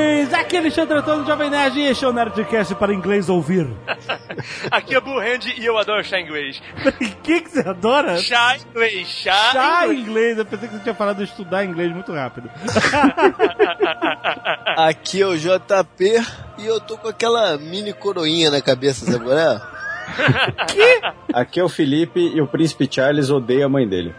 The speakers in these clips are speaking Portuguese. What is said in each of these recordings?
Nerds! Aqui é Alexandre Antônio, Jovem Nerd, e este é o Nerdcast para inglês ouvir. Aqui é Blue Hand e eu adoro chá inglês. O que, que você adora? Chá inglês, chá, Chá inglês. inglês. Eu pensei que você tinha falado de estudar inglês muito rápido. Aqui é o JP e eu tô com aquela mini coroinha na cabeça, sabe qual é? Aqui é o Felipe e o príncipe Charles odeia a mãe dele.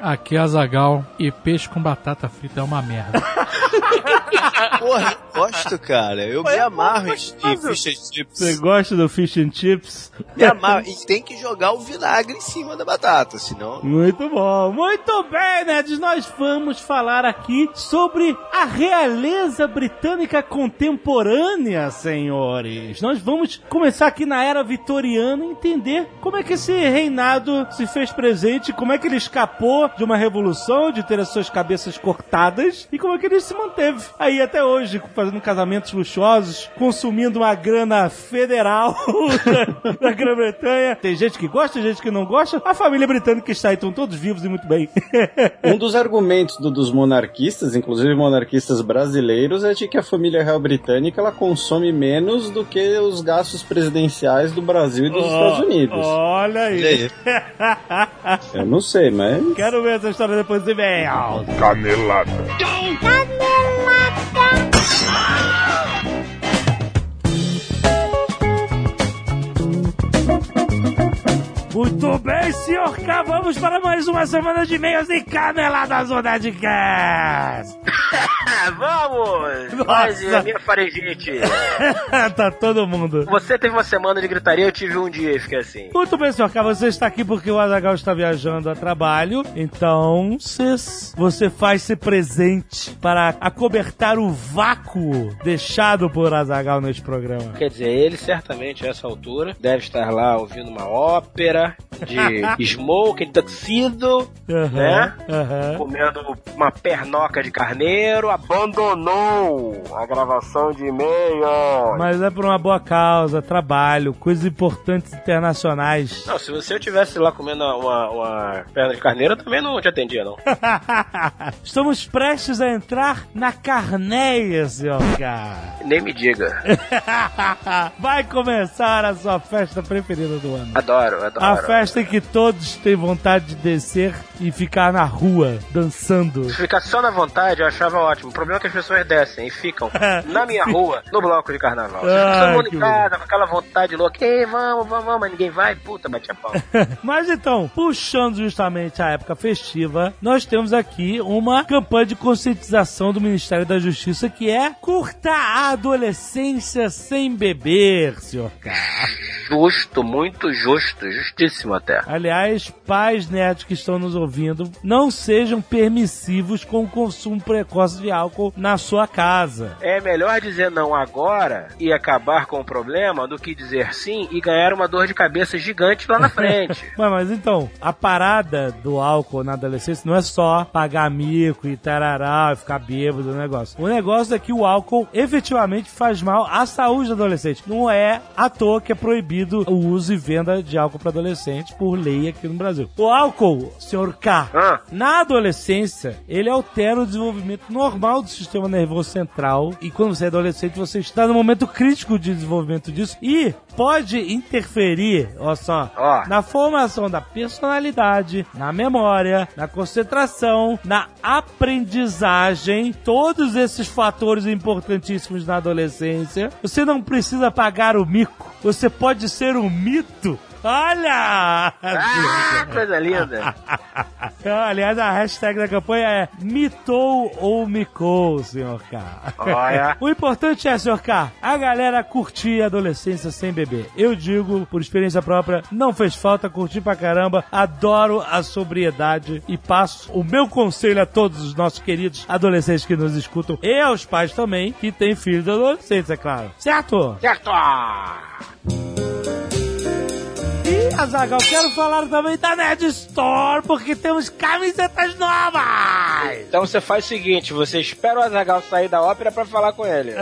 Aqui é Azagal e peixe com batata frita é uma merda. Porra, eu gosto, cara. Eu me amarro em em fish and chips. Você gosta do fish and chips? Me amarro. E tem que jogar o vinagre em cima da batata, senão... Muito bom, muito bem, nerds. Nós vamos falar aqui sobre a realeza britânica contemporânea, senhores. Nós vamos começar aqui na era vitoriana e entender como é que esse reinado se fez presente, como é que ele escapou de uma revolução, de ter as suas cabeças cortadas e como é que ele se manteve aí até hoje, fazendo casamentos luxuosos, consumindo uma grana federal da Grã-Bretanha. Tem gente que gosta, gente que não gosta. A família britânica está aí, estão todos vivos e muito bem. Um dos argumentos do- dos monarquistas, inclusive monarquistas brasileiros, é de que a família real britânica ela consome menos do que os gastos presidenciais do Brasil e dos Estados Unidos. Olha aí. Eu não sei, mas Quero ver essa história depois do e-mail. Canelada. Muito bem, senhor K, vamos para mais uma semana de e-mails em Caneladas do Nerdcast. Vamos! Nossa. Mas é minha faringite. tá todo mundo. Você teve uma semana de gritaria, eu tive um dia e fiquei assim. Muito bem, senhor K, você está aqui porque o Azagal está viajando a trabalho, então cês- você faz-se presente para acobertar o vácuo deixado por Azagal neste programa. Quer dizer, ele certamente a essa altura deve estar lá ouvindo uma ópera de smoke, de tuxedo, Aham, Né? aham. comendo uma pernoca de carneiro, abandonou a gravação de e-mail. Mas é por uma boa causa, trabalho, coisas importantes internacionais. Não, se você tivesse lá comendo uma, uma perna de carneiro, eu também não te atendia, não. Estamos prestes a entrar na carneia, senhor K. Nem me diga. Vai começar a sua festa preferida do ano. Adoro, adoro. A festa em que todos têm vontade de descer e ficar na rua, dançando. Ficar só na vontade, eu achava ótimo. O problema é que as pessoas descem e ficam na minha rua, no bloco de carnaval. Ai, todo mundo em casa, com aquela vontade louca. Ei, vamos, vamos, vamos, mas ninguém vai. Puta, bate a pau. Mas então, puxando justamente a época festiva, nós temos aqui uma campanha de conscientização do Ministério da Justiça que é curta a adolescência sem beber, senhor K. Justo, muito justo, até. Aliás, pais nerds que estão nos ouvindo, não sejam permissivos com o consumo precoce de álcool na sua casa. É melhor dizer não agora e acabar com o problema do que dizer sim e ganhar uma dor de cabeça gigante lá na frente. Mas, mas então, a parada do álcool na adolescência não é só pagar mico e tarará e ficar bêbado o negócio. O negócio é que o álcool efetivamente faz mal à saúde do adolescente. Não é à toa que é proibido o uso e venda de álcool para adolescentes por lei aqui no Brasil. O álcool, senhor K, Ah. na adolescência, ele altera o desenvolvimento normal do sistema nervoso central e quando você é adolescente, você está no momento crítico de desenvolvimento disso e pode interferir, ó só, Ó. na formação da personalidade, na memória, na concentração, na aprendizagem, todos esses fatores importantíssimos na adolescência. Você não precisa pagar o mico, você pode ser um mito. Olha! Ah, coisa linda. Aliás, a hashtag da campanha é mitou ou micou, senhor K. Olha. O importante é, senhor K, a galera curtir a adolescência sem beber. Eu digo, por experiência própria, não fez falta, curti pra caramba, adoro a sobriedade e passo o meu conselho a todos os nossos queridos adolescentes que nos escutam e aos pais também, que têm filhos adolescentes, é claro. Certo? Certo! E Azagal, quero falar também da Nerd Store, porque temos camisetas novas! Então você faz o seguinte: você espera o Azagal sair da ópera pra falar com ele.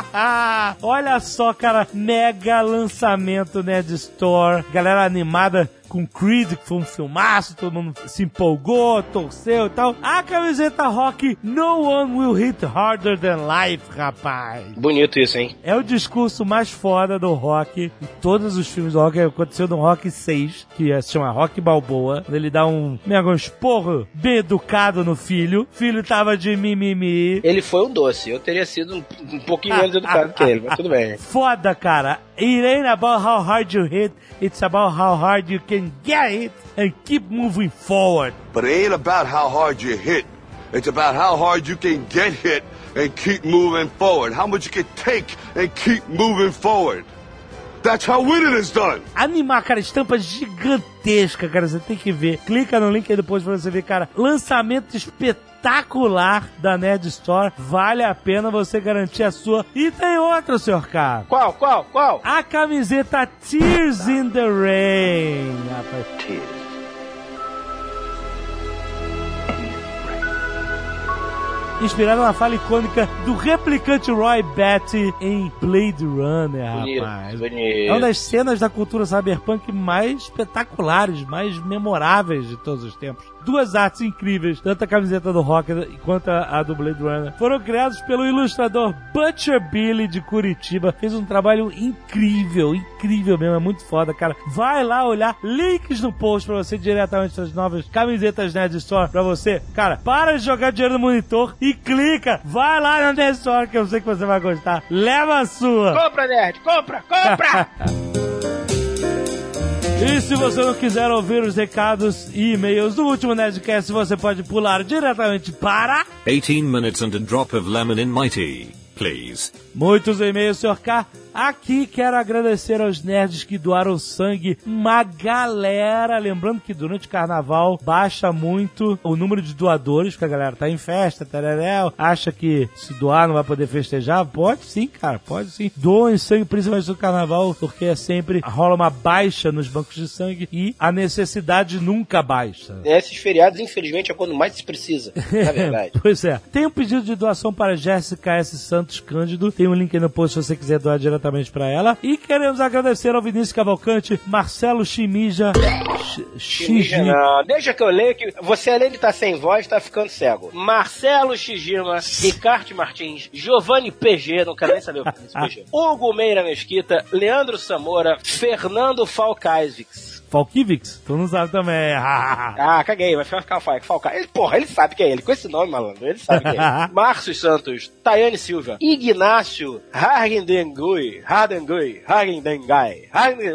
Olha só, cara, mega lançamento Nerd Store. Galera animada com Creed, que foi um filmaço, todo mundo se empolgou, torceu e tal. A camiseta rock No One Will Hit Harder Than Life, rapaz. Bonito isso, hein? É o discurso mais foda do rock. Em todos os filmes do rock, aconteceu no Rock 6, que se chama Rock Balboa. Ele dá um, mega um esporro bem educado no filho. O filho tava de mimimi. Ele foi um doce. Eu teria sido um, um pouquinho menos educado que ele, mas tudo bem. Foda, cara. It ain't about how hard you hit, it's about how hard you can get it and keep moving forward. But it ain't about how hard you hit. It's about how hard you can get hit and keep moving forward. How much you can take and keep moving forward. That's how winning is done. Animar, cara, estampa gigantesca, cara, você tem que ver. Clica no link aí depois pra você ver, cara. Lançamento espetacular da Nerd Store. Vale a pena você garantir a sua. E tem outra, senhor K. Qual, qual, qual? A camiseta Tears in the Rain. Rapaz. Inspirada na fala icônica do replicante Roy Batty em Blade Runner, rapaz. Bonito, É uma das cenas da cultura cyberpunk mais espetaculares, mais memoráveis de todos os tempos. Duas artes incríveis, tanto a camiseta do Rocket quanto a, a do Blade Runner, foram criados pelo ilustrador Butcher Billy de Curitiba. Fez um trabalho incrível, incrível mesmo, é muito foda, cara. Vai lá olhar, links no post pra você diretamente das novas camisetas Nerd Store pra você. Cara, para de jogar dinheiro no monitor e clica, vai lá na Nerd Store que eu sei que você vai gostar. Leva a sua! Compra, nerd! Compra! Compra! E se você não quiser ouvir os recados e e-mails do último Nerdcast, você pode pular diretamente para 18 minutes and a drop of lemon in my tea, please. muitos e-mails, Sr. K. Aqui quero agradecer aos nerds que doaram sangue, uma galera. Lembrando que durante o carnaval baixa muito o número de doadores, porque a galera tá em festa, tereréu, acha que se doar não vai poder festejar. Pode sim, cara, pode sim. Doem sangue, principalmente no carnaval, porque é sempre rola uma baixa nos bancos de sangue e a necessidade nunca baixa. Esses feriados, infelizmente, é quando mais se precisa. Na verdade. Pois é. Tem um pedido de doação para Jéssica S. Santos Cândido. Tem um link aí no post se você quiser doar diretamente para ela. E queremos agradecer ao Vinícius Cavalcante, Marcelo Chimija, Ch- Xigi. Não, deixa que eu leio que você, além de estar sem voz, tá ficando cego. Marcelo Shijima, Ricardo Martins, Giovanni PG, não quero nem saber o que é esse PG. Hugo Meira Mesquita, Leandro Samora, Fernando Falkaisvix. Falkivix? Tu não sabe também. Ah, caguei, vai ficar. Falcai. Ele, porra, ele sabe que é ele. Com esse nome, malandro, ele sabe que é ele. Márcio Santos, Tayane Silva, Ignácio Hardengui, Hardengui, Hardengai,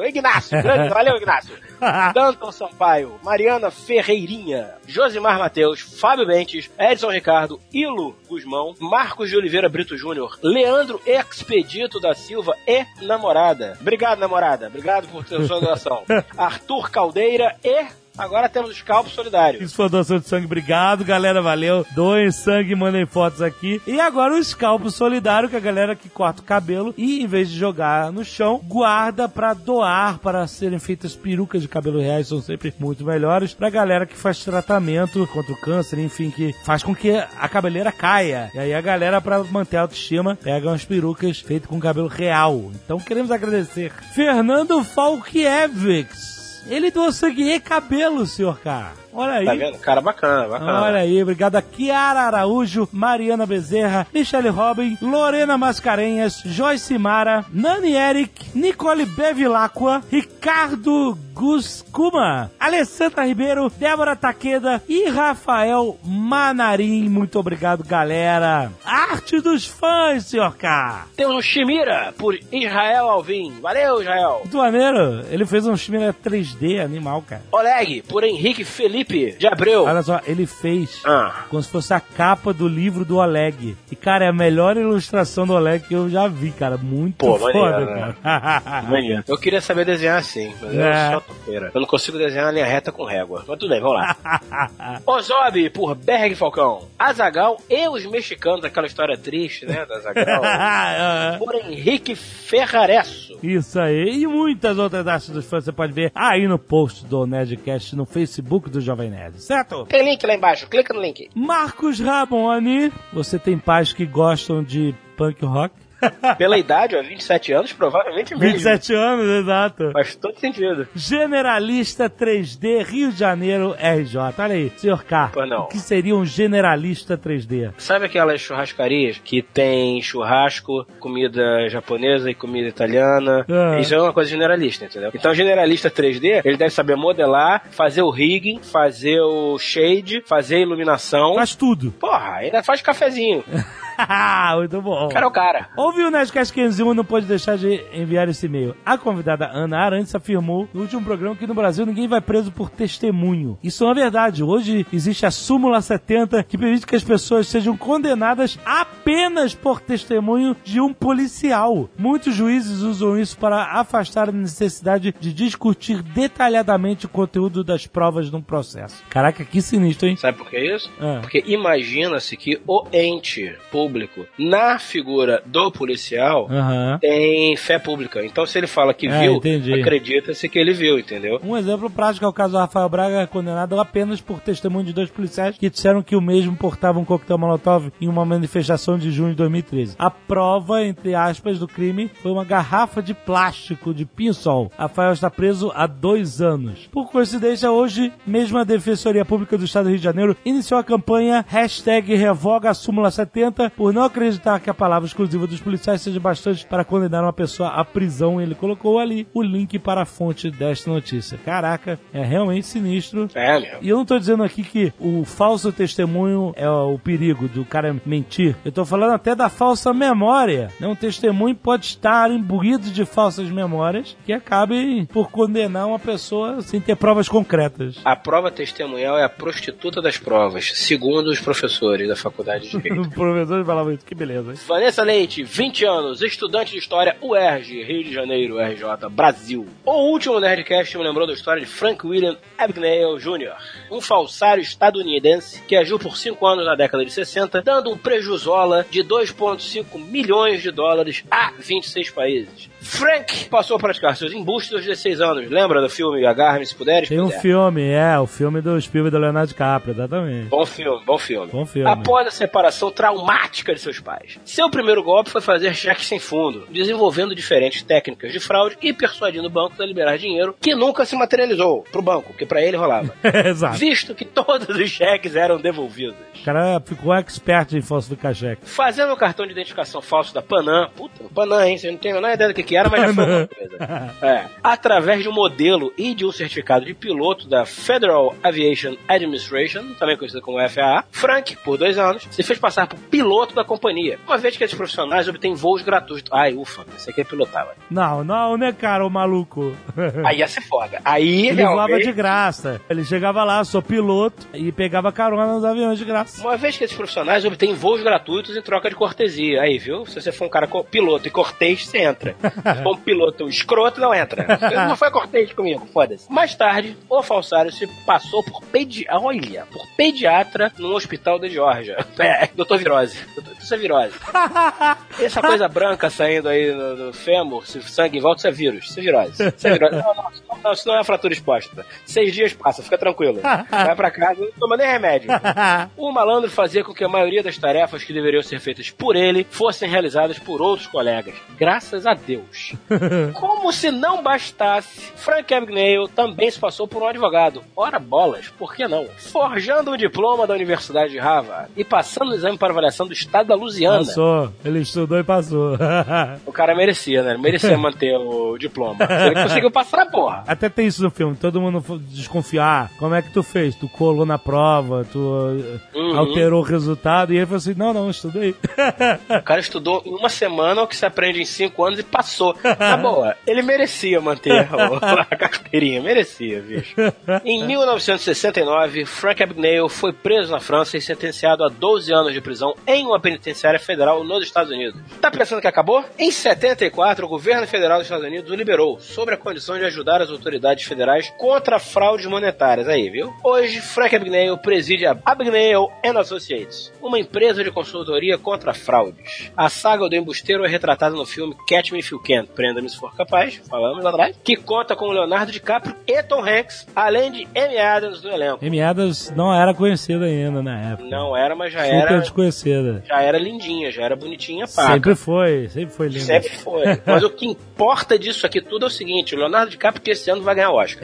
Ignácio, grande, valeu, Ignácio. Danton Sampaio, Mariana Ferreirinha, Josimar Matheus, Fábio Bentes, Edson Ricardo, Ilo Guzmão, Marcos de Oliveira Brito Júnior, Leandro Expedito da Silva e namorada. Obrigado, namorada. Obrigado por ter sua doação. Arthur Caldeira e agora temos o Scalpo Solidário. Isso foi doação de sangue. Obrigado, galera. Valeu. Doem sangue, mandem fotos aqui. E agora o escalpo solidário, que é a galera que corta o cabelo e, em vez de jogar no chão, guarda pra doar para serem feitas perucas de cabelo reais. São sempre muito melhores. Pra galera que faz tratamento contra o câncer, enfim, que faz com que a cabeleira caia. E aí a galera, pra manter a autoestima, pega umas perucas feitas com cabelo real. Então queremos agradecer. Fernando Falkiewicz. Ele doou sangue e cabelo, senhor K. Olha aí. Tá vendo? Cara bacana, bacana. Olha aí, obrigado a Kiara Araújo, Mariana Bezerra, Michele Robin, Lorena Mascarenhas, Joyce Mara, Nani Eric, Nicole Bevilacqua, Ricardo Guscuma, Alessandra Ribeiro, Débora Taqueda e Rafael Manarim. Muito obrigado, galera. Arte dos fãs, senhor K. Temos o Shimira por Israel Alvim. Valeu, Israel. Muito maneiro. Ele fez um chimera 3D animal, cara. Oleg por Henrique Felipe de Abreu. Olha só, ele fez Ah. como se fosse a capa do livro do Oleg. E, cara, é a melhor ilustração do Oleg que eu já vi, cara. Muito Pô, foda, maneiro, né? cara. Maneiro. Eu queria saber desenhar assim, mas É. eu topeira. Eu não consigo desenhar uma linha reta com régua. Mas tudo bem, vamos lá. Ozob por Berg Falcão. Azagal e os mexicanos, aquela história triste, né, da Azagal. por Henrique Ferraresso. Isso aí. E muitas outras artes dos fãs você pode ver aí no post do Nerdcast no Facebook do Jovem Nerd, certo? Tem link lá embaixo, clica no link. Marcos Raboni, você tem pais que gostam de punk rock? Pela idade, ó, 27 anos, provavelmente mesmo. 27 anos, exato. Faz todo sentido. Generalista 3D, Rio de Janeiro, RJ. Olha aí, senhor K. Pois não. O que seria um generalista 3D? Sabe aquelas churrascarias que tem churrasco, comida japonesa e comida italiana? Ah. Isso é uma coisa generalista, entendeu? Então, generalista 3D, ele deve saber modelar, fazer o rigging, fazer o shade, fazer a iluminação. Faz tudo. Porra, ainda faz cafezinho. Muito bom. Cara é o cara. Ouviu o Nerdcast 501 não pode deixar de enviar esse e-mail. A convidada Ana Arantes afirmou no último programa que no Brasil ninguém vai preso por testemunho. Isso não é verdade. Hoje existe a súmula 70 que permite que as pessoas sejam condenadas apenas por testemunho de um policial. Muitos juízes usam isso para afastar a necessidade de discutir detalhadamente o conteúdo das provas num processo. Caraca, que sinistro, hein? Sabe por que isso? Ah. Porque imagina-se que o ente público, na figura do policial, Aham. tem fé pública. Então, se ele fala que É, viu, acredita-se que ele viu, entendeu? Um exemplo prático é o caso do Rafael Braga, condenado apenas por testemunho de dois policiais que disseram que o mesmo portava um coquetel Molotov em uma manifestação de junho de 2013. A prova, entre aspas, do crime foi uma garrafa de plástico de pinhol. Rafael está preso há dois anos. Por coincidência, hoje, mesmo a Defensoria Pública do Estado do Rio de Janeiro iniciou a campanha hashtag revoga a súmula 70 por não acreditar que a palavra exclusiva dos policiais seja bastante para condenar uma pessoa à prisão. Ele colocou ali o link para a fonte desta notícia. Caraca, é realmente sinistro. É, meu. E eu não tô dizendo aqui que o falso testemunho é o perigo do cara mentir. Eu tô falando até da falsa memória. né? Um testemunho pode estar imbuído de falsas memórias que acabem por condenar uma pessoa sem ter provas concretas. A prova testemunhal é a prostituta das provas, segundo os professores da faculdade de Direito. Professor falava isso, que beleza. hein? Vanessa Leite, 20 anos, estudante de História UERJ, Rio de Janeiro, RJ, Brasil. O último Nerdcast me lembrou da história de Frank William Abagnale Jr., um falsário estadunidense que agiu por 5 anos na década de 60, dando um prejuzola de 2,5 milhões de dólares a 26 países. Frank passou a praticar seus embustes aos 16 anos. Lembra do filme Agarre-me se puderes? Tem um é. filme, é, o filme do Spielberg do Leonardo DiCaprio, exatamente. Bom filme, bom filme. Bom filme. Após a separação traumática de seus pais. Seu primeiro golpe foi fazer cheque sem fundo, desenvolvendo diferentes técnicas de fraude e persuadindo bancos a liberar dinheiro que nunca se materializou pro banco, que pra ele rolava. Exato. Visto que todos os cheques eram devolvidos. O cara ficou expert em falsificar cheque. Fazendo o cartão de identificação falso da Panam, puta, Panam, hein? Você não tem a menor ideia do que, que era, mas já foi uma coisa. É. Através de um modelo e de um certificado de piloto da Federal Aviation Administration, também conhecida como FAA, Frank, por dois anos, se fez passar por piloto da companhia. Uma vez que esses profissionais obtêm voos gratuitos. Ai, ufa, você que pilotava. Não, não, né, cara, o maluco. Aí ia ser foda. Aí, Ele voava realmente, de graça. Ele chegava lá, sou piloto, e pegava carona nos aviões de graça. Uma vez que esses profissionais obtêm voos gratuitos em troca de cortesia. Aí, viu? Se você for um cara piloto e cortês, você entra. Um piloto escroto, não entra. Não foi cortês comigo, foda-se. Mais tarde, o falsário se passou por pedi... Olha, por pediatra num hospital da Geórgia. É, doutor Virose. Doutor, isso é virose. Essa coisa branca saindo aí no fêmur, se sangue em volta, isso é vírus. Isso é virose. Isso é virose. Não, não, não, isso não é fratura exposta. Seis dias passa, fica tranquilo. Vai pra casa, não toma nem remédio. O malandro fazia com que a maioria das tarefas que deveriam ser feitas por ele fossem realizadas por outros colegas. Graças a Deus. Como se não bastasse, Frank Abagnale também se passou por um advogado. Ora bolas, por que não? Forjando um diploma da Universidade de Harvard e passando no exame para avaliação do estado da Louisiana. Passou. Ele estudou e passou. O cara merecia, né? Ele merecia manter o diploma. Ele conseguiu passar, porra. Até tem isso no filme, todo mundo desconfiar. Como é que tu fez? Tu colou na prova, tu uh, Uhum. alterou o resultado, e ele falou assim: não, não, estudei. O cara estudou em uma semana o que se aprende em cinco anos e passou. Tá boa. Ele merecia manter a carteirinha, merecia, bicho. Em 1969, Frank Abagnale foi preso na França e sentenciado a 12 anos de prisão em uma penitenciária federal nos Estados Unidos. Tá pensando que acabou? Em 74, o governo federal dos Estados Unidos o liberou, sob a condição de ajudar as autoridades federais contra fraudes monetárias. Aí, viu? Hoje, Frank Abagnale preside a Abagnale and Associates, uma empresa de consultoria contra fraudes. A saga do embusteiro é retratada no filme Catch Me If You Can, Prenda-me Se For Capaz, falamos lá atrás, que conta com Leonardo DiCaprio e Tom Hanks, além de Amy Adams no elenco. Amy Adams não era conhecida ainda na época. Não era, mas já Super era, desconhecida. já era lindinha, já era bonitinha. Sempre foi, sempre foi linda. Sempre foi. Mas o que importa disso aqui tudo é o seguinte: o Leonardo DiCaprio que esse ano vai ganhar Oscar.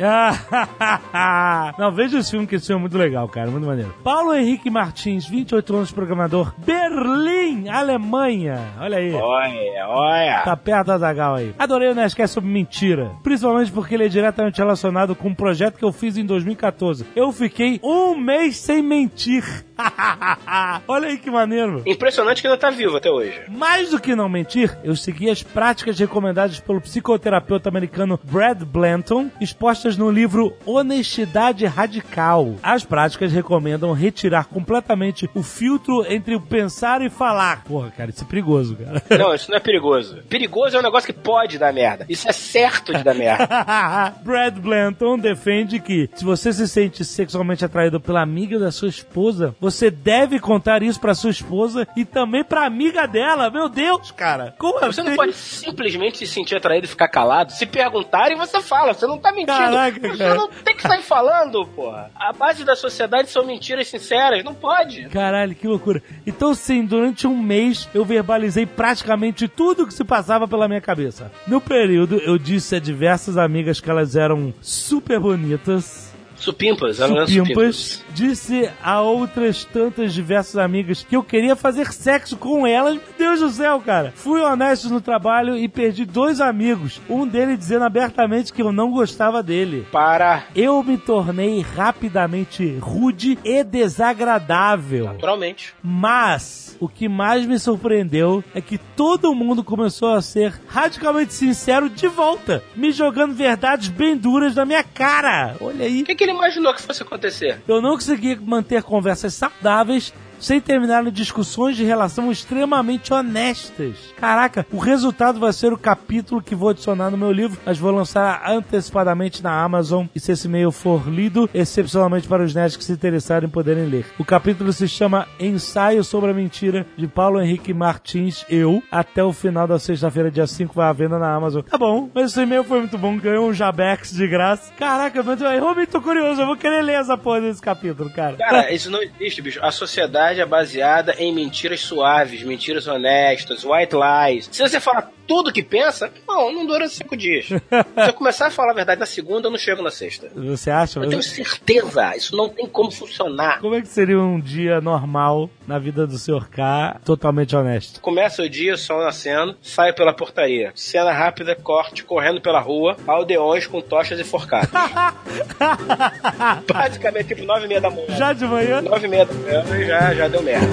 Ah, não, veja esse filme, que esse filme é muito legal, cara, muito maneiro. Paulo Henrique Martins, 28 anos, programador, Berlim, Alemanha. Olha aí. Olha, olha. Tá perto da Zagal aí. Adorei o Nerdcast sobre mentira. Principalmente porque ele é diretamente relacionado com um projeto que eu fiz em 2014. Eu fiquei um mês sem mentir. Olha aí que maneiro. Impressionante que ainda tá vivo até hoje. Mais do que não mentir, eu segui as práticas recomendadas pelo psicoterapeuta americano Brad Blanton, expostas no livro Honestidade Radical. As práticas recomendam retirar completamente o filtro entre o pensar e falar. Porra, cara, isso é perigoso, cara. Não, isso não é perigoso. Perigoso é um negócio que pode dar merda. Isso é certo de dar merda. Brad Blanton defende que se você se sente sexualmente atraído pela amiga da sua esposa, você deve contar isso pra sua esposa e também pra amiga dela. Meu Deus, cara. Como Você assim? não pode simplesmente se sentir atraído e ficar calado. Se perguntarem, você fala. Você não tá mentindo. Caraca, você cara. não tem que sair falando, porra. A base da sociedade são mentiras sinceras. Não pode. Caralho, que loucura. Então, sim, durante um mês eu verbalizei praticamente tudo que se passava pela minha cabeça. No período, eu disse a diversas amigas que elas eram super bonitas. Supimpas, ela é Supimpas. Disse a outras tantas diversas amigas que eu queria fazer sexo com elas. Meu Deus do céu, cara. Fui honesto no trabalho e perdi dois amigos. Um deles dizendo abertamente que eu não gostava dele. Para. Eu me tornei rapidamente rude e desagradável. Naturalmente. Mas o que mais me surpreendeu é que todo mundo começou a ser radicalmente sincero de volta, me jogando verdades bem duras na minha cara. Olha aí. O que, que ele imaginou que fosse acontecer? Eu não consegui manter conversas saudáveis sem terminar em discussões de relação extremamente honestas. Caraca, o resultado vai ser o capítulo que vou adicionar no meu livro, mas vou lançar antecipadamente na Amazon e se esse e-mail for lido, excepcionalmente para os nerds que se interessarem poderem ler. O capítulo se chama Ensaio sobre a Mentira, de Paulo Henrique Martins, eu. Até o final da sexta-feira, dia 5, vai à venda na Amazon. Tá bom, mas esse e-mail foi muito bom, ganhou um Jabex de graça. Caraca, eu tô curioso, eu vou querer ler essa porra desse capítulo, cara. Cara, isso não existe, bicho. A sociedade é baseada em mentiras suaves, mentiras honestas, white lies. Se você falar tudo que pensa, não, não dura cinco dias. Se eu começar a falar a verdade na segunda, eu não chego na sexta. Você acha? Eu tenho certeza, isso não tem como funcionar. Como é que seria um dia normal na vida do Sr. K, totalmente honesto? Começa o dia, sol nascendo, saio pela portaria. Cena rápida, corte, correndo pela rua, aldeões com tochas e forcados. Basicamente, tipo, nove e meia da manhã. Já de manhã? Nove e meia da manhã já, já deu merda.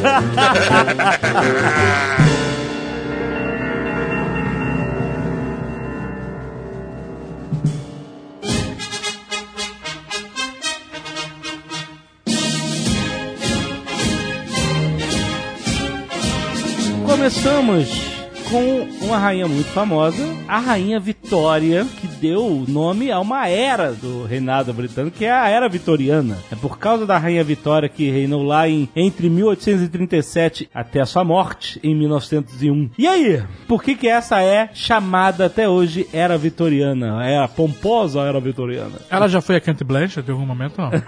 Começamos com uma rainha muito famosa, a rainha Vitória, que deu nome a uma era do reinado britânico, que é a era vitoriana. É por causa da rainha Vitória que reinou lá em, entre 1837 até a sua morte em 1901. E aí, por que que essa é chamada até hoje era vitoriana? É a pomposa era vitoriana? Ela já foi a Kent Blanchett em algum momento, não?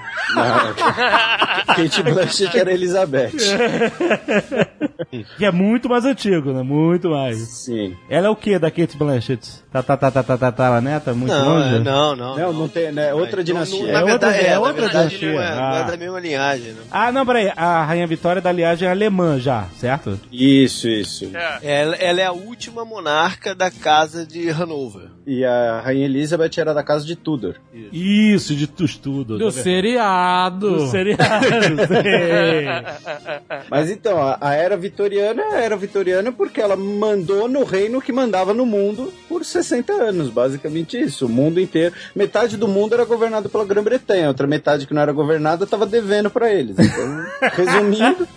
Kate Blanchett era Elizabeth. Que é muito mais antigo, né? Muito mais. Sim. Ela é o que da Kate Blanchett? Tá, tá, tá, tá, tá, tá, tá, neta? Muito Não, longe? é, não, não. Não, não tem, né? Outra Não, dinastia. não, É na outra- verdade, é é, outra verdade dinastia. não é, não Ah. é da mesma linhagem. Não. Ah, não, peraí. A Rainha Vitória é da linhagem alemã já, certo? Isso, isso. Ela, ela é a última monarca da casa de Hanover. E a Rainha Elizabeth era da casa de Tudor. Isso, de tudo. Do seriado. Do seriado. Mas então, a, a era vitoriana era vitoriana porque ela mandou no reino que mandava no mundo por 60 anos, basicamente isso. O mundo inteiro. Metade do mundo era governado pela Grã-Bretanha, outra metade que não era governada estava devendo para eles. Então, resumindo.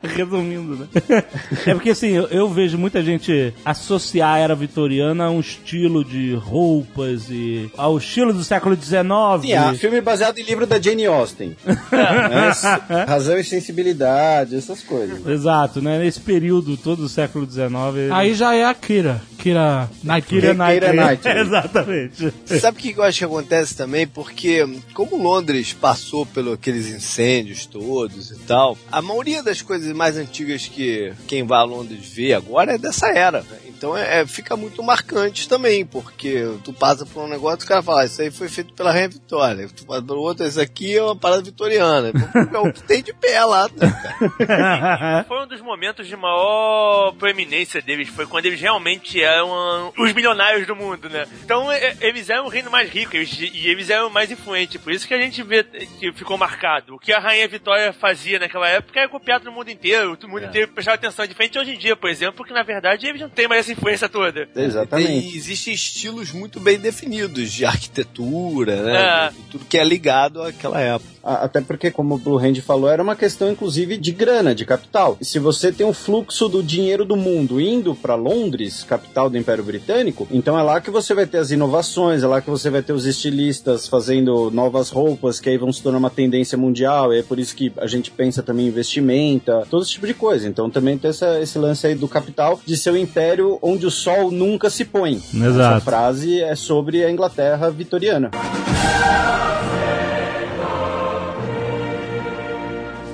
Resumindo, né? É porque assim, eu, eu vejo muita gente associar a era vitoriana a um estilo de roupas e ao estilo do século XIX. Sim, é um filme baseado em livro da Jane Austen. Né? Razão e sensibilidade, essas coisas. Exato, né? Nesse período todo do século XIX. Aí já é a Kira. Kira Knightley. Kira Knightley. Knightley. Exatamente. Sabe o que eu acho que acontece também? Porque, como Londres passou pelos aqueles incêndios todos e tal, a maioria das coisas mais antigas que quem vai a Londres vê agora é dessa era. né? Então é, é- fica muito marcante também, porque tu passa por um negócio e o cara fala, "Ah, isso aí foi feito pela Rainha Vitória. Tu passa pelo outro, isso aqui é uma parada vitoriana. É o que tem de pé lá, né? Foi um dos momentos de maior proeminência deles, foi quando eles realmente eram os milionários do mundo, né? Então é- eles eram o reino mais rico eles- e eles eram o mais influente, por isso que a gente vê que ficou marcado. O que a Rainha Vitória fazia naquela época era copiado no mundo inteiro, o mundo inteiro prestava atenção, diferente hoje em dia, por exemplo, que na verdade eles não têm mais essa influência toda. Exatamente. E existem estilos muito bem definidos de arquitetura, né? É. Tudo que é ligado àquela época. Até porque, como o Blue Hand falou, era uma questão, inclusive, de grana, de capital. E se você tem um fluxo do dinheiro do mundo indo para Londres, capital do Império Britânico, então é lá que você vai ter as inovações, é lá que você vai ter os estilistas fazendo novas roupas, que aí vão se tornar uma tendência mundial, e é por isso que a gente pensa também em investimenta, todo esse tipo de coisa. Então também tem essa- esse lance aí do capital de ser o império onde o sol nunca se põe. Exato. Essa frase é sobre a Inglaterra vitoriana.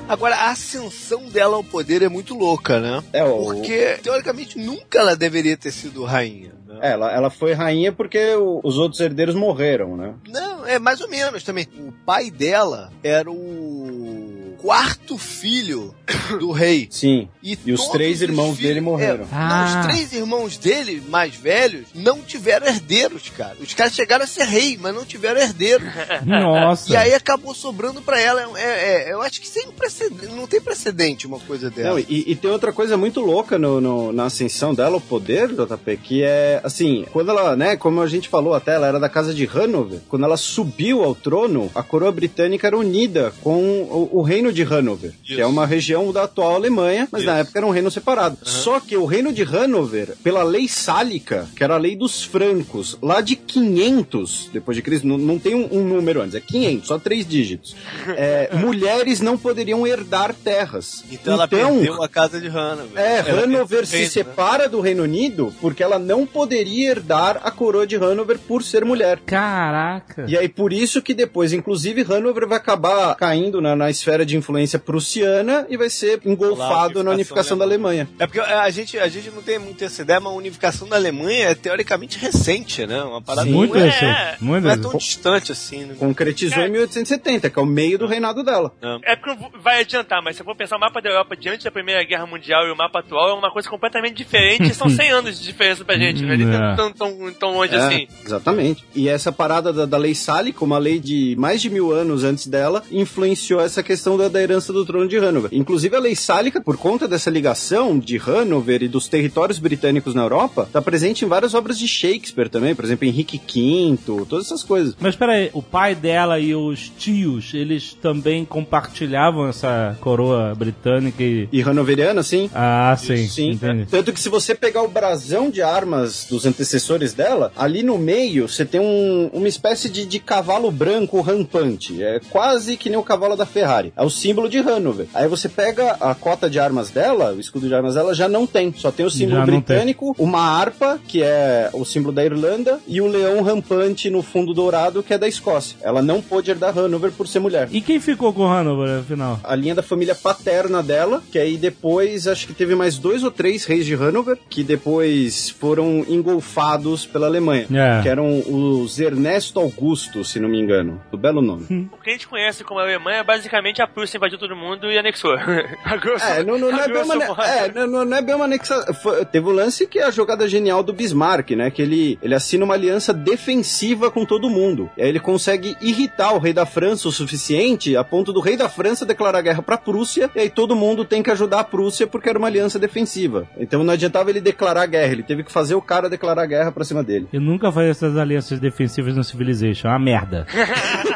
Agora, a ascensão dela ao poder é muito louca, né? É, o- Porque, teoricamente, nunca ela deveria ter sido rainha. né? É, Ela, ela foi rainha porque o- os outros herdeiros morreram, né? Não, é mais ou menos também. O pai dela era o quarto filho do rei. Sim. E, E os três irmãos filhos- dele morreram. É, Ah. Não, os três irmãos dele, mais velhos, não tiveram herdeiros, cara. Os caras chegaram a ser rei, mas não tiveram herdeiros. Nossa. E aí acabou sobrando pra ela. É, é, eu acho que sem precedente, não tem precedente uma coisa dessa. Não, e, e tem outra coisa muito louca no, no- na ascensão dela, o poder, JP, que é, assim, quando ela, né, como a gente falou até, ela era da casa de Hanover, quando ela subiu ao trono, a coroa britânica era unida com o, o reino de Hanover, que é uma região da atual Alemanha, mas na época era um reino separado. Só que o reino de Hanover, pela lei sálica, que era a lei dos francos, lá de 500 depois de Cristo, não, não tem um, um número antes, é 500, só três dígitos. É, mulheres não poderiam herdar terras. Então, ela perdeu a casa de Hanover. É, Ela Hanover se reino, né? separa do Reino Unido porque ela não poderia herdar a coroa de Hanover por ser mulher. Caraca. E aí, por isso que depois, inclusive, Hanover vai acabar caindo na, na esfera de influência prussiana e vai ser engolfado na unificação da Alemanha. É porque a gente, a gente não tem muito essa ideia, mas a unificação da Alemanha é teoricamente recente, né? Uma parada Sim. Muito não é, recente, muito não é tão distante assim, né? Concretizou em 1870, que é o meio do reinado dela. É porque não vai adiantar, mas se eu for pensar o mapa da Europa diante da Primeira Guerra Mundial e o mapa atual, é uma coisa completamente diferente. São 100 anos de diferença pra gente, né? Eles É. tão, tão, tão longe É, assim. Exatamente. E essa parada da, da lei sálica, uma lei de mais de mil anos antes dela, influenciou essa questão da, da herança do trono de Hanover. Inclusive, a lei sálica, por conta dessa ligação de Hanover e dos territórios britânicos na Europa, está presente em várias obras de Shakespeare também, por exemplo, Henrique V, todas essas coisas. Mas peraí, o pai dela e os tios, eles também compartilhavam essa coroa britânica e. E hanoveriana, sim. Ah, sim. Sim, entendi. tanto que se você pegar o brasão de armas dos antecessores dela, ali no meio você tem um- uma espécie de, de cavalo branco rampante. É quase que nem o cavalo da Ferrari. É o símbolo de Hanover. Aí você pega a cota de armas dela, o escudo de armas dela já não tem. Só tem o símbolo Já britânico, uma harpa, que é o símbolo da Irlanda, e o leão rampante no fundo dourado, que é da Escócia. Ela não pôde herdar Hanover por ser mulher E quem ficou com Hanover, afinal? a linha da família paterna dela, que aí depois acho que teve mais dois ou três reis de Hanover, que depois foram engolfados pela Alemanha, É. que eram os Ernesto Augusto, se não me engano, do belo nome. O que a gente conhece como Alemanha é basicamente a Prússia Rússia invadiu todo mundo e anexou. A grosso- É, não, não, não a é bem uma, é, não, não- é bem uma anexa. foi- Teve o lance que é a jogada genial do Bismarck, né? Que ele, ele assina uma aliança defensiva com todo mundo. E aí ele consegue irritar o rei da França o suficiente a ponto do rei da França declarar guerra pra Prússia. E aí todo mundo tem que ajudar a Prússia porque era uma aliança defensiva. Então não adiantava ele declarar guerra, ele teve que fazer o cara declarar guerra pra cima dele. Eu nunca faria essas alianças defensivas no Civilization. É uma merda.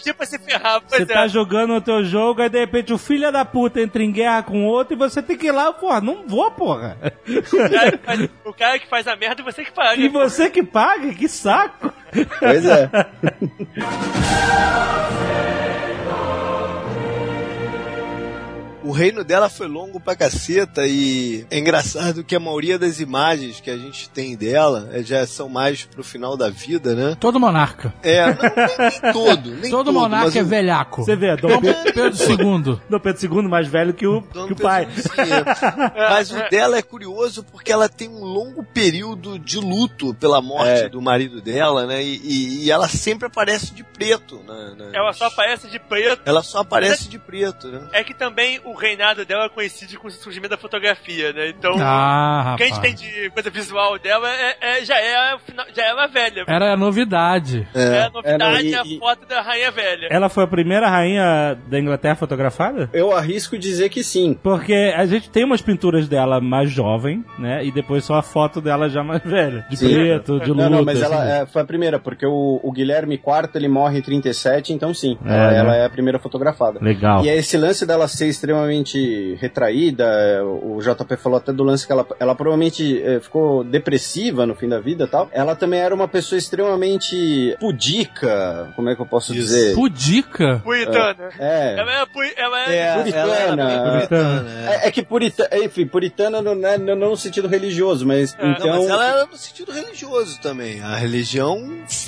É pedir, é pra se ferrar, Você pois tá é. jogando o teu jogo, aí de repente o filho da puta entra em guerra com outro e você tem que ir lá, porra, não vou, porra. O cara, que faz, o cara que faz a merda, você que paga. E você que paga, que saco. Pois é. O reino dela foi longo pra caceta e é engraçado que a maioria das imagens que a gente tem dela eh, já são mais pro final da vida, né? Todo monarca. É, não, nem, nem todo, nem Todo todo, monarca mas é o- velhaco. Você vê, Dom Pedro, Pedro II. Dom Pedro II mais velho que o, Dom que o pai. II. Mas o dela é curioso porque ela tem um longo período de luto pela morte É. do marido dela, né? E, e- e ela sempre aparece de preto, né? né? Ela só aparece de preto. Ela só aparece de preto, né? É que também o reinado dela coincide com o surgimento da fotografia, né? Então, Ah, o que a gente tem de coisa visual dela é, é- já, é, já é ela velha. Era a novidade. É, a novidade É, não, é, e- a e- foto da rainha velha. Ela foi a primeira rainha da Inglaterra fotografada? Eu arrisco dizer que sim. Porque a gente tem umas pinturas dela mais jovem, né? E depois só a foto dela já mais velha. De Sim. preto, de luta. Não, não, mas ela assim. é, foi a primeira, porque o, o Guilherme IV ele morre em 37, então sim, É, ela, né? ela é a primeira fotografada. Legal. E é esse lance dela ser extremamente retraída, é, o JP falou até do lance que ela, ela provavelmente é, ficou depressiva no fim da vida e tal. Ela também era uma pessoa extremamente pudica, como é que eu posso Isso. dizer? Puritana. É. Ela é, puri- ela é, É, Puritana. ela puritana, é. É, é que puritana, enfim, puritana não, é, não, não no sentido religioso, mas É. então... Não, mas ela era no sentido religioso também. A religião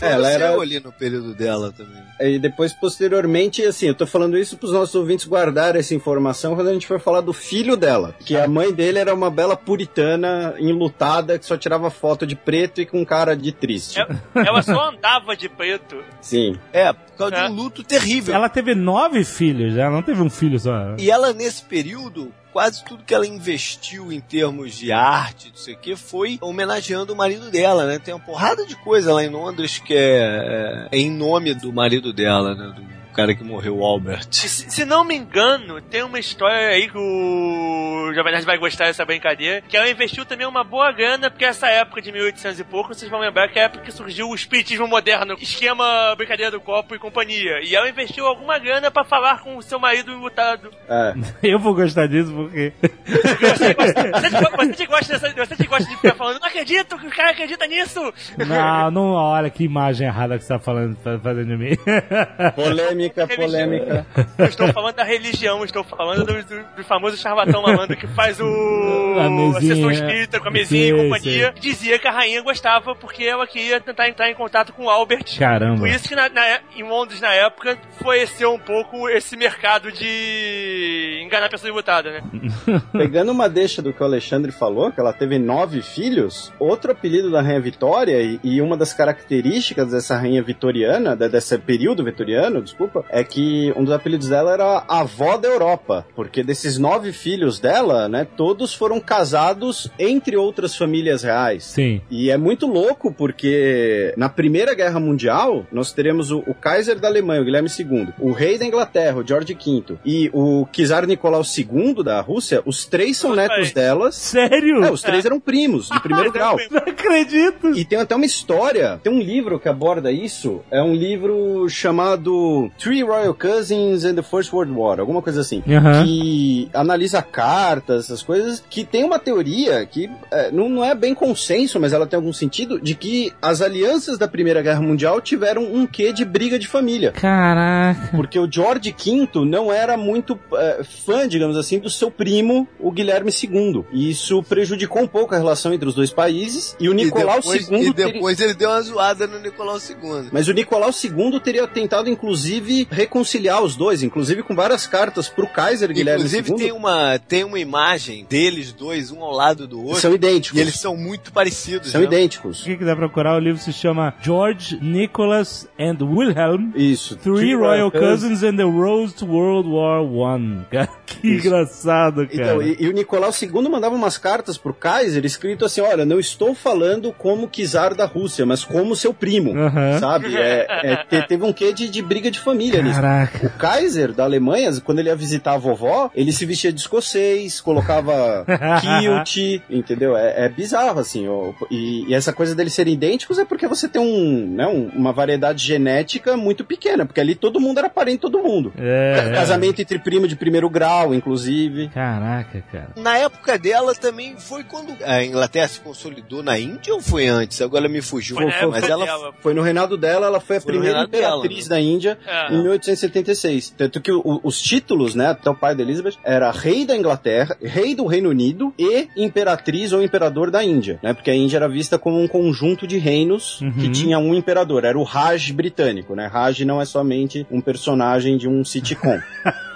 Ela floresceu era- ali no período dela também. E depois, posteriormente, assim, eu tô falando isso pros nossos ouvintes guardarem essa informação quando a gente for falar do filho dela. Que a mãe dele era uma bela puritana, enlutada, que só tirava foto de preto e com cara de triste. ela, ela só andava de preto. Sim. É, por causa É. de um luto terrível. Ela teve nove filhos, ela não teve um filho só. E ela, nesse período, quase tudo que ela investiu em termos de arte, não sei o que, foi homenageando o marido dela, né? Tem uma porrada de coisa lá em Londres que é, é em nome do marido dela, né? Do cara que morreu, o Albert. Se, se não me engano, tem uma história aí que o Jovem Nerd vai gostar dessa brincadeira, que ela investiu também uma boa grana, porque essa época de 1800 e pouco, vocês vão lembrar que é a época que surgiu o espiritismo moderno, esquema brincadeira do copo e companhia. E ela investiu alguma grana pra falar com o seu marido enlutado. É. Eu vou gostar disso porque. Você, gosta- você, você gosta dessa, você gosta de ficar falando, não acredito que o cara acredita nisso! Não, não olha que imagem errada que você tá falando, tá fazendo de mim. Polêmica, polêmica. Eu estou falando da religião, estou falando do, do- do famoso charlatão malandro que faz o A sessão espírita com a mesinha sei, e companhia. Dizia que a rainha gostava porque ela queria tentar entrar em contato com o Albert. Caramba. Por isso que na, na- em Londres, na época, floresceu um pouco esse mercado de enganar a pessoa enlutada, né? Pegando uma deixa do que o Alexandre falou, que ela teve nove filhos, outro apelido da Rainha Vitória e, e uma das características dessa rainha vitoriana, de- desse período vitoriano, desculpa, é que um dos apelidos dela era a avó da Europa, porque desses nove filhos dela, né, todos foram casados entre outras famílias reais. Sim. E é muito louco porque na Primeira Guerra Mundial nós teremos o, o Kaiser da Alemanha, o Guilherme II, o rei da Inglaterra, o George V, e o Czar Nicolau II da Rússia. Os três são Os netos delas. Sério? É, os três eram primos, de primeiro grau. Não acredito. E tem até uma história, tem um livro que aborda isso, é um livro chamado Three Royal Cousins and the First World War, alguma coisa assim, Aham. que analisa cartas, essas coisas, que tem uma teoria que é, não, não é bem consenso, mas ela tem algum sentido, de que as alianças da Primeira Guerra Mundial tiveram um quê de briga de família. Caraca. Porque o George V não era muito é, fã, digamos assim, do seu primo, o Guilherme II. E isso prejudicou um pouco a relação entre os dois países. E o Nicolau e depois, II. e teria- depois ele deu uma zoada no Nicolau II. Mas o Nicolau II teria tentado, inclusive, inclusive reconciliar os dois, inclusive com várias cartas pro Kaiser Guilherme Inclusive II. tem uma, tem uma imagem deles dois, um ao lado do outro. São idênticos. E eles são muito parecidos. São né? idênticos. Quem quiser procurar, o livro se chama George, Nicholas and Wilhelm. Isso. Three Royal Cousins and the Road to World War One. Que engraçado, cara. Então, e, e o Nicolau II mandava umas cartas pro Kaiser escrito assim: olha, não estou falando como czar da Rússia, mas como seu primo. Aham. Sabe? É, é, te- teve um quê de, de briga de família nisso. Caraca. O Kaiser da Alemanha, quando ele ia visitar a vovó, ele se vestia de escocês, colocava kilt, entendeu? É, é bizarro, assim. ó. E, e essa coisa deles serem idênticos é porque você tem um, né, um- uma variedade genética muito pequena, porque ali todo mundo era parente de todo mundo. É, é. Casamento entre primo de primeiro grau, inclusive. Caraca, cara. Na época dela também foi quando a Inglaterra se consolidou na Índia ou foi antes? Agora me fugiu. Foi época Mas ela dela. foi no reinado dela, ela foi a Foi primeira dela, imperatriz né? da Índia É. em 1876. Tanto que o- os títulos, né, até o pai da Elizabeth, era rei da Inglaterra, rei do Reino Unido e imperatriz ou imperador da Índia, né? Porque a Índia era vista como um conjunto de reinos Uhum. que tinha um imperador, era o Raj britânico, né? Raj não é somente um personagem de um sitcom.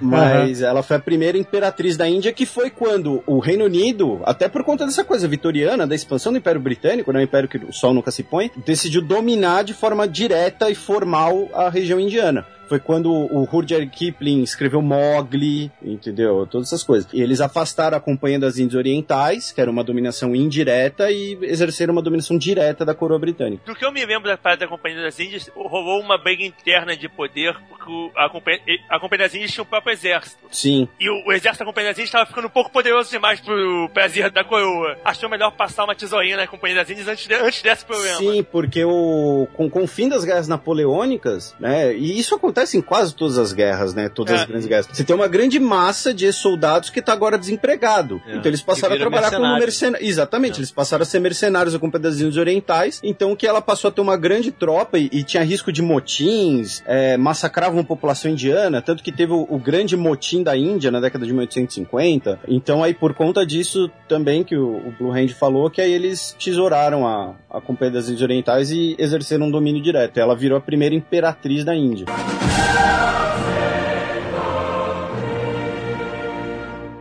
Mas ela foi a primeira imperatriz da Índia, que foi quando o Reino Unido, até por conta dessa coisa vitoriana, da expansão do Império Britânico, né, o Império que o Sol nunca se põe, decidiu dominar de forma direta e formal a região indiana. Foi quando o Rudyard Kipling escreveu Mowgli, entendeu? Todas essas coisas. E eles afastaram a Companhia das Índias Orientais, que era uma dominação indireta, e exerceram uma dominação direta da coroa britânica. Do que eu me lembro da parada da Companhia das Índias, rolou uma briga interna de poder, porque a Companhia, a Companhia das Índias tinha o próprio exército. Sim. E o, o exército da Companhia das Índias estava ficando um pouco poderoso demais pro prazer da coroa. Achou melhor passar uma tesourinha na Companhia das Índias antes, de- antes desse problema. Sim, porque o, com, com o fim das guerras napoleônicas, né, e isso acontece em quase todas as guerras, né, todas É. as grandes guerras, você tem uma grande massa de soldados que está agora desempregado. É. Então eles passaram a trabalhar como mercenário. mercenários. Exatamente, É. eles passaram a ser mercenários das Índias Orientais, então que ela passou a ter uma grande tropa e, e tinha risco de motins, é, massacravam a população indiana, tanto que teve o, o grande motim da Índia na década de 1850. Então aí por conta disso também que o, o Blue Hand falou que aí eles tesouraram a, a Companhia das Índias Orientais e exerceram um domínio direto. Ela virou a primeira imperatriz da Índia.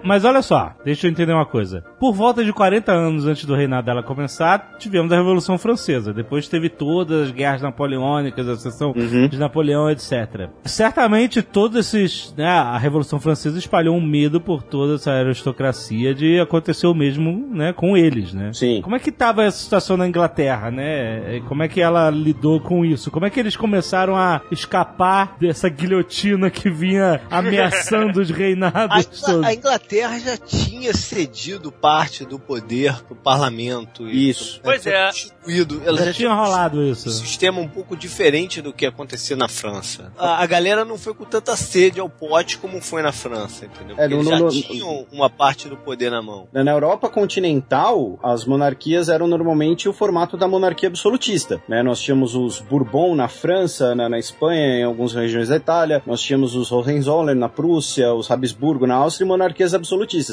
Mas olha só, deixa eu entender uma coisa. Por volta de 40 anos antes do reinado dela começar, tivemos a Revolução Francesa. Depois teve todas as guerras napoleônicas, a sessão Uhum. de Napoleão, etc. Certamente todos esses, né, a Revolução Francesa espalhou um medo por toda essa aristocracia de acontecer o mesmo, né, com eles, né? Sim. Como é que estava essa situação na Inglaterra, né? Como é que ela lidou com isso? Como é que eles começaram a escapar dessa guilhotina que vinha ameaçando os A, reinados todos? a Inglaterra já tinha cedido parte do poder pro parlamento. e Isso. Pois foi é. Constituído. Ela Já já tinha rolado um isso. sistema um pouco diferente do que acontecia na França. A, a galera não foi com tanta sede ao pote como foi na França, entendeu? É, Porque eles no- já no- tinham uma parte do poder na mão. Na Europa continental, as monarquias eram normalmente o formato da monarquia absolutista. Né? Nós tínhamos os Bourbon na França, na, na Espanha, em algumas regiões da Itália. Nós tínhamos os Hohenzollern na Prússia, os Habsburgo na Áustria e monarquias absolutistas.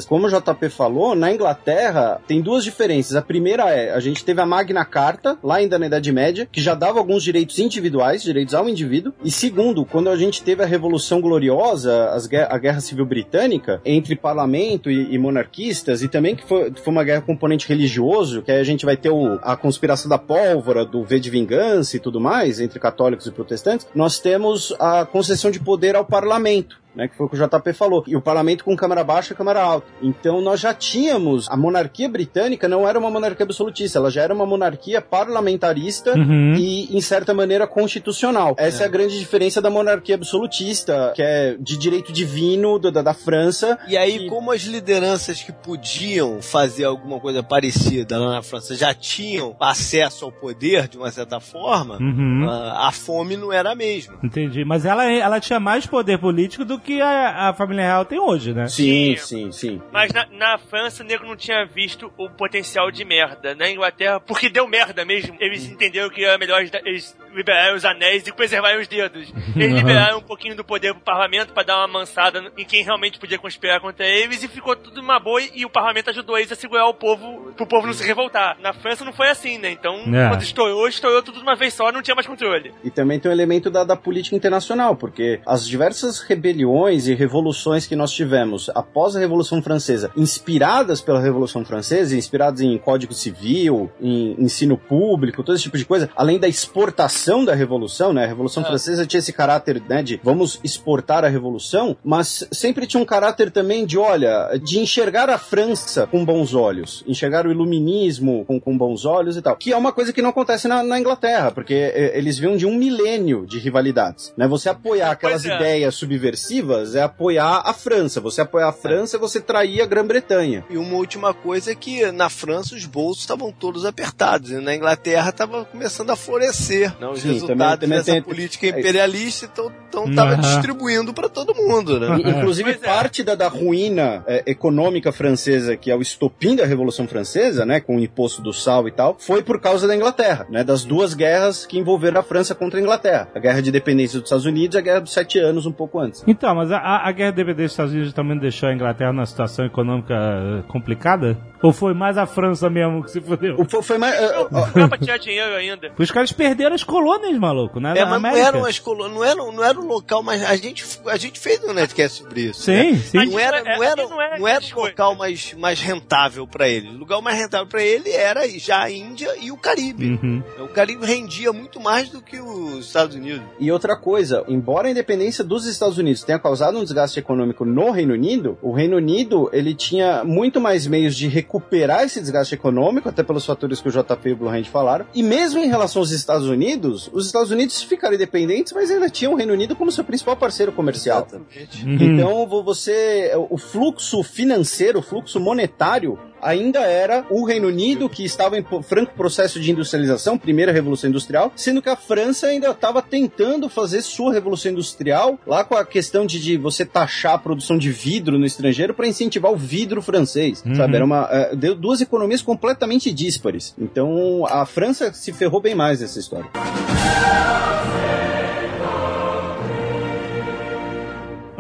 Como o JP falou, na Inglaterra tem duas diferenças. A primeira é, a gente teve a Magna Carta, lá ainda na Idade Média, que já dava alguns direitos individuais, direitos ao indivíduo. E segundo, quando a gente teve a Revolução Gloriosa, as a Guerra Civil Britânica, entre parlamento e, e monarquistas, e também que foi, foi uma guerra com componente religioso, que aí a gente vai ter o- a conspiração da pólvora, do V de vingança e tudo mais, entre católicos e protestantes, nós temos a concessão de poder ao parlamento né, que foi o que o JP falou, e o parlamento com câmara baixa e câmara alta. Então nós já tínhamos, a monarquia britânica não era uma monarquia absolutista, ela já era uma monarquia parlamentarista Uhum. e, em certa maneira, constitucional. Essa é, a grande diferença da monarquia absolutista, que é de direito divino do- da, da França. E aí, E- como as lideranças que podiam fazer alguma coisa parecida lá na França já tinham acesso ao poder, de uma certa forma, Uhum. a, a fome não era a mesma. Entendi. Mas ela, ela tinha mais poder político do que a, a família real tem hoje, né? Sim, sim, sim. Mas na, na França, o nego não tinha visto o potencial de merda. Na Inglaterra, porque deu merda mesmo, eles entenderam que era melhor eles, eles liberarem os anéis e preservarem os dedos. Eles liberaram um pouquinho do poder pro parlamento pra dar uma mansada em quem realmente podia conspirar contra eles e ficou tudo uma boa e o parlamento ajudou eles a segurar o povo, pro povo não se revoltar. Na França não foi assim, né? Então, É. quando estourou, estourou tudo de uma vez só, não tinha mais controle. E também tem o elemento da, da política internacional, porque as diversas rebeliões e revoluções que nós tivemos após a Revolução Francesa, inspiradas pela Revolução Francesa, inspiradas em Código Civil, em ensino público, todo esse tipo de coisa, além da exportação da Revolução, né? A Revolução Francesa tinha esse caráter, né, de vamos exportar a Revolução, mas sempre tinha um caráter também de, olha, de enxergar a França com bons olhos, enxergar o iluminismo com, com bons olhos e tal, que é uma coisa que não acontece na, na Inglaterra, porque é, eles vinham de um milênio de rivalidades, né? Você apoiar aquelas Pois é. ideias subversivas é apoiar a França, você apoiar a França é você trair a Grã-Bretanha. E uma última coisa é que na França os bolsos estavam todos apertados e na Inglaterra estava começando a florescer. Não, os Sim, resultados também- também dessa tem- política é imperialista então estava Aham. distribuindo para todo mundo, né? Inclusive, Pois é. parte da, da ruína é, econômica francesa, que é o estopim da Revolução Francesa, né, com o imposto do sal e tal, foi por causa da Inglaterra, né, das duas guerras que envolveram a França contra a Inglaterra. A Guerra de Independência dos Estados Unidos e a Guerra dos Sete Anos, um pouco antes. Então, mas a, a- guerra de independência dos Estados Unidos também deixou a Inglaterra numa situação econômica eh, complicada? Ou foi mais a França mesmo que se fodeu? O- Foi, foi mais... é, é, Não dá pra tirar dinheiro ainda. Os caras perderam as colônias, maluco, né? É, na mas não América. eram as colo- não era, não era um local, mas a gente, a gente fez um netcast sobre isso. Sim, né? sim. Mas Não era, é- não era, não é não era essas o local mais, mais rentável para ele. O lugar mais rentável para ele era já a Índia e o Caribe. Uhum. O Caribe rendia muito mais do que os Estados Unidos. E outra coisa, embora a independência dos Estados Unidos tenha causado um desgaste econômico no Reino Unido, o Reino Unido ele tinha muito mais meios de recuperar esse desgaste econômico, até pelos fatores que o JP e o Blue Hand falaram. E mesmo em relação aos Estados Unidos, os Estados Unidos ficaram independentes, mas ainda tinham o Reino Unido como seu principal parceiro comercial. Exatamente. Uhum. Então vo- você, o fluxo financeiro, o fluxo monetário ainda era o Reino Unido que estava em franco processo de industrialização, primeira revolução industrial, sendo que a França ainda estava tentando fazer sua revolução industrial, lá com a questão de, de você taxar a produção de vidro no estrangeiro para incentivar o vidro francês, Uhum. sabe? Era uma eh, deu duas economias completamente díspares. Então a França se ferrou bem mais nessa história.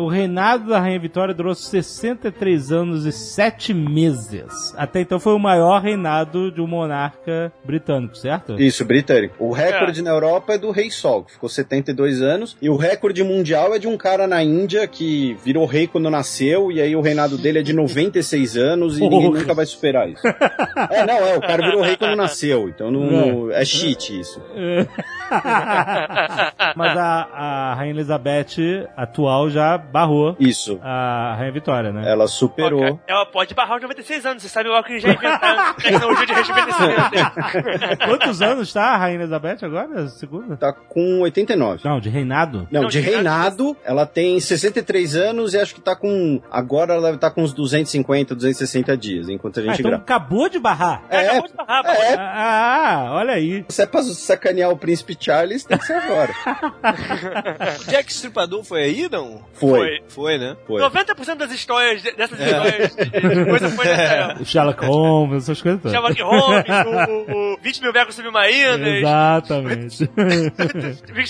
O reinado da Rainha Vitória durou 63 anos e 7 meses. Até então foi o maior reinado de um monarca britânico, certo? Isso, britânico. O recorde na Europa é do Rei Sol, que ficou 72 anos. E o recorde mundial é de um cara na Índia que virou rei quando nasceu. E aí o reinado dele é de 96 anos e ninguém nunca vai superar isso. é, não, é. O cara virou rei quando nasceu. Então não, não- é cheat isso. Mas a, a Rainha Elizabeth atual já barrou Isso. a Rainha Vitória, né? Ela superou. Ela pode barrar os 96 anos, você sabe logo que já inventaram tecnologia de rejuvenescimento. Quantos anos tá a Rainha Elizabeth agora? Segunda? Tá com 89. Não, de reinado? Não, Não, de de reinado, ela tem 63 anos e acho que tá com. Agora ela deve estar com uns 250, 260 dias, enquanto a Ah, gente então grava. acabou de barrar. É, Acabou de barrar, pô. é. Ah, olha aí. Se é pra sacanear o príncipe Charles, tem que ser agora. O Jack Stripador foi aí, não? Foi. Foi. Foi, né? Foi. 90% das histórias, de- dessas histórias de coisa foi nessa época. O Sherlock Holmes, essas coisas todas. Sherlock Holmes, o, o, o 20 mil becos submarinos, Exatamente. Vic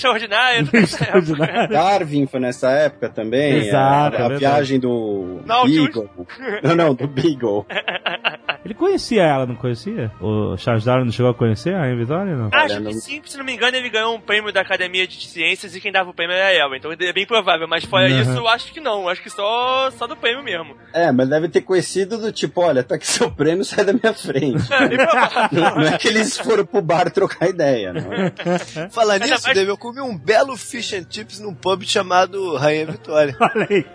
época. Darwin foi nessa época também. Exato, a, é a verdade. viagem do Nautilus. Beagle. Não, não, do Beagle. Ele conhecia ela, não conhecia? O Charles Darwin não chegou a conhecer a Rainha Vitória, não? Acho que sim, se não me engano, ele ganhou um prêmio da Academia de Ciências e quem dava o prêmio era ela. Então é bem provável, mas fora Uhum. isso, eu acho que não. Acho que só, só do prêmio mesmo. É, mas deve ter conhecido do tipo, olha, tá aqui seu prêmio, sai da minha frente. É, bem provável. Não, não é que eles foram pro bar trocar ideia, não. Falar nisso, mais- Dave, eu comi um belo fish and chips num pub chamado Rainha Vitória. Olha aí.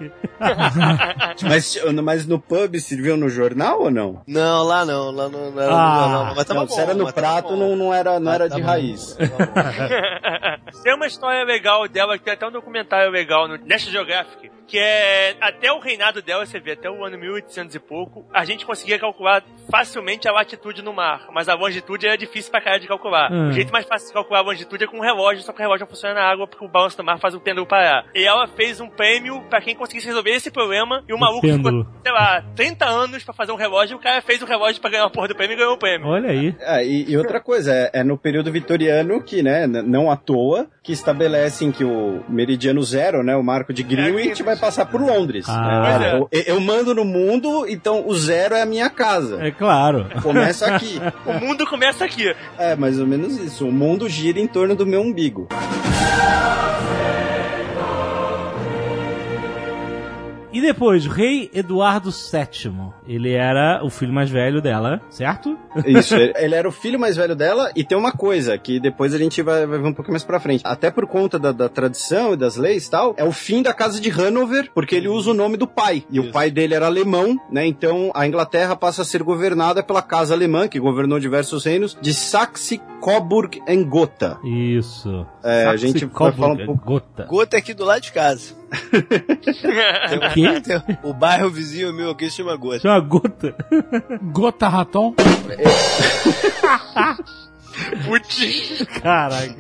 Mas, mas no pub serviu no jornal ou não? Não, lá não, lá não, não era Ah, no jornal, mas tava não, bom. se era no prato, bom. não, não era, não era tá de bom. raiz. Tem uma história legal dela, que tem até um documentário legal no National Geographic, que é até o reinado dela, você vê, até o ano 1800 e pouco, a gente conseguia calcular facilmente a latitude no mar, mas a longitude era difícil pra caralho de calcular. Hum. O jeito mais fácil de calcular a longitude é com um relógio, só que o relógio não funciona na água porque o balanço do mar faz o pêndulo parar. E ela fez um prêmio pra quem conseguisse resolver esse problema e o maluco pêndulo. ficou, sei lá, 30 anos pra fazer um relógio e o cara fez o relógio pra ganhar a porra do prêmio e ganhou o prêmio. Olha aí. É, e, e outra coisa, é, é no período vitoriano que, né, não à toa, que estabelecem que o meridiano zero, né, o marco de Greenwich, Greenwich. vai passar por Londres. Ah. né? eu, eu mando no mundo, então o zero é a minha casa. É claro. Começa aqui. O mundo começa aqui. É, mais ou menos isso. O mundo gira em torno do meu umbigo. E depois, Rei Eduardo VII. Ele era o filho mais velho dela, certo? Isso, ele era o filho mais velho dela, e tem uma coisa que depois a gente vai, vai ver um pouquinho mais pra frente. Até por conta da, da tradição e das leis e tal, é o fim da casa de Hanover, porque ele usa o nome do pai. E o pai dele era alemão, né? Então a Inglaterra passa a ser governada pela casa alemã, que governou diversos reinos, de Saxe, Coburg e Gotha. Isso. É, a gente vai falar um pouco. Gota. Gota é aqui do lado de casa. O quê? Tem- O bairro vizinho meu aqui se chama Gota. Chama gota. Gota Raton. Putz. Caraca.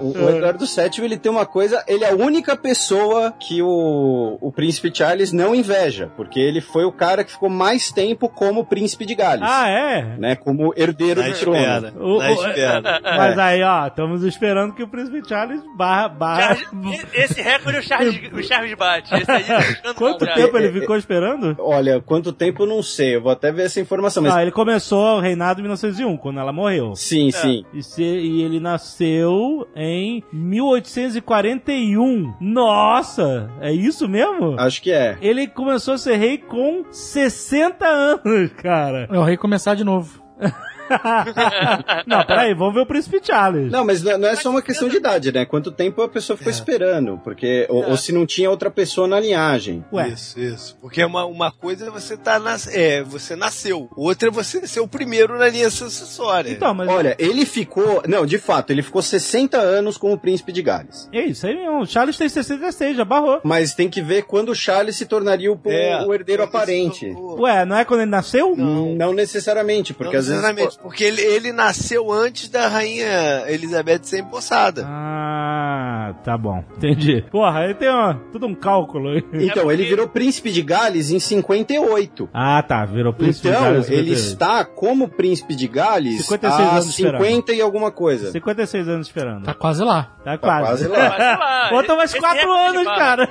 O, o Eduardo VII, ele tem uma coisa, ele é a única pessoa que o, o príncipe Charles não inveja, porque ele foi o cara que ficou mais tempo como príncipe de Gales. Ah, é? Né, como herdeiro Na do trono. espera. O- Na o- espera. Mas aí, ó, estamos esperando que o príncipe Charles barra. barra... Charles- esse recorde o Charles, o Charles bate. Esse aí tá ficando Quanto tempo já. ele ficou esperando? Olha, quanto tempo eu não sei, eu vou até ver essa informação, mas... Ah, ele começou o reinado em 1901, quando ela morreu. Sim, sim. E, se- e ele nasceu em 1841. Nossa, é isso mesmo? Acho que é. Ele começou a ser rei com 60 anos, cara. É o rei começar de novo. Não, peraí, vamos ver o príncipe Charles. Não, mas não não é só uma questão de idade, né? Quanto tempo a pessoa ficou esperando, porque... Ou, ou se não tinha outra pessoa na linhagem. Ué, Isso, isso. Porque uma, uma coisa é você tá nas, é, você nasceu. Outra é você ser o primeiro na linha sucessória. então, mas. Olha, ele ficou... Não, de fato, ele ficou 60 anos como príncipe de Gales. É isso aí mesmo. O Charles tem 66, já barrou. Mas tem que ver quando o Charles se tornaria o, É, o herdeiro aparente. Ué, não é quando ele nasceu? Não, não necessariamente, porque Não às vezes... porque ele, ele nasceu antes da rainha Elizabeth ser empossada. Ah, tá bom. Entendi. Porra, aí tem uma, tudo um cálculo aí. Então, ele virou príncipe de Gales em 58. Ah, tá. Virou príncipe Então, de Gales. ele 58. está como príncipe de Gales 56 há anos esperando. 50 e alguma coisa. 56 anos esperando. Tá quase lá. Tá Tá quase. quase lá. Mas, sei lá, Falta mais esse 4 recorde anos, cara.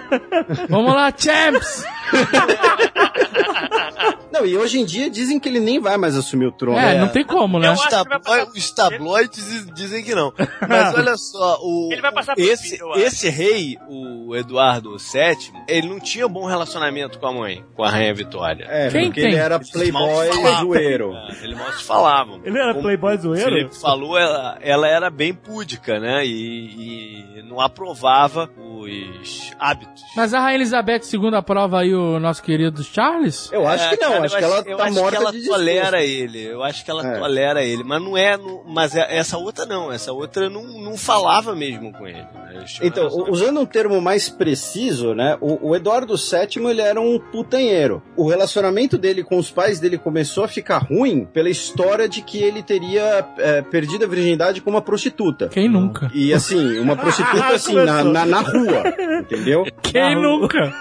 Vamos lá, champs! Não, e hoje em dia dizem que ele nem vai mais assumir o trono. É, né? não tem como, né? Os, tablo- os tabloides diz- dizem que não. Mas olha só, o, Ele vai passar por esse, filho, esse rei, o Eduardo VII, ele não tinha bom relacionamento com a mãe, com a rainha Vitória. É, Quem porque tem? ele era playboy zoeiro. É, Ele mal se falavam. Ele era Como playboy zoeiro? Felipe falou, ela, ela era bem púdica, né? E, e não aprovava os hábitos. Mas a Rainha Elizabeth II aprova aí o nosso querido Charles? Eu acho que não, É, cara, acho eu que ela eu tá acho morta que ela de desgosto. tolera ele. Eu acho que ela É. tolera ele, mas não é, no- mas é- essa outra não, essa outra não, não falava mesmo com ele. né? Então, usando um termo mais preciso, né? O, o Eduardo VII ele era um putanheiro. O relacionamento dele com os pais dele começou a ficar ruim pela história de que ele teria é, perdido a virgindade com uma prostituta. Quem nunca? E assim, uma prostituta assim, na, na, na rua, entendeu? Quem Na nunca?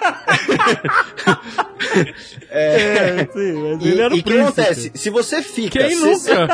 É, sim, mas E ele era e o o que acontece? Se você fica. Quem nunca?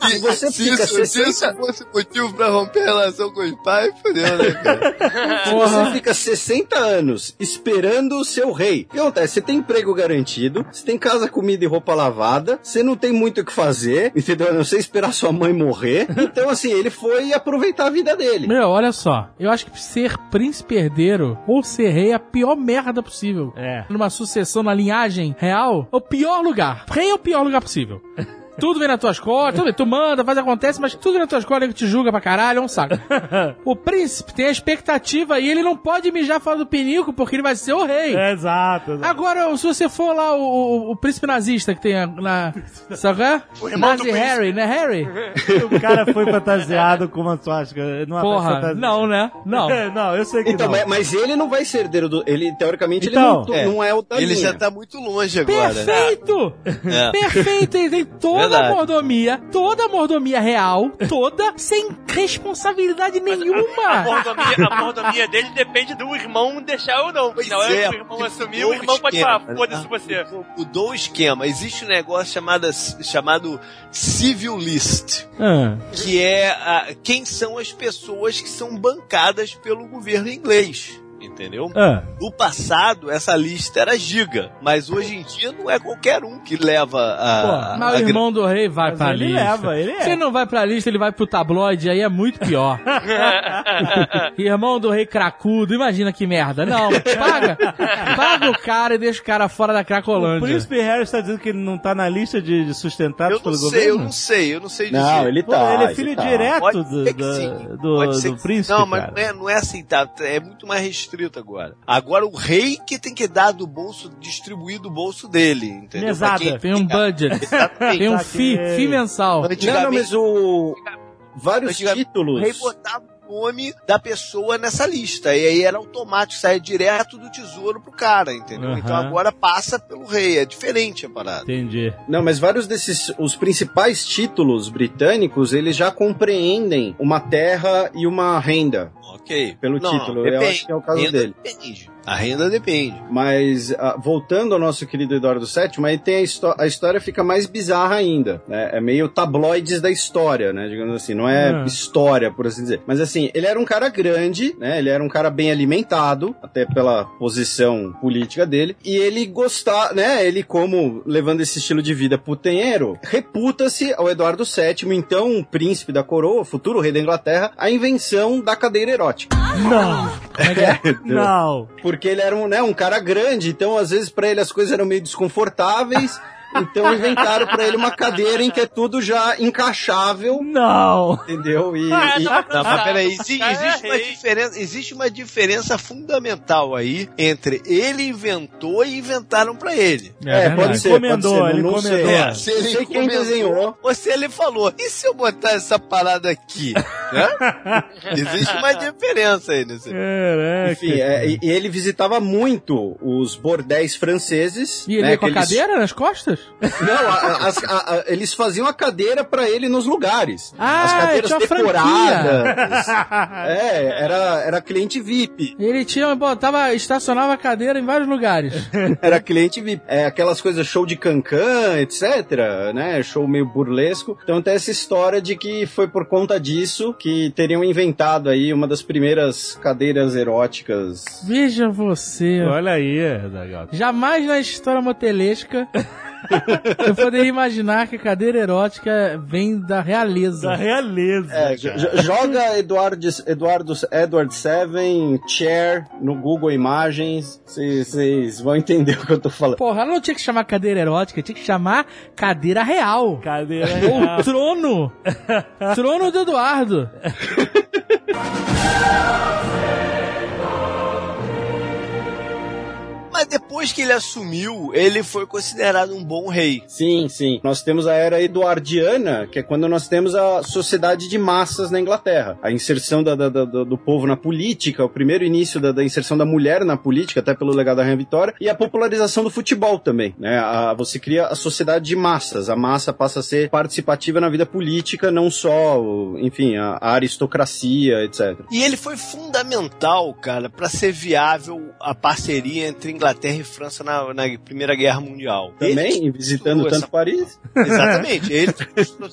Se você se, fica isso, se 60 isso fosse motivo pra romper a relação com os pais, fodeu, né, cara? Se você fica 60 anos esperando o seu rei, o que acontece? Você tem emprego garantido, você tem casa, comida e roupa lavada, você não tem muito o que fazer, entendeu? A não sei esperar sua mãe morrer. Então, assim, ele foi aproveitar a vida dele. Meu, olha só. Eu acho que ser príncipe herdeiro ou ser rei é a pior merda possível. É. Numa sucessão na linhagem real, é o pior lugar. Rei é o pior lugar possível. tudo vem nas tuas costas, tudo tu manda, faz, acontece, mas tudo vem nas tuas costas, nego te julga pra caralho, é um saco. o príncipe tem a expectativa e ele não pode mijar fora do pinico porque ele vai ser o rei. É, exato, exato. Agora, se você for lá, o, o- o príncipe nazista que tem a- na. Sabe qual é? O irmão Nazi. Harry, né, Harry? O cara foi fantasiado com uma suástica. Numa Porra, fantasia. não, né? Não. não, eu sei que Então, não. mas, mas ele não vai ser herdeiro do. Ele, teoricamente, Então, ele não, não é o da Ele linha. já tá muito longe agora. Perfeito! É. Perfeito! Ele tem toda a mordomia, toda a mordomia real, toda, sem responsabilidade A nenhuma. mordomia, a mordomia dele depende do irmão deixar ou não. Pois é, é, o irmão assumir, o irmão o pode esquema, falar, né? foda-se você. Mudou o esquema. Existe um negócio chamado, chamado Civil List, Ah, que é a- quem são as pessoas que são bancadas pelo governo inglês. Entendeu? ah. No passado, essa lista era giga, mas hoje em dia não é qualquer um que leva a. a- Mas a o irmão do rei vai Mas pra ele lista. leva, ele é. Se ele não vai pra lista, ele vai pro tabloide, aí é muito pior. irmão do rei cracudo, imagina que merda. Não, paga. Paga o cara e deixa o cara fora da O Cracolândia. príncipe Harry está dizendo que ele não tá na lista de, de sustentados Eu não pelo sei, governo? eu não sei, eu não sei dizer. Não, ele Pô, tá. ele é filho tá. direto Pode do, ser que da- sim. do, Pode ser do que- príncipe, Não, mas cara. não é, não é assim, tá? É muito mais restrito agora. Agora o rei que tem que dar do bolso, distribuir do bolso dele, entendeu? Pra quem- Tem um budget. Exatamente. Tem um Saquei. fi, fi mensal. Não, não, mas o. Vários títulos. o rei botava nome da pessoa nessa lista. E aí era automático, saia direto do tesouro pro cara, entendeu? Aham. Então agora passa pelo rei. É diferente a parada. Entendi. Não, mas vários desses, os principais títulos britânicos, eles já compreendem uma terra e uma renda, Ok. pelo Não, título. Eu depende. acho que é o caso Renda dele. Depende. A renda depende. Mas, ah, voltando ao nosso querido Eduardo VII, aí tem a, a história fica mais bizarra ainda, né? É meio tabloides da história, né? Digamos assim, não é Ah. história, por assim dizer. Mas assim, ele era um cara grande, né? Ele era um cara bem alimentado, até pela posição política dele, e ele gostava, né? Ele como, levando esse estilo de vida putanheiro, reputa-se ao Eduardo VII, então um príncipe da coroa, futuro rei da Inglaterra, a invenção da cadeira erótica. Não! Como é que é? Porque ele era um, né, um cara grande, então às vezes pra ele as coisas eram meio desconfortáveis. Então inventaram pra ele uma cadeira em que é tudo já encaixável, Não! entendeu? E, Ah, e- não, Não, mas peraí, Esse exi- cara é existe, uma rei. diferença, existe uma diferença fundamental aí entre ele inventou e inventaram pra ele. é, verdade. pode ser, Encomendou, pode ser, ele encomendou. É, Se ele sei quem desenhou. Ou se ele falou, e se eu botar essa parada aqui? Né? Existe uma diferença aí nesse. Caraca. Enfim, é, e, e ele visitava muito os bordéis franceses. E ele né, ia com a cadeira nas costas? Não, a- a- a- a- eles faziam a cadeira pra ele nos lugares. Ah, As cadeiras decoradas. é, era, era cliente VIP. Ele tinha, botava, estacionava a cadeira em vários lugares. Era cliente VIP. É, aquelas coisas show de cancan, etc, né? Show meio burlesco. Então tem essa história de que foi por conta disso que teriam inventado aí uma das primeiras cadeiras eróticas. Veja você. Olha aí, Zagal. Jamais na história motelesca eu poderia imaginar que a cadeira erótica vem da realeza. Da realeza. É, joga Eduardo, Eduardo, Edward Seven, Chair, no Google Imagens, vocês vão entender o que eu tô falando. Porra, ela não tinha que chamar cadeira erótica, tinha que chamar cadeira real. Cadeira Ou real. trono. trono do Eduardo. Mas depois que ele assumiu, ele foi considerado um bom rei. Sim, sim. Nós temos a era eduardiana, que é quando nós temos a sociedade de massas na Inglaterra. A inserção da- da- da- do povo na política, o primeiro início da, inserção da mulher na política, até pelo legado da Rainha Vitória, e a popularização do futebol também. Né? A- você cria a sociedade de massas. A massa passa a ser participativa na vida política, não só, enfim, a, a aristocracia, etc. E ele foi fundamental, cara, pra ser viável a parceria entre Inglaterra e França na, na Primeira Guerra Mundial. Também, Ele visitando tanto essa- Paris. Exatamente. Ele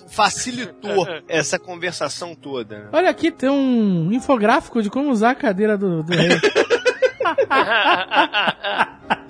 facilitou essa conversação toda. né? Olha aqui, tem um infográfico de como usar a cadeira do, do rei.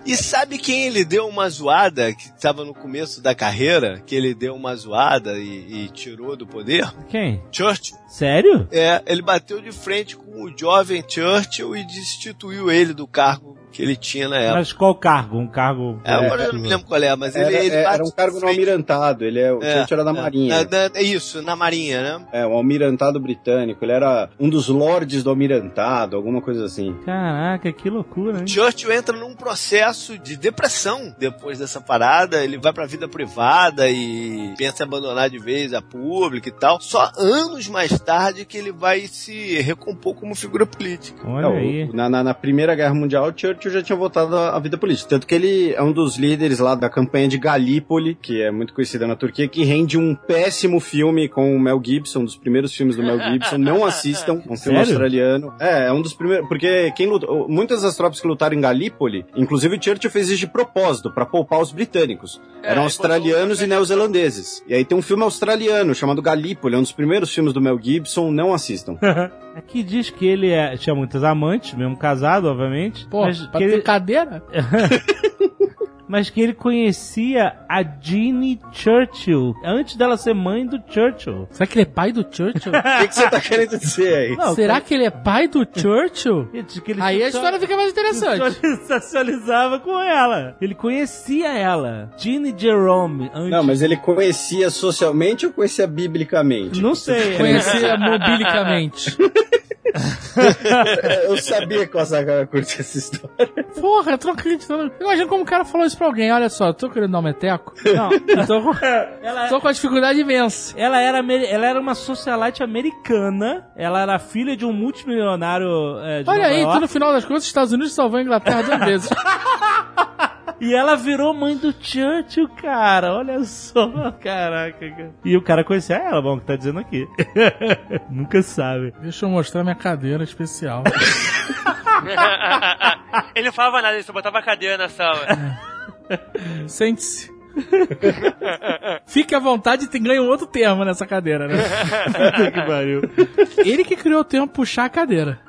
E sabe quem ele deu uma zoada, que estava no começo da carreira, que ele deu uma zoada e, e tirou do poder? Quem? Churchill. Sério? É, ele bateu de frente com o jovem Churchill e destituiu ele do cargo que ele tinha na época. Mas qual cargo? Um cargo. É, agora eu não me lembro qual é, mas Era, ele, ele é, era um cargo no almirantado, ele é, o É, Churchill era da é, Marinha. na- na- é isso, na Marinha, né? É, o almirantado britânico, ele era um dos lords do almirantado, alguma coisa assim. Caraca, que loucura, hein? Churchill entra num processo de depressão depois dessa parada. Ele vai pra vida privada e pensa em abandonar de vez a pública e tal. Só anos mais tarde que ele vai se recompor como figura política. Olha É, o- aí. na, na- na Primeira Guerra Mundial, Churchill já tinha voltado à vida política. Tanto que ele é um dos líderes lá da campanha de Galípoli, que é muito conhecida na Turquia, que rende um péssimo filme com o Mel Gibson, um dos primeiros filmes do Mel Gibson. Não assistam, um filme Sério? australiano. É, é um dos primeiros. Porque quem lutou, muitas das tropas que lutaram em Galípoli, inclusive o Churchill fez isso de propósito, pra poupar os britânicos. Eram É, australianos e neozelandeses. E aí tem um filme australiano chamado Galípoli, é um dos primeiros filmes do Mel Gibson. Não assistam. Aqui diz que ele é- tinha muitas amantes, mesmo casado, obviamente. Pô, mas, pra que ter ele, cadeira? mas que ele conhecia a Jeannie Churchill antes dela ser mãe do Churchill. Será que ele é pai do Churchill? O que, que você tá querendo dizer aí? Não, Será que ele é pai do Churchill? Ele ele Aí a história fica mais interessante. socializava com ela. Ele conhecia ela. Jeannie Jerome. Antes... Não, mas ele conhecia socialmente ou conhecia biblicamente? Não sei. Conhecia mobilicamente. Eu sabia que o Azaghal ia curtir essa história. Porra, eu tô acreditando. Imagina como o cara falou isso pra alguém. Olha só, eu tô querendo dar um meteco. Não, Eu tô com, ela, tô com a dificuldade imensa. ela, era, ela era uma socialite americana. Ela era filha de um multimilionário é, de Olha Nova aí, York. tu no final das contas, os Estados Unidos salvou a Inglaterra duas vezes. E ela virou mãe do Churchill, cara. Olha só. Caraca, cara. E o cara conhecia ela, bom, que tá dizendo aqui. Nunca sabe. Deixa eu mostrar minha cadeira especial. ele não falava nada, ele só botava a cadeira na sala. Sente-se. Fique à vontade e tem ganho um outro termo nessa cadeira, né? Que pariu. Ele que criou o termo puxar a cadeira.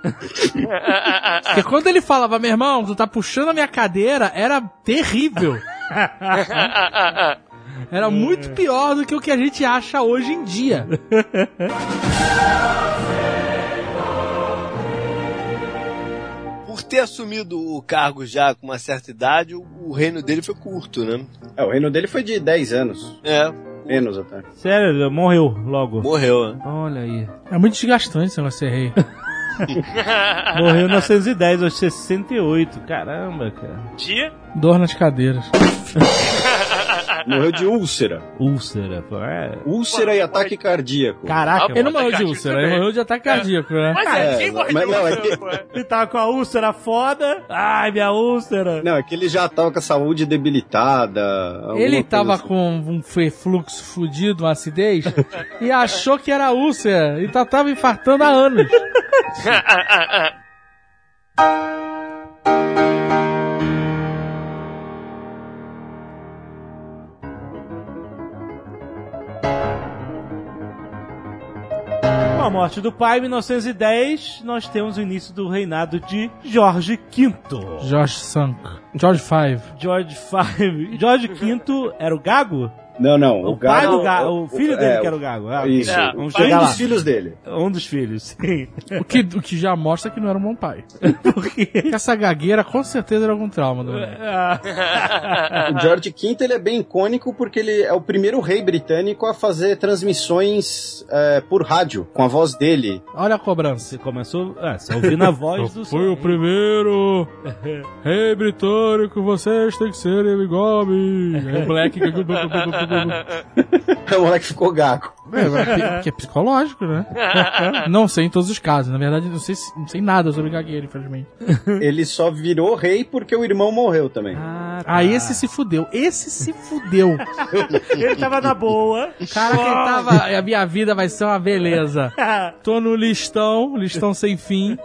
Porque quando ele falava, meu irmão, tu tá puxando a minha cadeira, era terrível. Era muito pior do que o que a gente acha hoje em dia. Por ter assumido o cargo já com uma certa idade, o, reino dele foi curto, né? É, o reino dele foi de 10 anos. É, Menos até. Sério, ele morreu logo. morreu, né? Olha aí. É muito desgastante esse negócio de ser rei. Morreu em 1910, aos 68. Caramba, cara. Tia? Dor nas cadeiras. Morreu de úlcera. Úlcera, pô. É. Úlcera e ataque cardíaco. Caraca, Ele não morreu de úlcera, ele morreu de ataque cardíaco, né? Mas é, É, quem morre mas de não, é úlcera, que- pô? Ele tava com a úlcera foda. Ai, minha úlcera. Não, é que ele já tava com a saúde debilitada. alguma Ele coisa tava assim. com um refluxo fudido, uma acidez, e achou que era úlcera, e tá- tava infartando há anos. Com a morte do pai, em 1910, nós temos o início do reinado de Jorge V. George Sunk. George Five. George V. Jorge V era o Gago? Não, não. O, O, pai Gago, do Gago. O filho dele é, que era o Gago. Ah. Isso. É, Vamos Um lá. dos filhos dele. Um dos filhos, sim. O que, o que já mostra que não era um bom pai. Porque... Porque essa gagueira com certeza era algum trauma do moleque. Ah, O George V ele é bem icônico porque ele é o primeiro rei britânico a fazer transmissões é, por rádio, com a voz dele. Olha a cobrança. você começou ah, você ouvindo a voz do Foi o primeiro rei britânico, vocês têm que ser igual a mim. Aí o moleque... o moleque ficou gago. É, que é psicológico, né? Não sei em todos os casos. Na verdade, não sei, se- não sei nada sobre gagueira, infelizmente. Ele só virou rei porque o irmão morreu também. Ah, tá. Aí esse se fudeu. Esse se fudeu. Ele tava na boa. Cara, quem tava. A minha vida vai ser uma beleza. Tô no listão, listão sem fim.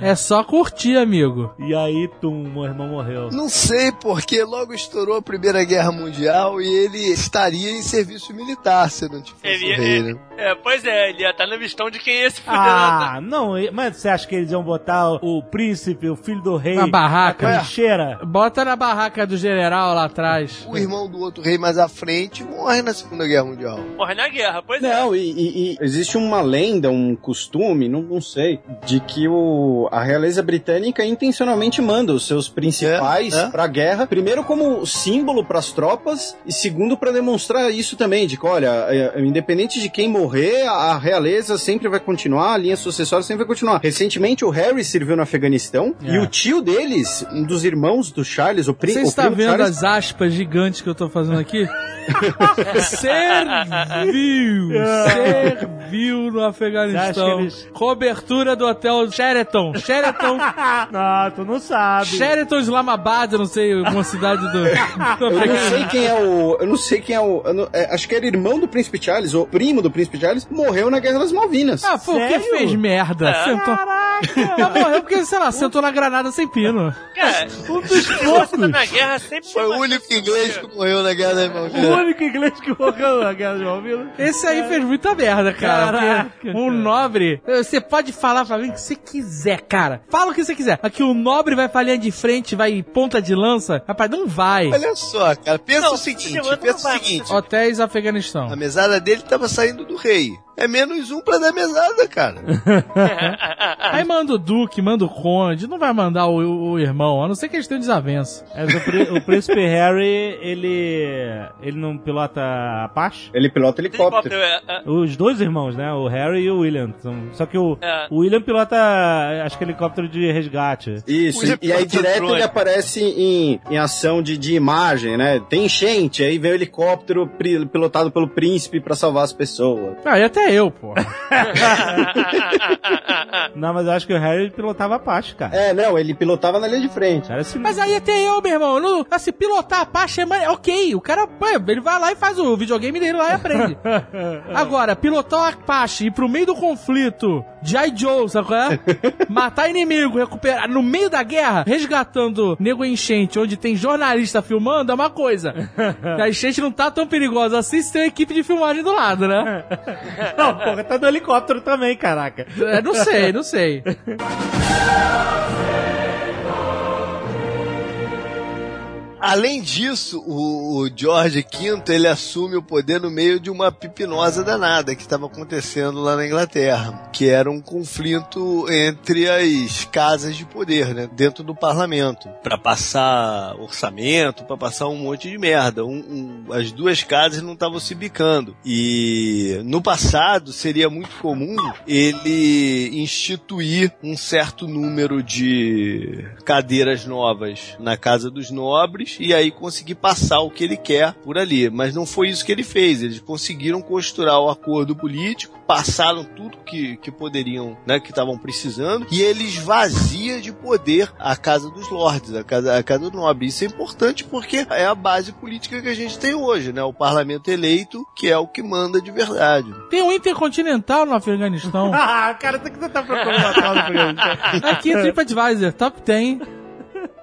É só curtir, amigo. E aí, tum, meu irmão morreu. Não sei porque logo estourou a Primeira Guerra Mundial e ele estaria em serviço militar se não tivesse Ele o ia- rei, né? É, pois é, ele ia estar no vistão de quem ia se fuder. Ah, não, mas você acha que eles iam botar o príncipe, o filho do rei, Na barraca. na trincheira? Bota na barraca do general lá atrás. O irmão do outro rei mais à frente morre na Segunda Guerra Mundial. Morre na guerra, pois é. Não, e, e- e existe uma lenda, um costume, não, não sei, de que o, a realeza britânica intencionalmente manda os seus principais É, é. pra guerra, primeiro como símbolo pras tropas, e segundo pra demonstrar isso também, de que, olha, é, independente de quem morrer, a, a realeza sempre vai continuar, a linha sucessória sempre vai continuar. Recentemente o Harry serviu no Afeganistão, É. e o tio deles, um dos irmãos do Charles, o, pri, Você o está primo vendo Charles, as aspas gigantes que eu tô fazendo aqui? serviu! Serviu no Afeganistão. eles- Cobertura do hotel Sheraton. Sheraton. não, tu não sabe. Sheraton Islamabad, eu não sei, alguma cidade do. Eu não sei quem é o. Eu não sei quem é o. não- é, acho que era irmão do Príncipe Charles, ou primo do Príncipe Charles, morreu na Guerra das Malvinas. Ah, foi o que Sério? fez merda. Sentou. Caraca! Morreu porque, sei lá, sentou na granada sem pino. Cara, Um dos poucos. na guerra sempre Foi o único inglês que morreu na Guerra das Malvinas. Único inglês que morreu na Guerra de Malvinas. Esse aí fez muita merda, cara. Caraca, um cara. nobre. Você pode falar pra mim o que você quiser, cara. Fala o que você quiser. Aqui o nobre vai pra linha de frente, vai ponta de lança. Rapaz, não vai. Olha só, cara, pensa Não, o seguinte, pensa o seguinte. Hotéis Afeganistão. A mesada dele tava saindo do rei. É menos um pra dar mesada, cara. Aí manda o Duque, manda o Conde. Não vai mandar o, o irmão, a não ser que eles tenham desavença. Mas o, o príncipe Harry, ele. ele não pilota Apache? Ele pilota helicóptero. É, é. Os dois irmãos, né? O Harry e o William. Só que o, É. o William pilota, acho que helicóptero de resgate. Isso, e, e aí direto ele aparece em, em ação de, de imagem, né? Tem enchente, aí vem o helicóptero pilotado pelo príncipe pra salvar as pessoas. Ah, e até eu, pô. Não, mas eu acho que o Harry pilotava Apache, cara. É, não, ele pilotava na linha de frente. Era assim. Mas aí até eu, meu irmão. Não, assim, pilotar a Apache é mais- ok. O cara, ele vai lá e faz o videogame dele lá e aprende. Agora, pilotar o Apache e ir pro meio do conflito, G.I. Joe, sabe qual é? Matar inimigo, recuperar, no meio da guerra, resgatando nego enchente, onde tem jornalista filmando, é uma coisa. A enchente não tá tão perigosa assim se tem uma equipe de filmagem do lado, né? Não, porra, tá no helicóptero também, caraca. É, não sei, não sei. Além disso, o, o George V ele assume o poder no meio de uma pipinosa danada que estava acontecendo lá na Inglaterra, que era um conflito entre as casas de poder, né, dentro do parlamento, para passar orçamento, para passar um monte de merda. Um- um- as duas casas não estavam se bicando e no passado seria muito comum ele instituir um certo número de cadeiras novas na casa dos nobres e aí conseguir passar o que ele quer por ali. Mas não foi isso que ele fez. Eles conseguiram costurar o acordo político, passaram tudo que, que poderiam, né, que estavam precisando, e ele esvazia de poder a casa dos lords, a casa, a casa do nobre. Isso é importante porque é a base política que a gente tem hoje, né? O parlamento eleito, que é o que manda de verdade. Tem um Intercontinental no Afeganistão. Ah, cara, tem que tentar procurar uma tal do programa. Aqui é TripAdvisor, top 10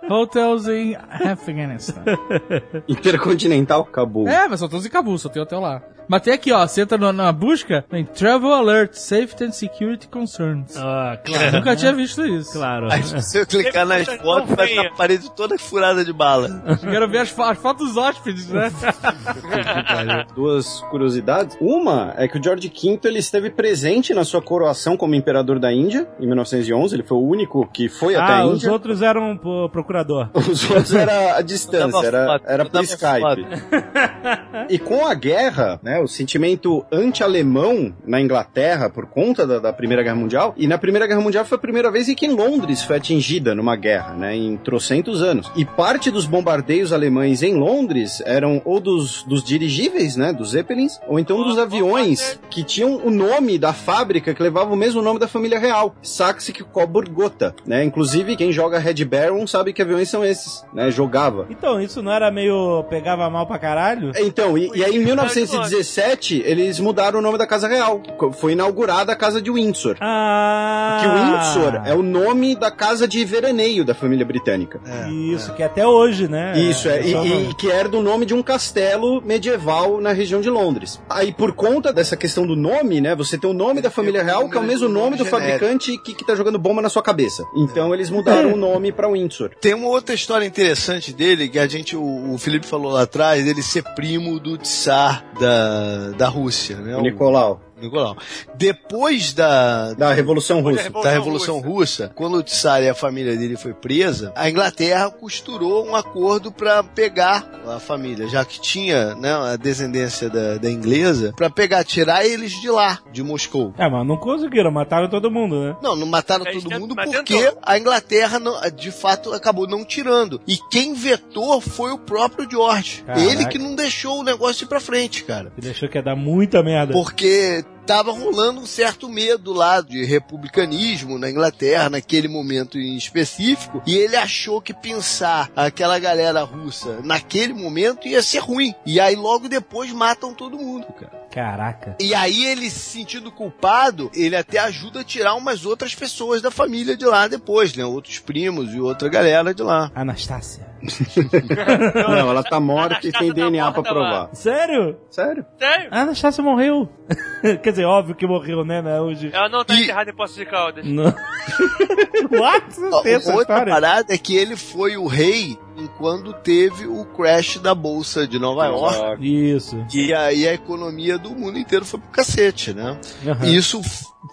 hotels em Afeganistão. Intercontinental, acabou. É, mas só todos em Cabul, só tem hotel lá. Mas tem aqui, ó, você entra no- na busca, tem Travel Alert, Safety and Security Concerns. Ah, claro. Nunca tinha visto isso. Claro. Aí se eu clicar nas fotos, vai estar a parede toda furada de bala. Quero ver as, as fotos dos hóspedes, né? Duas curiosidades. Uma é que o George V ele esteve presente na sua coroação como imperador da Índia em 1911. Ele foi o único que foi até Ah, a os Índia. outros eram pro procurador. Os outros era a distância, era, era por Skype. E com a guerra, né, o sentimento anti-alemão na Inglaterra por conta da, da Primeira Guerra Mundial, e na Primeira Guerra Mundial foi a primeira vez em que Londres foi atingida numa guerra, né, em trocentos anos. E parte dos bombardeios alemães em Londres eram ou dos, dos dirigíveis, né, dos Zeppelins, ou então dos aviões que tinham o nome da fábrica que levava o mesmo nome da família real, Saxe-Coburg-Gotha, né? Inclusive quem joga Red Baron sabe que aviões são esses, né? Jogava. Então, isso não era meio. pegava mal pra caralho? Então, e, e aí em Foi 1916 17, eles mudaram o nome da Casa Real. Foi inaugurada a Casa de Windsor. Ah. Que Windsor é o nome da casa de veraneio da família britânica. Isso, que até hoje, né? Isso, é, e, só e que era do nome de um castelo medieval na região de Londres. Aí, por conta dessa questão do nome, né, você tem o nome da família real, que é o mesmo nome do fabricante que, que tá jogando bomba na sua cabeça. Então, eles mudaram o nome pra Windsor. Tem uma outra história interessante dele, que a gente, o, o Felipe falou lá atrás, dele ser primo do Tsar da, da Rússia, né? O Nicolau. Nicolau. Depois da, Da Revolução Russa. da Revolução Russa, quando o Tsar e a família dele foi presa, a Inglaterra costurou um acordo para pegar a família, já que tinha né, a descendência da, da inglesa, para pegar, tirar eles de lá, de Moscou. É, mas não conseguiram, mataram todo mundo, né? Não, não mataram Eles todo tentam- mundo porque tentou. a Inglaterra, não- de fato, acabou não tirando. E quem vetou foi o próprio George. Caraca. Ele que não deixou o negócio ir pra frente, cara. Ele achou que ia dar muita merda. Porque like tava rolando um certo medo lá de republicanismo na Inglaterra naquele momento em específico e ele achou que pensar aquela galera russa naquele momento ia ser ruim. E aí logo depois matam todo mundo, cara. Caraca. E aí ele se sentindo culpado, ele até ajuda a tirar umas outras pessoas da família de lá depois, né? Outros primos e outra galera de lá. Anastácia. Não, ela tá morta e tem tá DNA pra morta provar. Sério? Sério? Sério? A Anastácia morreu. Quer dizer, óbvio que morreu, né? né hoje. Ela não tá E- enterrada em Poços de Caldas. Não. What? Ó, tem essa Outra história? parada é que ele foi o rei enquanto teve o crash da bolsa de Nova York. Isso. E aí a economia do mundo inteiro foi pro cacete, né? E isso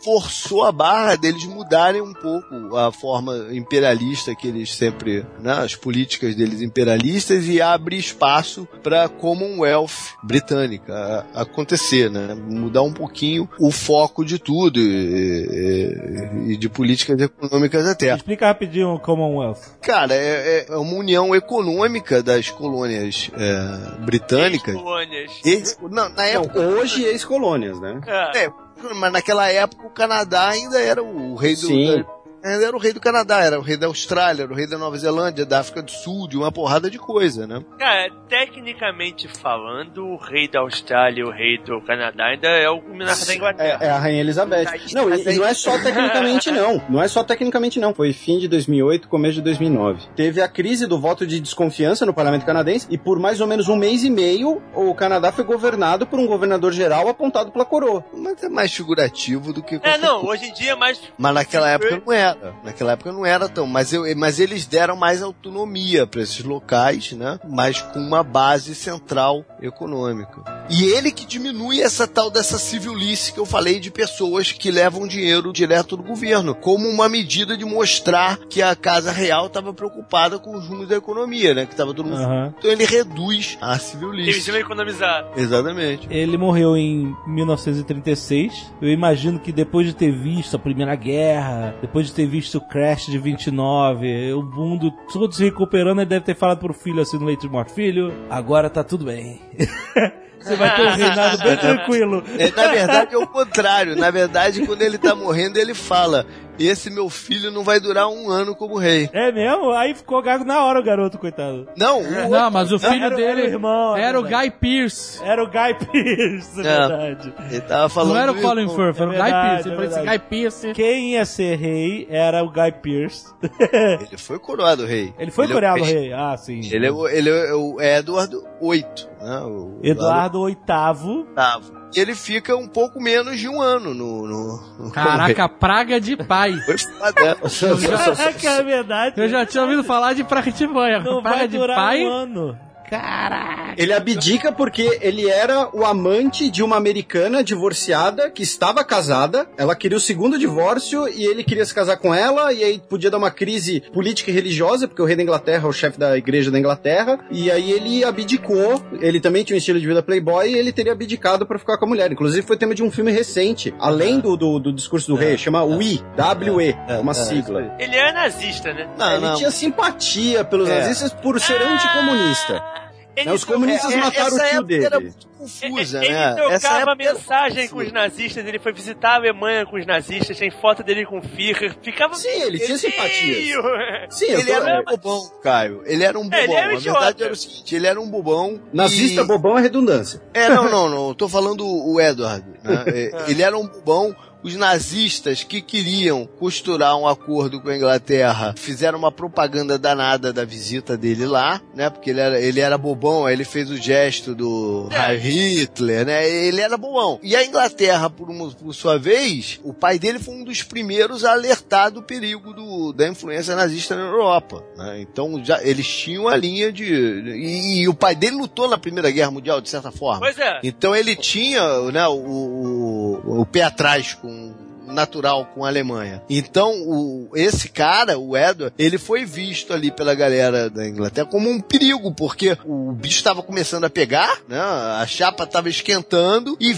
forçou a barra deles mudarem um pouco a forma imperialista que eles sempre, né, as políticas deles imperialistas e abre espaço para Commonwealth britânica acontecer, né? Mudar um pouquinho o foco de tudo e, e- e de políticas econômicas até. Explica rapidinho o Commonwealth. Cara, é, é uma união econômica das colônias é, britânicas. Colônias. Ex- não, na Não, época hoje ex-colônias, né? É. é, mas naquela época o Canadá ainda era o rei do. Sim. da- ainda era o rei do Canadá, era o rei da Austrália, era o rei da Nova Zelândia, da África do Sul, de uma porrada de coisa, né? Cara, tecnicamente falando, o rei da Austrália e o rei do Canadá ainda é o monarca da Inglaterra. É, é a Rainha Elizabeth. Não, e, e não é só tecnicamente não. Não é só tecnicamente não. Foi fim de 2008, começo de 2009. Teve a crise do voto de desconfiança no parlamento canadense e por mais ou menos um mês e meio o Canadá foi governado por um governador geral apontado pela coroa. Mas é mais figurativo do que É, não, hoje em dia é mais. Mas naquela época não era. Naquela época não era tão. Mas, eu, mas eles deram mais autonomia para esses locais, né? Mas com uma base central econômica. E ele que diminui essa tal dessa civilice que eu falei de pessoas que levam dinheiro direto do governo, como uma medida de mostrar que a Casa Real estava preocupada com os rumos da economia, né? Que estava todo mundo. Aham. Então ele reduz a Eles civilice. iam economizar. Exatamente. Ele morreu em 1936. Eu imagino que depois de ter visto a Primeira Guerra, depois de ter visto o crash de 29, o mundo todo se recuperando, ele deve ter falado pro filho assim no leito de morte: Filho, agora tá tudo bem. Você vai ter um reinado bem tranquilo. É, na verdade é o contrário. Na verdade, quando ele tá morrendo, ele fala: Esse meu filho não vai durar um ano como rei. É mesmo? Aí ficou gago na hora o garoto, coitado. Não, o Não, mas o filho Era o- era dele o irmão, era o. Guy Pearce. Era o Guy Pearce, é É. verdade. Ele tava falando. Não era o Colin. Firth, era o É Guy Pearce. Ele é falou. Guy Pearce. Quem ia ser rei era o Guy Pearce. Ele foi coroado rei. Ele foi é o rei. Ah, sim. Ele é o, ele é o Eduardo VIII, né? O Eduardo VIII. VIII. E ele fica um pouco menos de um ano no. no, no Caraca, praga de pai. Foi foda. Caraca, é verdade. Eu já tinha ouvido falar de praga de banha. Não praga vai de durar pai. um ano. Caraca. Ele abdica porque ele era o amante de uma americana divorciada que estava casada. Ela queria o segundo divórcio e ele queria se casar com ela. E aí podia dar uma crise política e religiosa, porque o rei da Inglaterra é o chefe da igreja da Inglaterra. E aí ele abdicou. Ele também tinha um estilo de vida playboy e ele teria abdicado pra ficar com a mulher. Inclusive foi tema de um filme recente, além do, do, do discurso do rei, chama WE, W-E, é uma sigla. Ele é nazista, né? Não, ele não. tinha simpatia pelos É. nazistas por ser anticomunista. Ele Né, Os comunistas É, mataram essa o tio época dele. era muito confusa, ele né? trocava Essa época era mensagem com os nazistas, ele foi visitar a Alemanha com os nazistas, tem foto dele com o Führer, ficava... Sim, ele tinha simpatias. Sim, eu Ele tô- era um bobão, Caio. Ele era um bobão. É, ele era a idiota. verdade era o seguinte, ele era um bobão. Nazista e... bobão é redundância. É, não, não, não. Tô falando o Edward. né? É, Ele era um bobão. Os nazistas que queriam costurar um acordo com a Inglaterra fizeram uma propaganda danada da visita dele lá, né? Porque ele era, ele era bobão, aí ele fez o gesto do É. Hitler, né? Ele era bobão. E a Inglaterra, por, uma- por sua vez, o pai dele foi um dos primeiros a alertar do perigo do- da influência nazista na Europa. né? Então já eles tinham a linha de. E, e o pai dele lutou na Primeira Guerra Mundial, de certa forma. Pois é. Então ele tinha né, o, o, o pé atrás com Amen. Natural com a Alemanha. Então, o, esse cara, o Edward, ele foi visto ali pela galera da Inglaterra como um perigo, porque o bicho estava começando a pegar, né? A chapa estava esquentando e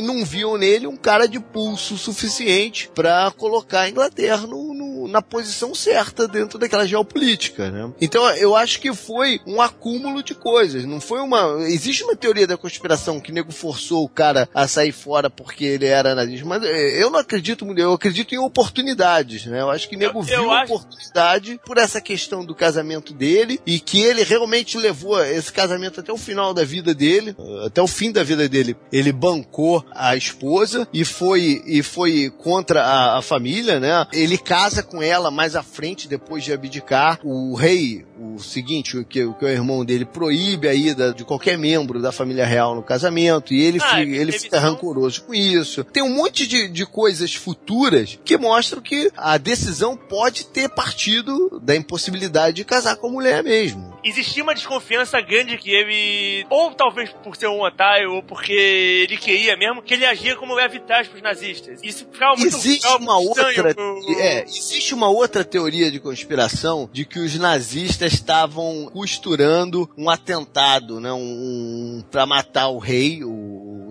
não viam nele um cara de pulso suficiente para colocar a Inglaterra no, no- na posição certa dentro daquela geopolítica, né? Então, eu acho que foi um acúmulo de coisas, não foi uma... Existe uma teoria da conspiração que o nego forçou o cara a sair fora porque ele era nazista, mas eh, eu não acredito muito, eu acredito em oportunidades, né? Eu acho que o nego Eu- viu eu a acho- oportunidade por essa questão do casamento dele e que ele realmente levou esse casamento até o final da vida dele, até o fim da vida dele. Ele bancou a esposa e foi e foi contra a, a família, né? Ele casa com ela mais à frente depois de abdicar. O rei, o seguinte, o que, o que é o irmão dele proíbe a ida de qualquer membro da família real no casamento e ele, Ah, fi- ele ele fica rancoroso com isso. Tem um monte de, de coisas futuras que mostram que a decisão pode ter partido da impossibilidade de casar com a mulher mesmo. Existia uma desconfiança grande que ele, ou talvez por ser um otário, ou porque ele queria mesmo, que ele agia como levitais pros nazistas. Isso ficava muito Existe ficava uma outra, pro- é, existe uma outra teoria de conspiração de que os nazistas estavam costurando um atentado, né, um, para matar o rei, o,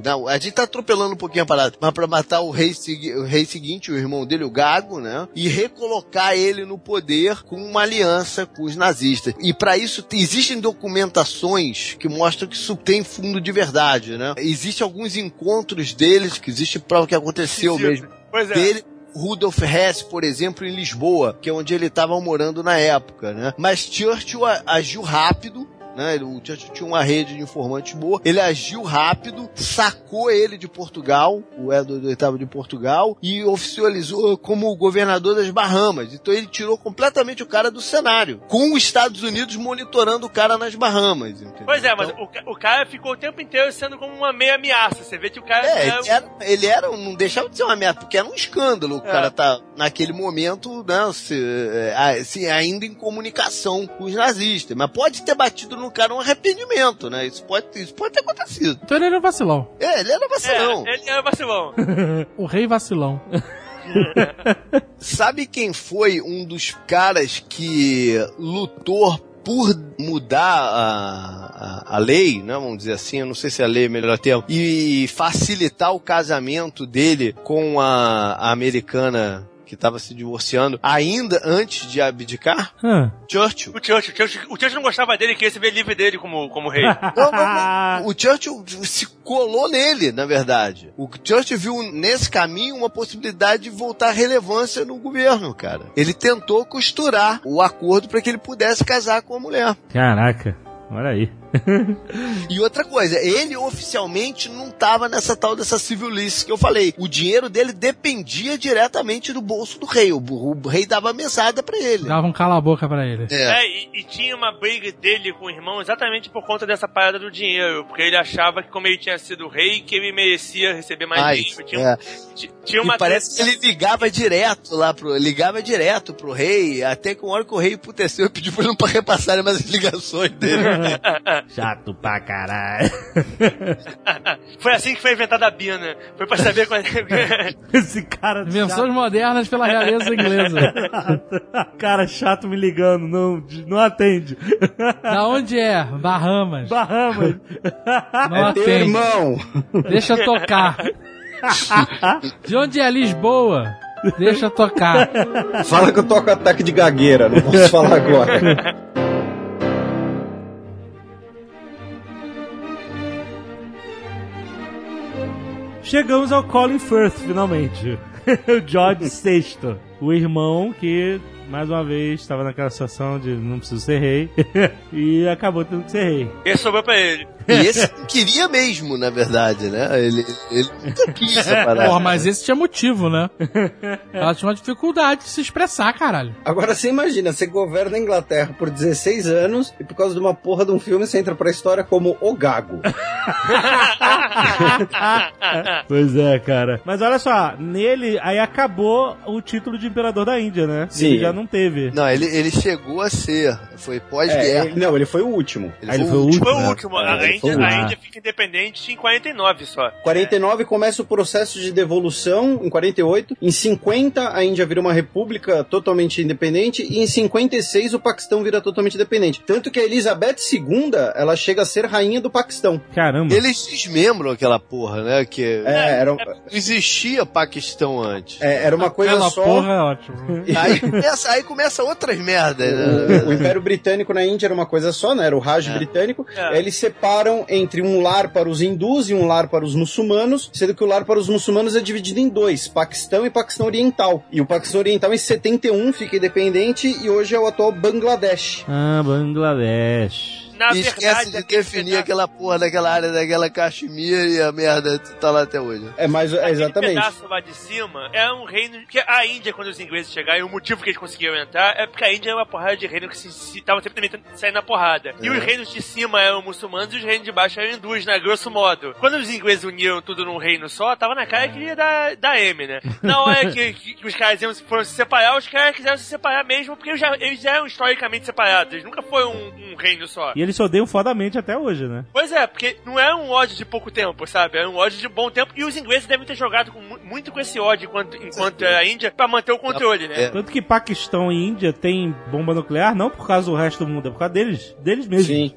não, a gente tá atropelando um pouquinho a parada, mas para matar o rei, o rei seguinte, o irmão dele, o Gago, né, e recolocar ele no poder com uma aliança com os nazistas. E para isso te- existem documentações que mostram que isso tem fundo de verdade, né? Existem alguns encontros deles que existe prova que aconteceu mesmo Pois é. dele. Rudolf Hess, por exemplo, em Lisboa, que é onde ele estava morando na época, né? Mas Churchill agiu rápido, né? Ele- O Churchill tinha uma rede de informantes boa. Ele agiu rápido, sacou ele de Portugal, o Edward VIII de Portugal, e oficializou como governador das Bahamas. Então ele tirou completamente o cara do cenário, com os Estados Unidos monitorando o cara nas Bahamas. Entendeu? Pois é, mas Então- o, o cara ficou o tempo inteiro sendo como uma meia ameaça. Você vê que o cara É, é, ele era, ele era, não deixava de ser uma merda, porque era um escândalo. O É. cara tá, naquele momento, né, se, é, se ainda em comunicação com os nazistas. Mas pode ter batido no cara um arrependimento, né? Isso pode, isso pode ter acontecido. Então ele era vacilão. É, ele era vacilão. É, ele era vacilão. o rei vacilão. Sabe quem foi um dos caras que lutou por mudar a, a, a lei, né, vamos dizer assim, eu não sei se a lei é o melhor termo, e facilitar o casamento dele com a, a americana que estava se divorciando ainda antes de abdicar? Hã. Churchill. O Churchill, o Churchill, o Churchill não gostava dele, queria se ver livre dele como, como rei. Não, não, não. O Churchill se colou nele, na verdade. O Churchill viu nesse caminho uma possibilidade de voltar à relevância no governo, cara. Ele tentou costurar o acordo para que ele pudesse casar com a mulher. Caraca, olha aí. E outra coisa, ele oficialmente não tava nessa tal dessa civil list que eu falei. O dinheiro dele dependia diretamente do bolso do rei. O, o rei dava mesada para ele. Dava um cala-boca pra ele. É. É, e, e tinha uma briga dele com o irmão exatamente por conta dessa parada do dinheiro. Porque ele achava que, como ele tinha sido rei, que ele merecia receber mais Ai, dinheiro. Tinha, é. ti- tinha uma E parece que ele ligava direto lá pro. Ligava direto pro rei, até que uma hora que o rei emputeceu e pediu pra ele não repassar mais as ligações dele. Chato pra caralho. Foi assim que foi inventada a Bina. Foi pra saber quando. Esse cara Invenções modernas pela realeza inglesa. chato. cara chato me ligando, não, não atende. Da onde é? Bahamas. Bahamas. Não É teu atende. irmão. Deixa tocar. De onde é Lisboa? Deixa tocar. Fala que eu tô com ataque de gagueira, não posso falar agora. Chegamos ao Colin Firth, finalmente. o George VI. O irmão que, mais uma vez, estava naquela situação de não preciso ser rei. e acabou tendo que ser rei. Ele sobrou pra ele. E esse não queria mesmo, na verdade, né? Ele, ele nunca quis essa parada. Porra, mas esse tinha motivo, né? Ela tinha uma dificuldade de se expressar, caralho. Agora você imagina, você governa a Inglaterra por 16 anos e por causa de uma porra de um filme você entra pra história como o Gago. Pois é, cara. Mas olha só, nele aí acabou o título de imperador da Índia, né? Sim. Ele já não teve. Não, ele, ele chegou a ser. Foi É, pós-guerra. ele- não, ele foi o último. Aí ele foi o último. Foi o né? último. A, É, foi Índia, a. Índia fica independente em 49 só. 49 começa o processo de devolução em 48. Em 50 a Índia vira uma república totalmente independente e em 56 o Paquistão vira totalmente independente. Tanto que a Elizabeth II, ela chega a ser rainha do Paquistão. Caramba. Eles desmembram aquela porra, né? Que É, era, não existia Paquistão antes. é, era uma coisa Aquela só. porra é ótimo. Aí começa, aí começa outras merdas, né? O, o Império Britânico na Índia era uma coisa só, né? Era o Raj britânico. É. Aí Eles separam entre um lar para os hindus e um lar para os muçulmanos, sendo que o lar para os muçulmanos é dividido em dois, Paquistão e Paquistão Oriental. E o Paquistão Oriental em 71 fica independente e hoje é o atual Bangladesh. Ah, Bangladesh. Na E esquece verdade, de aquele definir aquela porra daquela área daquela Caxemir e a merda tá lá até hoje. É mais é, Aquele exatamente. pedaço lá de cima é um reino que a Índia, quando os ingleses chegaram, o motivo que eles conseguiram entrar é porque a Índia é uma porrada de reino que se estavam sempre tentando sair na porrada. E os reinos de cima eram muçulmanos e os reinos de baixo eram hindus, né? Grosso modo. Quando os ingleses uniram tudo num reino só, tava na cara que ia dar, dar M, né? Na hora que, que- que os caras iam, foram se separar, os caras quiseram se separar mesmo, porque eles já, eles já eram historicamente separados. Eles nunca foram um, um reino só. E eles se odeiam fodamente até hoje, né? Pois é, porque não é um ódio de pouco tempo, sabe? É um ódio de bom tempo. E os ingleses devem ter jogado com mu- muito com esse ódio enquanto, enquanto era a Índia pra manter o controle, né? É. Tanto que Paquistão e Índia têm bomba nuclear, não por causa do resto do mundo, é por causa deles. Deles mesmos. Sim.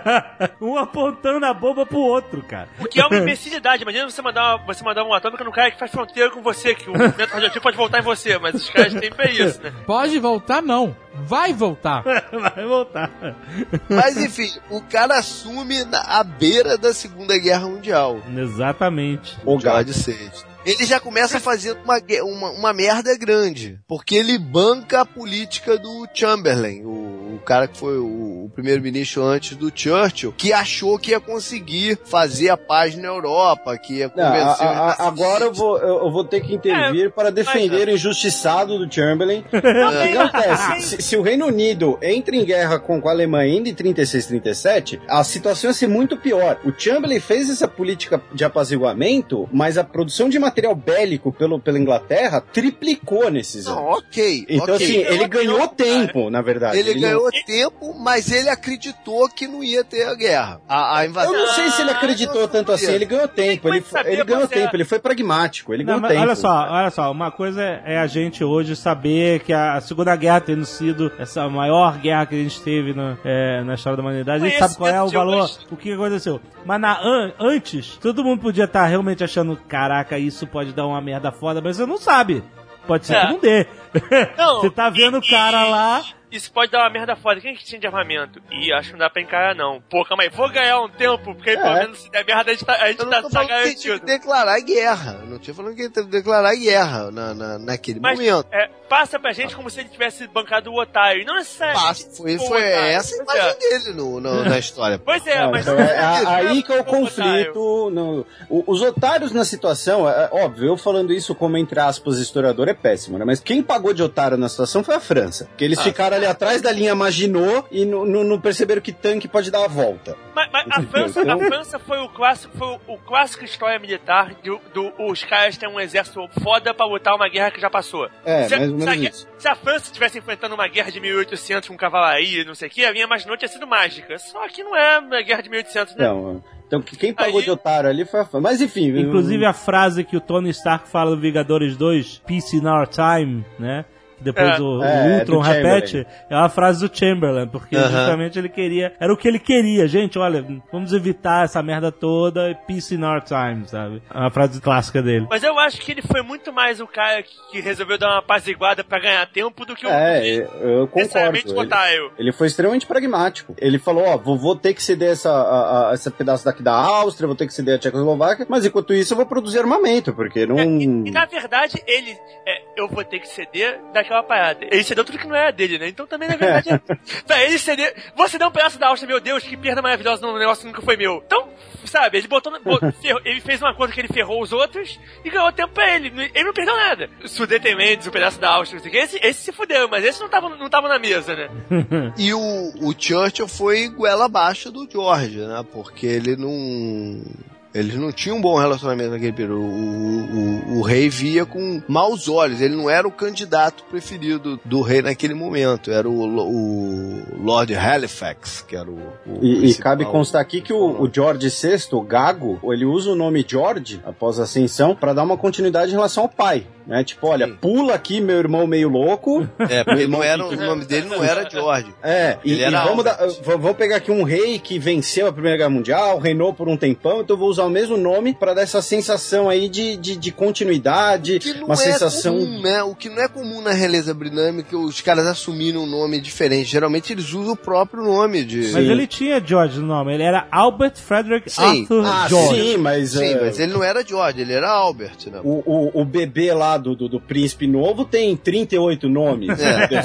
um apontando a bomba pro outro, cara. O que é uma imbecilidade. Imagina você mandar uma, você mandar uma atômica no cara que faz fronteira com você, que o movimento radioativo pode voltar em você, mas os caras têm pra isso, né? Pode voltar, não. Vai voltar. Vai voltar. Mas enfim, o cara assume na, à beira da Segunda Guerra Mundial. Exatamente. O George VI. Ele já começa fazendo uma, uma, uma merda grande. Porque ele banca a política do Chamberlain, o, o cara que foi o, o primeiro-ministro antes do Churchill, que achou que ia conseguir fazer a paz na Europa, que ia Não, a- convencer a- a- os agora eu vou, eu, vou ter que intervir para defender o injustiçado do Chamberlain. O que acontece? Se, se o Reino Unido entra em guerra com, com a Alemanha ainda em 36, 37, a situação ia ser muito pior. O Chamberlain fez essa política de apaziguamento, mas a produção de material bélico pelo, pela Inglaterra triplicou nesses anos. Não, ok. Então, ok. assim, ele ganhou tempo, na verdade. Ele não- ganhou tempo, mas ele acreditou que não ia ter a guerra. A, a invasão. Eu não sei se ele acreditou tanto assim, ele ganhou tempo, ele, ele ganhou tempo, ele foi pragmático, ele Não, ganhou mas tempo. olha só, olha só, uma coisa é a gente hoje saber que a Segunda Guerra tendo sido essa maior guerra que a gente teve na, é, na história da humanidade, a gente sabe qual é o valor, hoje. o que aconteceu. Mas na, an- antes, todo mundo podia estar realmente achando, caraca, isso pode dar uma merda foda, mas você não sabe. Pode ser É. que não dê. Não, você tá vendo o cara lá. Isso pode dar uma merda foda. Quem que tinha de armamento? Ih, acho que não dá pra encarar, não. Pô, calma aí, vou ganhar um tempo, porque aí, pelo É. menos se der merda, a gente tá, a gente Eu tá, tinha garantido. que declarar guerra. Eu não tinha falando que declarar guerra na, na, naquele Mas momento. é, passa pra gente como se ele tivesse bancado o otário. E não necessariamente. Passa, foi, foi essa a Pois é. imagem dele no, no- na história. Pois é, Não, mas então é, a- aí que é o otário. conflito. no- o- os otários na situação, é, é óbvio, eu falando isso como entre aspas historiador é péssimo, né? Mas quem pagou de otário na situação foi a França. Porque eles ficaram ali atrás da linha Maginot e não- perceberam que tanque pode dar a volta. Mas, mas a, França, a França foi o clássico, foi o, o clássico história militar do, do- os caras têm um exército foda pra lutar uma guerra que já passou. É, se, a- mais ou se a, menos gue- isso. se a França estivesse enfrentando uma guerra de 1800 com cavalaria, não sei o que, a minha Maginot tinha sido mágica. Só que não é uma guerra de 1800, né? Não, então quem pagou Aí- de otário ali foi a França. Mas enfim. Inclusive a frase que o Tony Stark fala do Vingadores 2, Peace in Our Time, né? Que depois É. o, o É, Ultron repete, é uma frase do Chamberlain, porque Aham. justamente ele queria, era o que ele queria, gente, olha, vamos evitar essa merda toda, peace in our time, sabe? É uma frase clássica dele. Mas eu acho que ele foi muito mais o cara que, que resolveu dar uma apaziguada pra ganhar tempo do que o É, eu concordo. Ele, ele foi extremamente pragmático. Ele falou, ó, vou, vou ter que ceder essa, a, a- esse pedaço daqui da Áustria, vou ter que ceder a Tchecoslováquia, mas enquanto isso eu vou produzir armamento, porque não... É, e, e, na verdade, ele. é, eu vou ter que ceder daquela parada. Ele cedeu tudo que não era dele, né? Então também, na verdade. pra ele ceder. Vou ceder um pedaço da Áustria, meu Deus, que perda maravilhosa num negócio que nunca foi meu. Então, sabe, ele botou. ferrou- ele fez uma coisa que ele ferrou os outros e ganhou tempo pra ele. Ele não perdeu nada. O Sudetenentes, o pedaço da Áustria, não sei o que. Esse, esse se fudeu, mas esse não tava, não tava na mesa, né? E o, o Churchill foi goela abaixo do George, né? Porque ele não. Eles não tinham um bom relacionamento naquele período. O, o, o rei via com maus olhos. Ele não era o candidato preferido do rei naquele momento. Era o, o Lord Halifax, que era o. o E, e cabe constar aqui que o George VI, o Gago, ele usa o nome George após a ascensão para dar uma continuidade em relação ao pai. Né? Tipo, olha, Sim. pula aqui, meu irmão meio louco. É, porque não era, o nome dele não era George. É, e, Ele e era vamos, dar- vamos pegar aqui um rei que venceu a Primeira Guerra Mundial, reinou por um tempão, então eu vou usar o mesmo nome para dar essa sensação aí de, de, de continuidade, que não uma é sensação. comum, né? O que não é comum na realeza britânica, os caras assumirem um nome diferente. Geralmente eles usam o próprio nome de. Mas ele tinha George no nome, ele era Albert Frederick Sim. Arthur Ah, George. sim, mas, Sim, é, mas ele não era George, ele era Albert, né? o, o, o bebê lá do, do, do príncipe novo tem 38 nomes. É.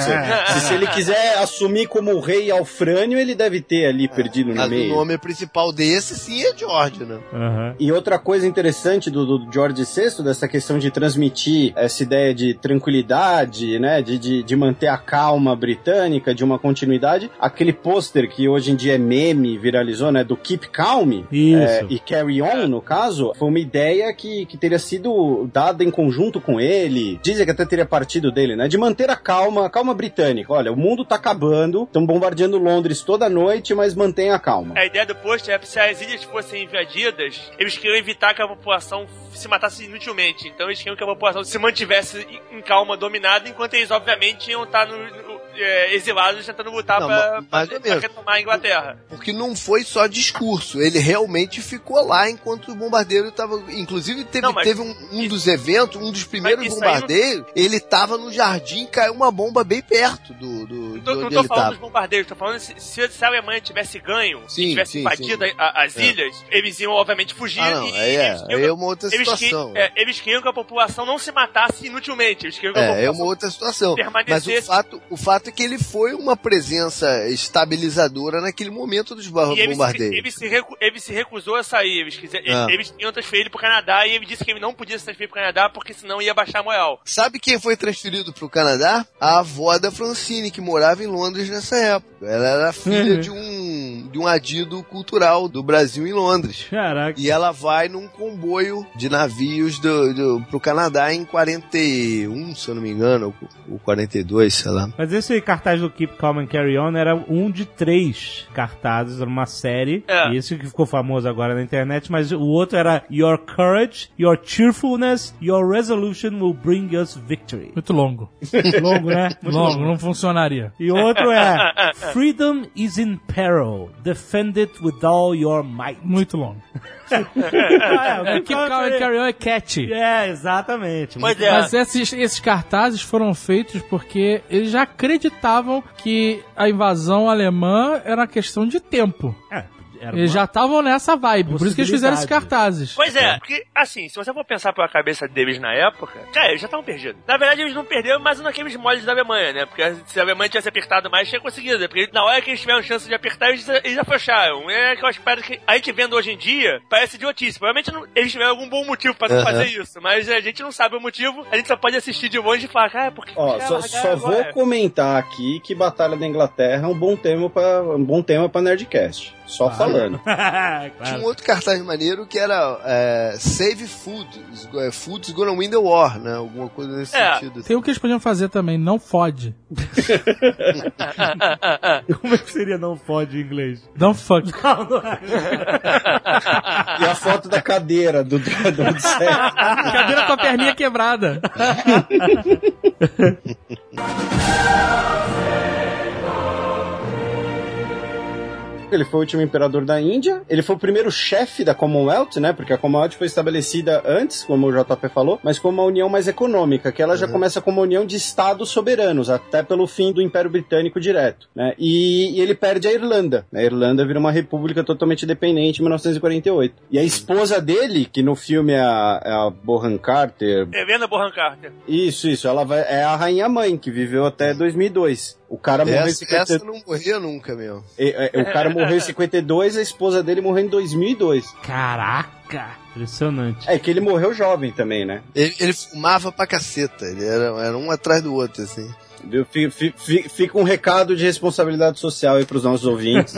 Se, se ele quiser assumir como o rei Alfrânio, ele deve ter ali perdido no Mas o meio. nome principal desse sim é George, né? Aham. E outra coisa interessante do, do George VI, dessa questão de transmitir essa ideia de tranquilidade, né, de, de, de manter a calma britânica, de uma continuidade, aquele pôster que hoje em dia é meme, viralizou, né, do Keep Calm é, e Carry On, no caso, foi uma ideia que, que teria sido dada em conjunto com ele, dizem que até teria partido dele, né, de manter a calma, a calma britânica. Olha, o mundo tá acabando, estão bombardeando Londres toda noite, mas mantenha a calma. A ideia do post é que se as ilhas fossem invadidas, eles queriam evitar que a população se matasse inutilmente. Então eles queriam que a população se mantivesse em- calma, dominada, enquanto eles, obviamente, iam estar no- é, exilados tentando lutar Não, pra, pra, pra retomar a Inglaterra. Porque não foi só discurso, ele realmente ficou lá enquanto o bombardeiro estava. Inclusive, teve, Não, teve um, um dos eventos, um dos primeiros isso aí não- bombardeiros, ele tava no jardim, caiu uma bomba bem perto do, do, tô, não ele falando tava. dos bombardeiros, tô falando se, se a Alemanha tivesse ganho, Sim, tivesse sim, invadido sim. a- as É. ilhas, eles iam, obviamente, fugir. Ah, não, e, e é, eles que- é uma outra eles, que- situação. é, eles queriam que a população não se matasse inutilmente. Eles queriam que a É, é população uma outra situação. Mas o fato, o fato é que ele foi uma presença estabilizadora naquele momento dos ba- E ele se, bombardeios. ele, se recu- ele se recusou a sair. Eles, quiser, Ah. eles iam transferir ele pro Canadá e ele disse que ele não podia se transferir pro Canadá porque senão ia baixar a moral. Sabe quem foi transferido para o Canadá? A avó da Francine, que morava em Londres nessa época. Ela era filha Uhum. de um de um adido cultural do Brasil em Londres. Caraca. E ela vai num comboio de navios do, do, pro Canadá em 41, se eu não me engano, ou 42, sei lá. Mas esse cartaz do Keep Calm and Carry On era um de três cartazes, era uma série. É. Esse que ficou famoso agora na internet, mas o outro era Your Courage, Your Cheerfulness, Your Resolution will bring us victory. Muito longo. Longo, né? Muito Longo, não funcionaria. E o outro é Freedom is in peril. Defend it with all your might. Muito longo. Ah, É, Keep Calm and Carry On é catchy. É, exatamente. Pois é. Mas esses, esses cartazes foram feitos porque eles já acreditavam que a invasão alemã era uma questão de tempo. É, era Eles uma- já estavam nessa vibe, por isso que eles fizeram esses cartazes. Pois é, porque, assim, se você for pensar pela cabeça deles na época, cara, eles já estavam perdidos. Na verdade, eles não perderam, mas naqueles moles da Alemanha, né? Porque se a Alemanha tivesse apertado mais, tinha conseguido. né? Porque na hora que eles tiveram chance de apertar, eles, eles afrouxaram. É que eu espero que a gente vendo hoje em dia, parece idiotice. Provavelmente não- eles tiveram algum bom motivo pra não Aham. fazer isso, mas a gente não sabe o motivo, a gente só pode assistir de longe e falar, cara, por que Ó, que só, só vou comentar aqui que Batalha da Inglaterra é um bom tema para um bom tema para Nerdcast. Só falando. Tinha um outro cartaz maneiro que era é, Save Food, is- é, Food's gonna win the war, né? Alguma coisa nesse É. sentido. Tem o que eles podiam fazer também, não fode. Como é que seria não fode em inglês? Don't fuck. Não, não é. E a foto da cadeira do, do, do Odisseia. Cadeira com a perninha quebrada. Ele foi o último imperador da Índia. Ele foi o primeiro chefe da Commonwealth, né? Porque a Commonwealth foi estabelecida antes, como o JP falou, mas como uma união mais econômica, que ela já começa como uma união de estados soberanos, até pelo fim do Império Britânico direto, né? E, e ele perde a Irlanda. A Irlanda vira uma república totalmente independente em 1948. E a esposa dele, que no filme é a, é a Bohan Carter, Helena Bonham Carter. isso, isso, ela vai, é a rainha mãe, que viveu até 2002. O cara morreu em Essa, 50... essa não morria nunca, meu. É, é, O cara morreu em 52, a esposa dele morreu em 2002. Caraca! Impressionante. É que ele morreu jovem também, né? Ele, ele fumava pra caceta. Ele era, era um atrás do outro, assim. Fica um recado de responsabilidade social aí pros nossos ouvintes.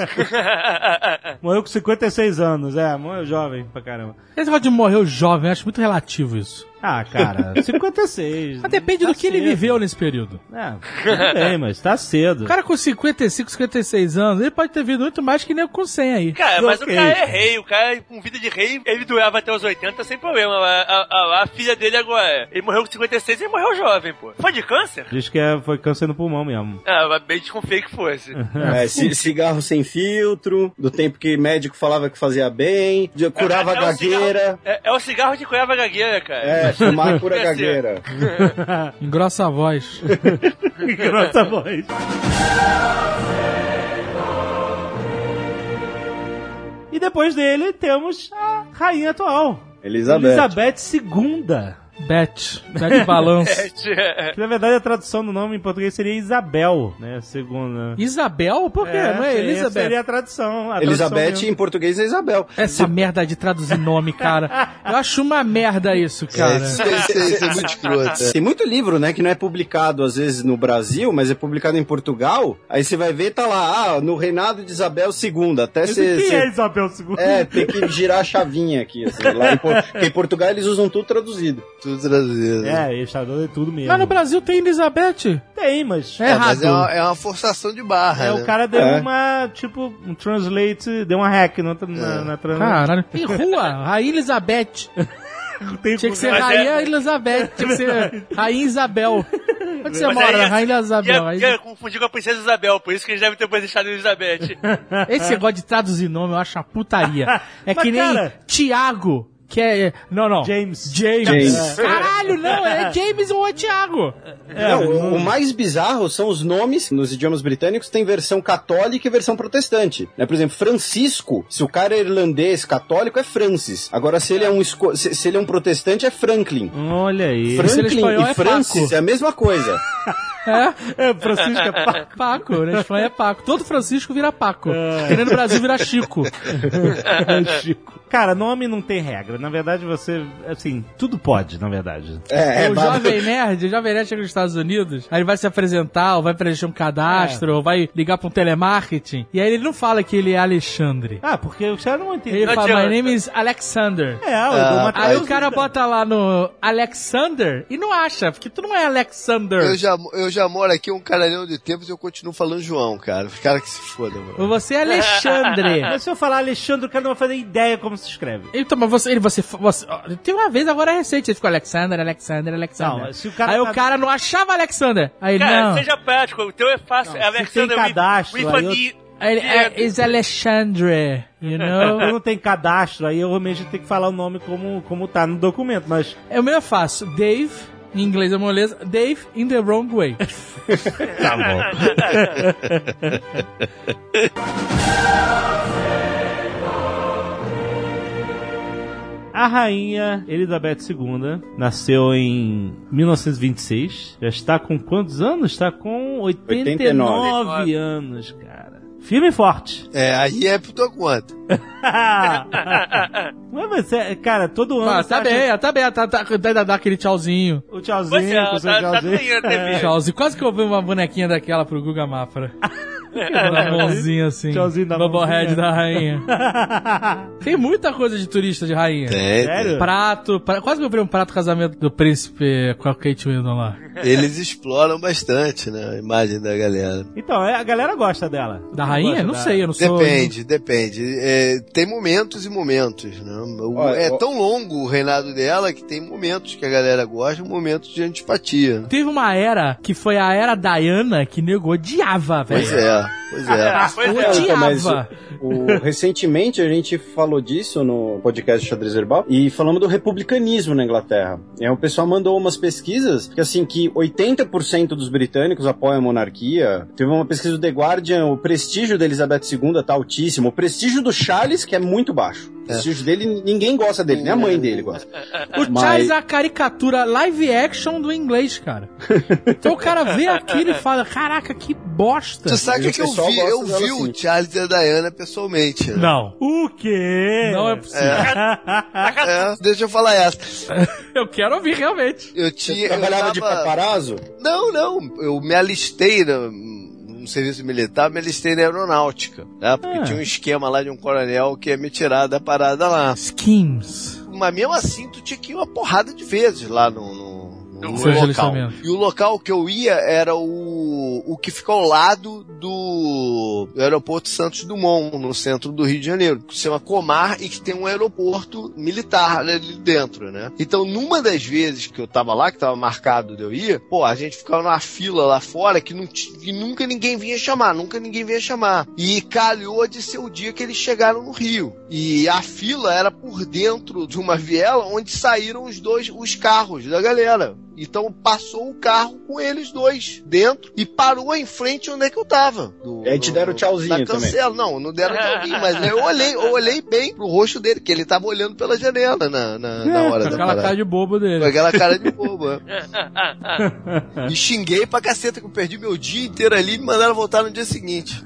Morreu com 56 anos, é, morreu jovem pra caramba. Esse negócio de morreu jovem, eu acho muito relativo isso. Ah, cara, 56. Mas depende tá do que ele cedo. viveu nesse período. É, tudo bem, mas tá cedo. O cara com 55, 56 anos, ele pode ter vivido muito mais que nem eu com 100 aí. Cara, mas Ok. o cara é rei, o cara com vida de rei, ele durava até os 80 sem problema. A, a- a- a filha dele agora, ele morreu com 56 e morreu jovem, pô. Foi de câncer? Diz que é- foi câncer no pulmão mesmo. Ah, mas bem desconfiei que fosse. É, ci- cigarro sem filtro, do tempo que médico falava que fazia bem, de- curava É- é o gagueira. cigarro- É, é o cigarro que curava a gagueira, cara. É, fumar cura dizer, gagueira. Engrossa a voz. Grossa voz. E depois dele temos a rainha atual. Elizabeth. Elizabeth II. Bet. Bet balanço. Que na verdade a tradução do nome em português seria Isabel, né? Segunda. Isabel? Por quê? Não é seria- Elizabeth? Seria a tradução. a Elizabeth tradução em português é Isabel. Essa merda de traduzir nome, cara. Eu acho uma merda isso, cara. É, isso, isso- isso é muito escroto. é. Tem muito livro, né, que não é publicado às vezes no Brasil, mas é publicado em Portugal. Aí você vai ver, tá lá, ah, no reinado de Isabel II, até você... Quem você- é Isabel II? É, tem que girar a chavinha aqui, assim. Lá em, Por- porque em Portugal eles usam tudo traduzido. Tudo traduzido. É, ele está dando tudo mesmo. Mas no Brasil tem Elizabeth. Tem, mas. É É, mas é errado. uma, é uma forçação de barra. É, né? o cara deu É. uma, tipo, um translate, deu uma hack na, na, na trans- Caralho. Tem rua, Rainha Elizabeth. Tem Tinha que ser Rainha é- Elizabeth. Tinha que ser Rainha Isabel. Onde você Mas mora? aí, Rainha Isabel. Ia, Aí- ia confundir com a princesa Isabel, por isso que eles devem ter deixado Elizabeth. Esse negócio de traduzir nome eu acho uma putaria. É Mas, que nem cara- Tiago. Que é. Não, não. James. James. James. Caralho, não. É James ou é Tiago. não, o, o mais bizarro são os nomes nos idiomas britânicos tem versão católica e versão protestante. Né? Por exemplo, Francisco, se o cara é irlandês católico, é Francis. Agora, se ele é um, se, se ele é um protestante, é Franklin. Olha aí. é Franklin e é Francis Paco. é a mesma coisa. É, É, Francisco é pá. Paco. Na Espanha é Paco. Todo Francisco vira Paco. E no Brasil vira Chico. Chico. Cara, nome não tem regra. Na verdade, você, assim, tudo pode, na verdade. É, é, o ba- Jovem Nerd, o Jovem Nerd chega nos Estados Unidos, aí ele vai se apresentar, ou vai preencher um cadastro, ou vai ligar pra um telemarketing, e aí ele não fala que ele é Alexandre. Ah, porque os caras não entendem. Ele Não fala, adianta. my name is Alexander. É, eu dou uma Aí o cara bota lá no Alexander e não acha, porque tu não é Alexander. Eu já, eu já moro aqui um caralhão de tempos e eu continuo falando João, cara. Os caras que se fodam, mano. Você é Alexandre. Mas se eu falar Alexandre, o cara não vai fazer ideia como se escreve. Então, mas você, ele, você, você, tem uma vez agora recente, ele ficou Alexander, Alexander, Alexander. Não, se o cara aí tá- o cara não achava Alexander. Aí ele, Cara, não. seja prático, o teu é fácil. Não, é se Alexander tem cadastro. Aí ele, é, is Alexandre, you know? Eu não tenho cadastro, aí eu realmente tenho que falar o nome como, como tá no documento, mas É o meu é fácil. Dave, em inglês é moleza. Dave in the wrong way. tá bom. A rainha Elizabeth II nasceu em 1926. Já está com quantos anos? Está com 89, 89. anos, cara. Firme e forte. É, aí é por tua conta. Mas você, cara, todo ano. Ah, tá acha- bem, tá bem. Tá, tá, dá, dá aquele tchauzinho. O tchauzinho, é, com o seu tá, tá tchauzinho. ganhando TV. Tchauzinho. Quase que eu vi uma bonequinha daquela pro Guga Mafra. Na mãozinha assim. Tchauzinho da da rainha. Tem muita coisa de turista de rainha. Tem, Sério? Prato, pra- quase que eu vi um prato casamento do príncipe com a Kate Winston lá. Eles exploram bastante, né? A imagem da galera. Então, é, a galera gosta dela. Da rainha? Não da- sei, eu não sou. Depende, depende. É, tem momentos e momentos, né? O- Olha, é ó- tão longo o reinado dela que tem momentos que a galera gosta e momentos de antipatia. Teve uma era que foi a era Diana que nego odiava, velho. Pois é, pois é. Ah, pois é. Então, mas o- o- recentemente a gente falou disso no podcast Xadrez Verbal e falamos do republicanismo na Inglaterra. E aí o pessoal mandou umas pesquisas que assim que 80% dos britânicos apoiam a monarquia. Teve uma pesquisa do The Guardian, o prestígio da Elizabeth II tá altíssimo, o prestígio do Charles que é muito baixo. O prestígio dele ninguém gosta dele, nem a mãe dele gosta. O Mas- Charles é a caricatura live action do inglês, cara. Então o cara vê aquilo e fala: Caraca, que bosta. Tu sabe o que, eu vi? Eu vi assim. o Charles e a Diana pessoalmente. né? Não. O quê? Não é possível. É, deixa eu falar essa. Eu quero ouvir realmente. Eu Você tinha. trabalhava eu de tava- paparazzo? Não, não. Eu me alistei no, no serviço militar, me alistei na aeronáutica. Né? Porque Ah. tinha um esquema lá de um coronel que ia me tirar da parada lá. Schemes. Mas mesmo assim, tu tinha que ir uma porrada de vezes lá no, no, seu local. alistamento. E o local que eu ia era o, o que fica ao lado do, aeroporto Santos Dumont, no centro do Rio de Janeiro, que se chama Comar e que tem um aeroporto militar ali dentro, né? Então, numa das vezes que eu tava lá, que tava marcado de eu ir, pô, a gente ficava numa fila lá fora que, não que nunca ninguém vinha chamar, nunca ninguém vinha chamar. E calhou de ser o dia que eles chegaram no Rio. E a fila era por dentro de uma viela onde saíram os dois, os carros da galera. Então passou o carro com eles dois dentro e parou em frente onde é que eu tava. Do- E aí te deram no- tchauzinho na também. cancela. Não, não deram tchauzinho, mas eu olhei, eu olhei bem pro rosto dele, que ele tava olhando pela janela na, na, na hora Com da aquela parada. cara de bobo Com dele. aquela cara de bobo. é. E xinguei pra caceta que eu perdi meu dia inteiro ali e me mandaram voltar no dia seguinte.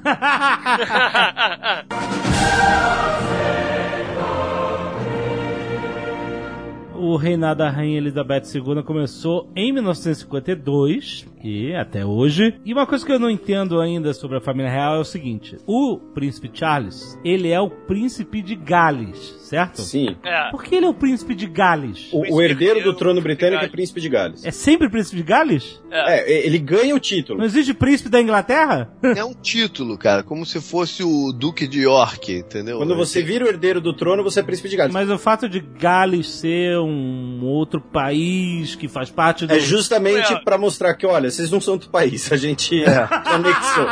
O reinado da Rainha Elizabeth II começou em 1952 e até hoje. E uma coisa que eu não entendo ainda sobre a família real é o seguinte: o príncipe Charles, ele é o príncipe de Gales, certo? Sim. É. Por que ele é o príncipe de Gales? O, o herdeiro do trono britânico é príncipe de Gales. É sempre príncipe de Gales? É, ele ganha o título. Não existe príncipe da Inglaterra? É um título, cara, como se fosse o Duque de York, entendeu? Quando você vira o herdeiro do trono, você é príncipe de Gales. Mas o fato de Gales ser um outro país que faz parte do. É justamente Ué. pra mostrar que, olha, vocês não são outro país, a gente anexou.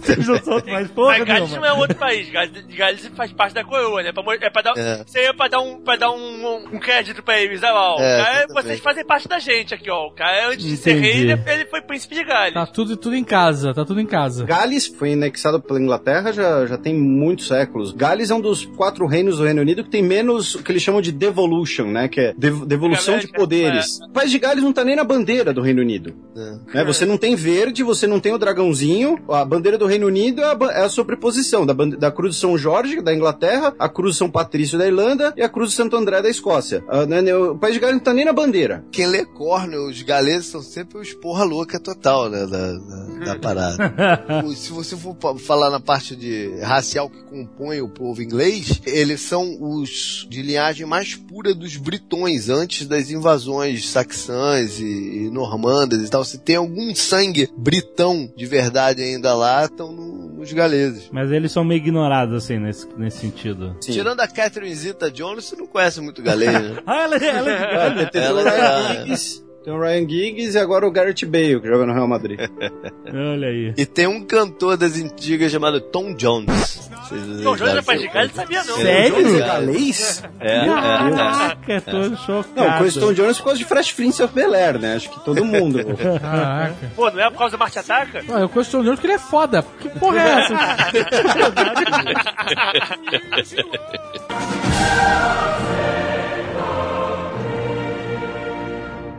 Vocês não são mais porra Mas Gales não é outro país. Gales, Gales faz parte da coroa, né? Pra É pra dar, É. Isso aí é pra dar um, pra dar um, um crédito pra eles. Olha lá, ó. É, o cara, exatamente. vocês fazem parte da gente aqui, ó. O cara, antes de ser Entendi. rei, ele, ele foi príncipe de Gales. Tá tudo, tudo em casa, tá tudo em casa. Gales foi anexado pela Inglaterra já, já tem muitos séculos. Gales é um dos quatro reinos do Reino Unido que tem menos o que eles chamam de devolution, né? Que é dev- devolução de poderes. O país de Gales não tá nem na bandeira do Reino Unido. É. Né? Você não tem verde, você não tem o dragãozinho. A bandeira do Reino Unido é a, é a sobreposição da, da Cruz de São Jorge, da Inglaterra, a Cruz de São Patrício da Irlanda e a Cruz de Santo André da Escócia. Ah, né, né, o país de Gales não tá nem na bandeira. Quem lê Cornell, os galeses são sempre os porra louca total, né, da, da, da parada. Se você for falar na parte de racial que compõe o povo inglês, eles são os de linhagem mais pura dos britões, antes das invasões saxãs e, e normandas e tal. Se tem algum sangue britão de verdade ainda lá, estão no- nos galeses. Mas eles são meio ignorados, assim, nesse, nesse sentido. Sim. Tirando a Catherine Zeta-Jones, você não conhece muito galês, né? Ah, ela, ela é de Gales. Ela Ryan é- Giggs, tem o Ryan Giggs e agora o Garrett Bale, que joga no Real Madrid. Olha aí. E tem um cantor das antigas chamado Tom Jones. Não, Jones é pra de Gales, sabia não. Sério? Jones é galês? É, é. Caraca, tô chocado. Não, com o Stone Jones por causa de Fresh Prince of Bel-Air, né? Acho que todo mundo. Caraca. Pô, não é por causa do Marte Ataca? Ué, eu questiono porque ele é foda. Que porra é essa?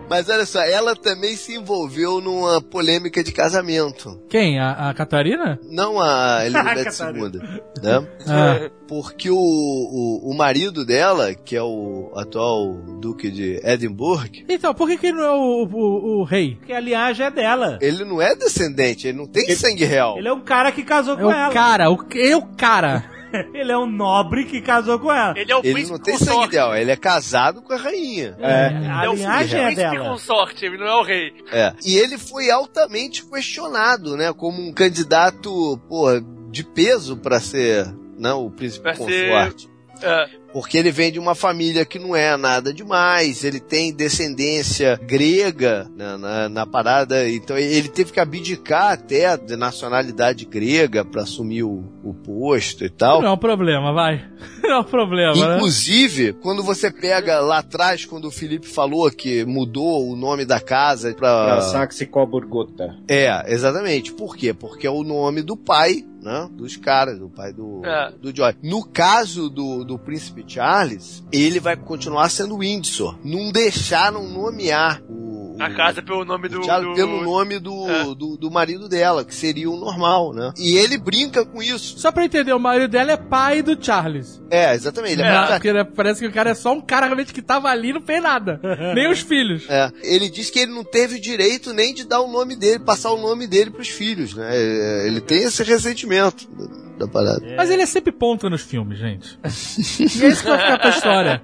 Mas olha só, ela também se envolveu numa polêmica de casamento. Quem? A, a Catarina? Não a Elizabeth. II, né? Ah, Porque o, o, o marido dela, que é o atual duque de Edimburgo, então, por que, que ele não é o, o, o rei? Porque a linhagem é dela. ele não é descendente, ele não tem sangue real. Ele é um cara que casou É com o ela. cara, o, é o cara. Ele é um nobre que casou com ela. Ele é o Ele príncipe não tem sangue consorte. dela, ele é casado com a rainha. É, Ele a é o linhagem é príncipe dela. consorte, ele não é o rei. É. E ele foi altamente questionado, né? Como um candidato, porra, de peso pra ser, não, o príncipe Pra ser- consorte. É, Porque ele vem de uma família que não é nada demais, ele tem descendência grega na, na, na parada, então ele teve que abdicar até de nacionalidade grega pra assumir o, o posto e tal. Não é um problema, vai. Não é um problema, né? Inclusive, quando você pega lá atrás, quando o Felipe falou que mudou o nome da casa Pra pra. Saxe Coburgota. É, exatamente. Por quê? Porque é o nome do pai, né? Dos caras, do pai do, É. do Joy. No caso do, do príncipe Charles, ele vai continuar sendo Windsor. Não deixaram nomear o. a o- casa pelo nome do. o Charles do- pelo nome do, É. do, do marido dela, que seria o normal, né? E ele brinca com isso. Só pra entender, o marido dela é pai do Charles. É, exatamente. Ele é, É, porque né, parece que o cara é só um cara realmente que tava ali e não fez nada. Nem os filhos. É, ele diz que ele não teve direito nem de dar o nome dele, passar o nome dele pros filhos, né? É, Ele tem esse ressentimento da, da parada. Mas ele é sempre ponta nos filmes, gente. e é isso que vai ficar pra história.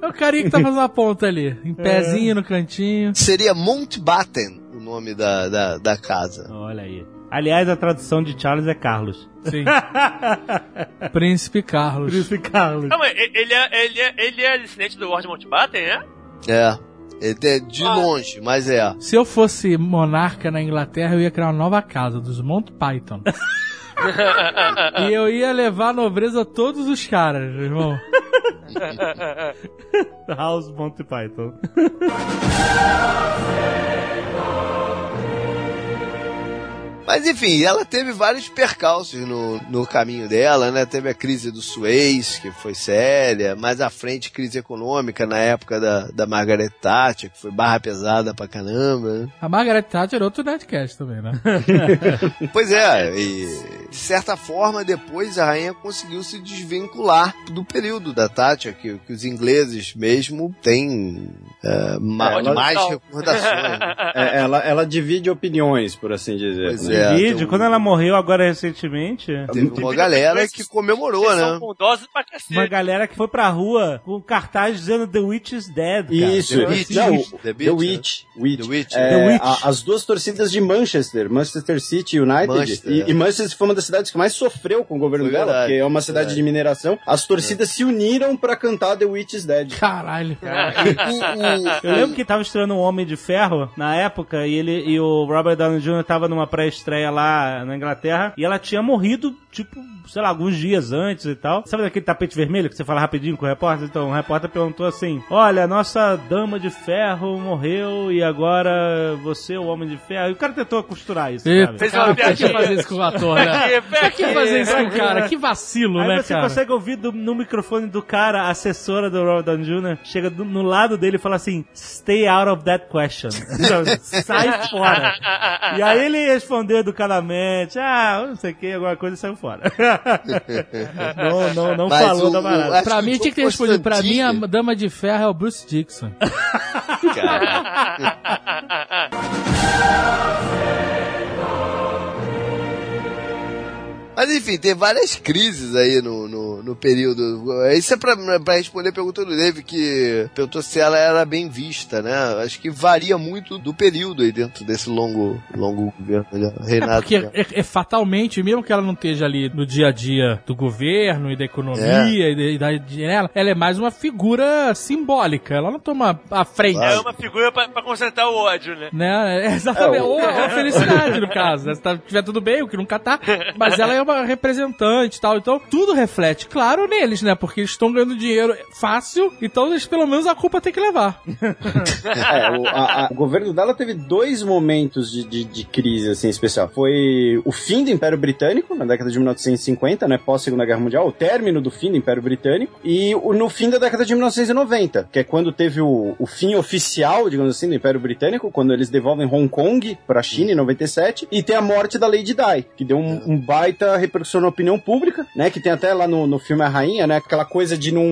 É o carinha que tá fazendo a ponta ali. Em pezinho no cantinho. Seria Mountbatten o nome da, da, da casa. Olha aí. Aliás, a tradução de Charles é Carlos. Sim. Príncipe Carlos. Príncipe Carlos. Não, mas ele é, ele é, ele é descendente do Lord Mountbatten, né? É. Ele é de longe, mas é. Se eu fosse monarca na Inglaterra, eu ia criar uma nova casa, dos Mount Python. e eu ia levar a nobreza a todos os caras, meu irmão. House Monty Python. Mas enfim, ela teve vários percalços no, no caminho dela, né? Teve a crise do Suez, que foi séria, mais à frente crise econômica na época da, da Margaret Thatcher, que foi barra pesada pra caramba. né? A Margaret Thatcher é outro Nerdcast também, né? Pois é, e de certa forma depois a rainha conseguiu se desvincular do período da Thatcher, que, que os ingleses mesmo têm é, ma- É, ela- mais Não. recordações. né? É, ela, ela divide opiniões, por assim dizer. Pois né? é. Vídeo, tem um- quando ela morreu agora recentemente, Teve uma galera que comemorou, né? uma galera que foi pra rua com cartaz dizendo The Witch is Dead, cara. Isso, The Witch. Não, The The, Witch, Witch. The Witch. É, The Witch. a- as duas torcidas de Manchester, Manchester City United, Manchester, e, é. e Manchester foi uma das cidades que mais sofreu com o governo Foi dela, verdade, porque é uma cidade verdade. de mineração. As torcidas se uniram pra cantar The Witch is Dead. Caralho. Eu lembro que tava estreando um Homem de Ferro na época e ele e o Robert Downey Jr. tava numa pré-estreia lá na Inglaterra e ela tinha morrido, tipo, sei lá, alguns dias antes e tal. Sabe daquele tapete vermelho que você fala rapidinho com o repórter? Então, o repórter perguntou assim: Olha, nossa dama de ferro morreu e agora você é o Homem de Ferro. E o cara tentou costurar isso, Eita, sabe? Fez cara, uma pra que fazer isso com o ator, né? Pra que fazer isso com o cara? Que vacilo, Aí né, você cara? consegue ouvir do- no microfone do cara, a assessora do Robert Downey Jr. chega do- no lado dele e fala assim: Stay out of that question. Sai fora. E aí ele respondeu educadamente: Ah, não sei o que, alguma coisa saiu fora. não, não, não Mas falou o- da acho Pra que mim o tinha que ter respondido. Pra mim, a dama de ferro é o Bruce Dixon. Mas enfim, tem várias crises aí no, no, no período. Isso é pra, pra responder a pergunta do Dave, que perguntou se ela era bem vista, né? Acho que varia muito do período aí dentro desse longo, longo governo, né? É reinado. porque dela. é, é fatalmente, mesmo que ela não esteja ali no dia a dia do governo e da economia É. e, da, e dela, ela é mais uma figura simbólica. Ela não toma a frente. É uma figura pra, pra concentrar o ódio, né? Né? É, exatamente. É, o- Ou a felicidade, no caso. né? Se tá, tiver tudo bem, o que nunca tá. Mas ela é uma representante e tal. Então, tudo reflete, claro, neles, né? Porque eles estão ganhando dinheiro fácil, então eles, pelo menos a culpa tem que levar. É, o, a- a- o governo dela teve dois momentos de, de, de crise, assim, especial. Foi o fim do Império Britânico, na década de 1950, né, pós-Segunda Guerra Mundial, o término do fim do Império Britânico, e o- no fim da década de 1990, que é quando teve o, o fim oficial, digamos assim, do Império Britânico, quando eles devolvem Hong Kong pra China em 97, e tem a morte da Lady Di, que deu um, um baita repercussão na opinião pública, né? Que tem até lá no, no filme A Rainha, né? Aquela coisa de não.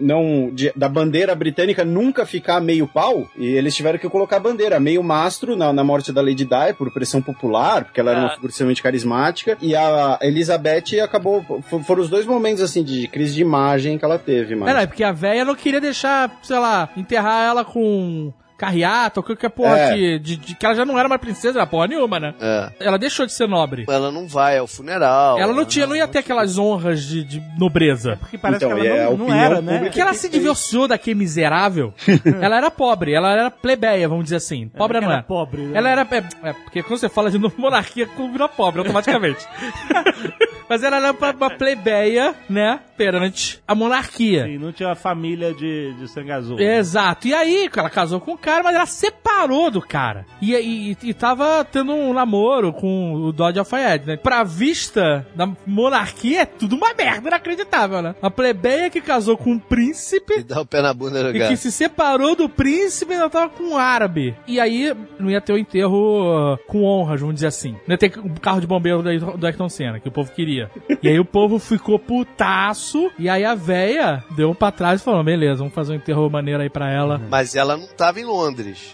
não- de- da bandeira britânica nunca ficar meio pau. E eles tiveram que colocar a bandeira meio mastro na, na morte da Lady Di por pressão popular, porque ela era uma Ah. figura extremamente carismática. E a Elizabeth acabou. fo- Foram os dois momentos, assim, de crise de imagem que ela teve, mano. É, não, é porque a véia não queria deixar, sei lá, enterrar ela com carreata ou qualquer porra É. que, de, de- que ela já não era uma princesa, era porra nenhuma, né? É. Ela deixou de ser nobre. Ela não vai ao funeral. Ela não tinha, não ia ter aquelas honras de, de nobreza. Porque parece Então, que ela a não, não era, né? Porque ela se divorciou daquele miserável. ela era pobre, ela era plebeia, vamos dizer assim. Pobre Ela não era é. pobre, né? Ela era. É, é, porque quando você fala de monarquia, vira pobre automaticamente. Mas ela era uma plebeia, né? Perante a monarquia. Sim, não tinha família de, de sangue azul. Exato. E aí, ela casou com o cara, mas ela separou do cara. E, e, e tava tendo um namoro com o Dodge Alfayette, né? Pra vista da monarquia, é tudo uma merda inacreditável, né? A plebeia que casou com um príncipe E dá o pé na bunda do e cara. que se separou do príncipe e ainda tava com um árabe. E aí não ia ter o enterro uh, com honras, vamos dizer assim. Não ia ter um carro de bombeiro do Ayrton- do Ayrton Senna, que o povo queria. E aí o povo ficou putaço. E aí a véia deu pra trás e falou: beleza, vamos fazer um enterro maneiro aí pra ela. Mas ela não tava em Londres.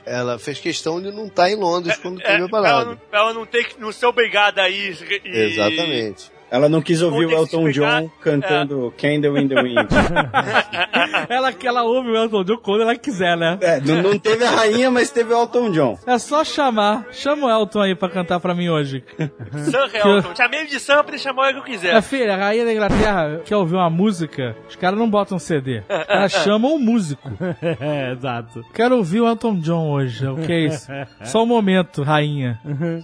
Ela fez questão de não estar em Londres quando É, teve a pra ela, ela não ter que não ser obrigada a ir. E... Exatamente. Ela não quis ouvir o que Elton explicar. John cantando Candle in the Wind. ela, ela ouve o Elton John quando ela quiser, né? é, não, não teve a rainha, mas teve o Elton John. É só chamar. Chama o Elton aí pra cantar pra mim hoje. Sam Helton. Chamei ele de Sam pra ele chamar o que eu Minha quiser. filha, a rainha da Inglaterra quer ouvir uma música, os caras não botam CD. Elas chamam um músico. é, exato. Quero ouvir o Elton John hoje, o que é isso? Só um momento, rainha.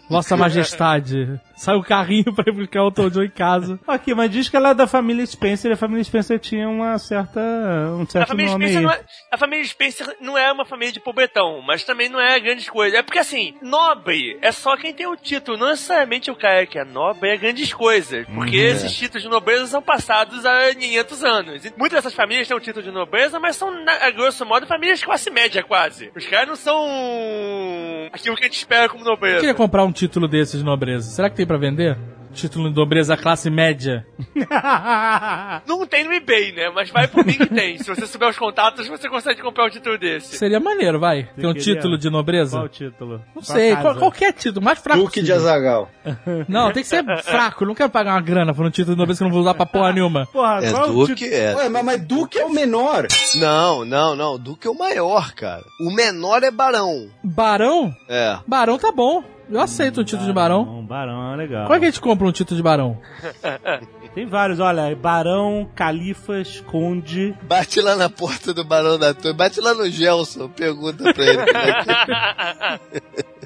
Vossa Majestade. Sai o carrinho pra ir buscar o Elton John em casa. Ok, mas diz que ela é da família Spencer e a família Spencer tinha uma certa. um A certo família, nome Spencer aí. não é, a família Spencer não é uma família de pobretão, mas também não é grandes coisas. É porque assim, nobre é só quem tem o título, não necessariamente o cara que é nobre é grandes coisas. Porque esses títulos de nobreza são passados há 500 anos. E muitas dessas famílias têm o título de nobreza, mas são, a grosso modo, famílias de classe média quase. Os caras não são aquilo que a gente espera como Eu nobreza. queria comprar um título desses de nobreza. Será que tem pra vender? Título de nobreza classe média. Não tem no eBay, né? Mas vai por mim que tem. Se você souber os contatos, você consegue comprar um título desse. Seria maneiro, vai. Ter um título de nobreza. Qual o título? Não Sua sei, qual- qualquer título, mais fraco Duque de possível. Azagal. Não, tem que ser fraco. Eu não quero pagar uma grana por um título de nobreza que eu não vou usar pra porra nenhuma. Porra, É Duque, é. Ué, mas, mas Duque é o menor. Não, não, não. Duque é o maior, cara. O menor é Barão. Barão? É. Barão tá bom. Eu aceito um título de barão. Um barão é legal. Como é que a gente compra um título de barão? Tem vários, olha, barão, califas, conde. Bate lá na porta do Barão da Torre. Bate lá no Gelson. Pergunta pra ele. como é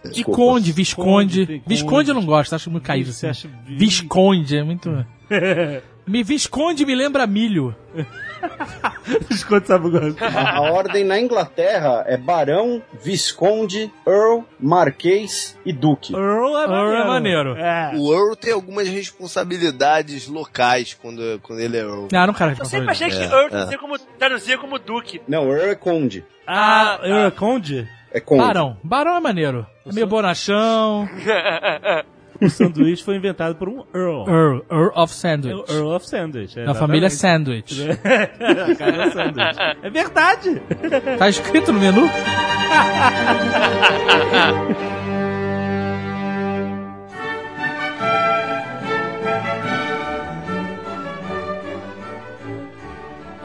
que- Visconde, Visconde. Visconde, eu não gosto, acho muito caído Você assim. acha- Visconde, é muito. Me Visconde me lembra milho. Sabe. A, a ordem na Inglaterra é Barão, Visconde, Earl, Marquês e Duque. Earl é Earl maneiro. é maneiro. É. O Earl tem algumas responsabilidades locais quando, quando ele é Earl. Ah, não, cara. Eu sempre achei que É, Earl é. traduzia como, traduzia como Duque. Não, Earl é Conde. Ah, Ah, Earl é conde? É Conde. Barão. Barão é maneiro. É meio bonachão. O sanduíche foi inventado por um Earl. Earl, Earl of É Sandwich. Earl of Sandwich. Na família. Sandwich. A casa Sandwich. É verdade. Tá escrito no menu?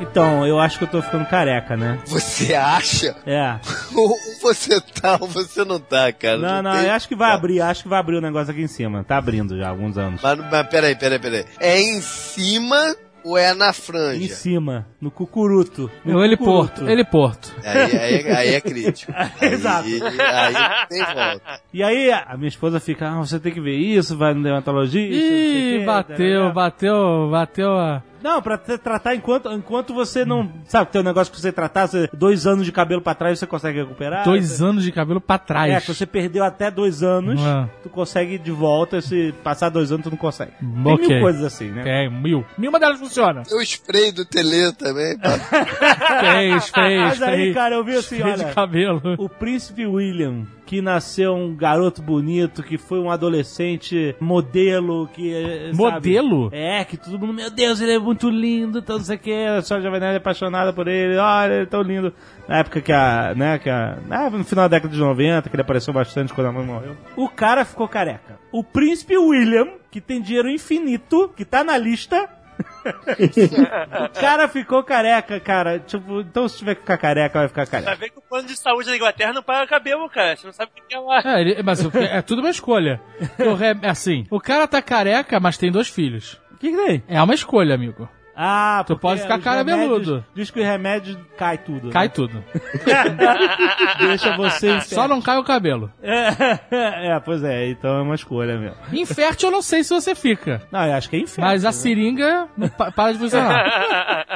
Então, eu acho que eu tô ficando careca, né? Você acha? É. você tá ou você não tá, cara? Não, não, tem- eu acho que vai abrir, acho que vai abrir o negócio aqui em cima. Tá abrindo já há alguns anos. Mas, mas peraí, peraí, peraí. É em cima ou é na Em franja? cima, no cucuruto. No É Ele. Porto. Ele Porto. Aí, aí, aí é crítico. Aí- Exato. Aí, tem volta. E aí a minha esposa fica, ah, você tem que ver isso, vai no dermatologista. não Ih, bateu, bateu, bateu a. Não, pra te tratar enquanto, enquanto você não. Sabe, tem um negócio que você tratar, você, dois anos de cabelo pra trás você consegue recuperar. Dois Você- anos de cabelo pra trás. É, que você perdeu até dois anos, Ah. tu consegue de volta, se passar dois anos tu não consegue. Tem Ok. mil coisas assim, né? Tem, mil. Nenhuma delas funciona. Tem o spray do Tele também. pá. Fez, fez, Mas aí, cara, eu vi assim, de olha, cabelo. o príncipe William, que nasceu um garoto bonito, que foi um adolescente modelo, que. eh, sabe? Modelo? É, que todo mundo, meu Deus, ele é muito lindo, então não sei o que, a senhora Jovem Nerd é apaixonada por ele, olha, ele é tão lindo. Na época que a, né, que a, no final da década de 90, que ele apareceu bastante quando a mãe morreu. O cara ficou careca. O príncipe William, que tem dinheiro infinito, que tá na lista, o cara ficou careca, cara. Tipo, então se tiver que ficar careca, vai ficar Vai careca. ver que o plano de saúde da Inglaterra não paga cabelo, cara. Você não sabe o que é lá. É, ele- mas o- é tudo uma escolha. O re- assim, o cara tá careca, mas tem dois filhos. O que que tem? É uma escolha, amigo. Ah, Tu pode ficar carabeludo. Diz que o remédio cai tudo. Cai né? tudo. Deixa você Só não cai o cabelo. É, é, pois é, então é uma escolha mesmo. Infértil eu não sei se você fica. Não, eu acho que é inferno. Mas a seringa não pa- para de funcionar.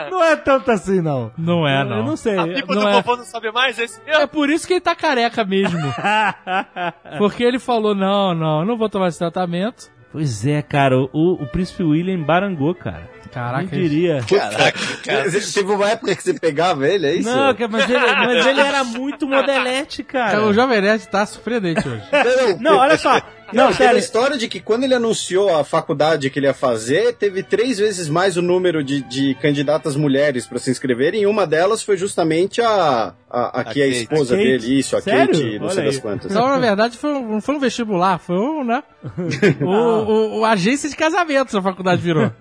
Não é tanto assim, não. Não é, Eu não. não sei. A pipa Não do é. não sabe mais? É esse É mesmo? por isso que ele tá careca mesmo. Porque ele falou, não, não, eu não vou tomar esse tratamento. Pois é, cara, o, o príncipe William embarangou, cara. Caraca, Quem diria? Caraca, cara. Teve uma época que você pegava ele, é isso? Não, cara, mas ele, mas ele era muito modelete, cara. o Jovem Nerd tá surpreendente hoje. Não, olha só. Não, Não, teve a sério. história de que quando ele anunciou a faculdade que ele ia fazer, teve três vezes mais o número de, de candidatas mulheres para se inscreverem, e uma delas foi justamente a, a, a que é a esposa A dele, isso, a Sério? Kate, não Olha sei aí. das quantas. Então, na verdade, foi um, não foi um vestibular, foi um, né? O, o, o agência de casamentos a faculdade virou.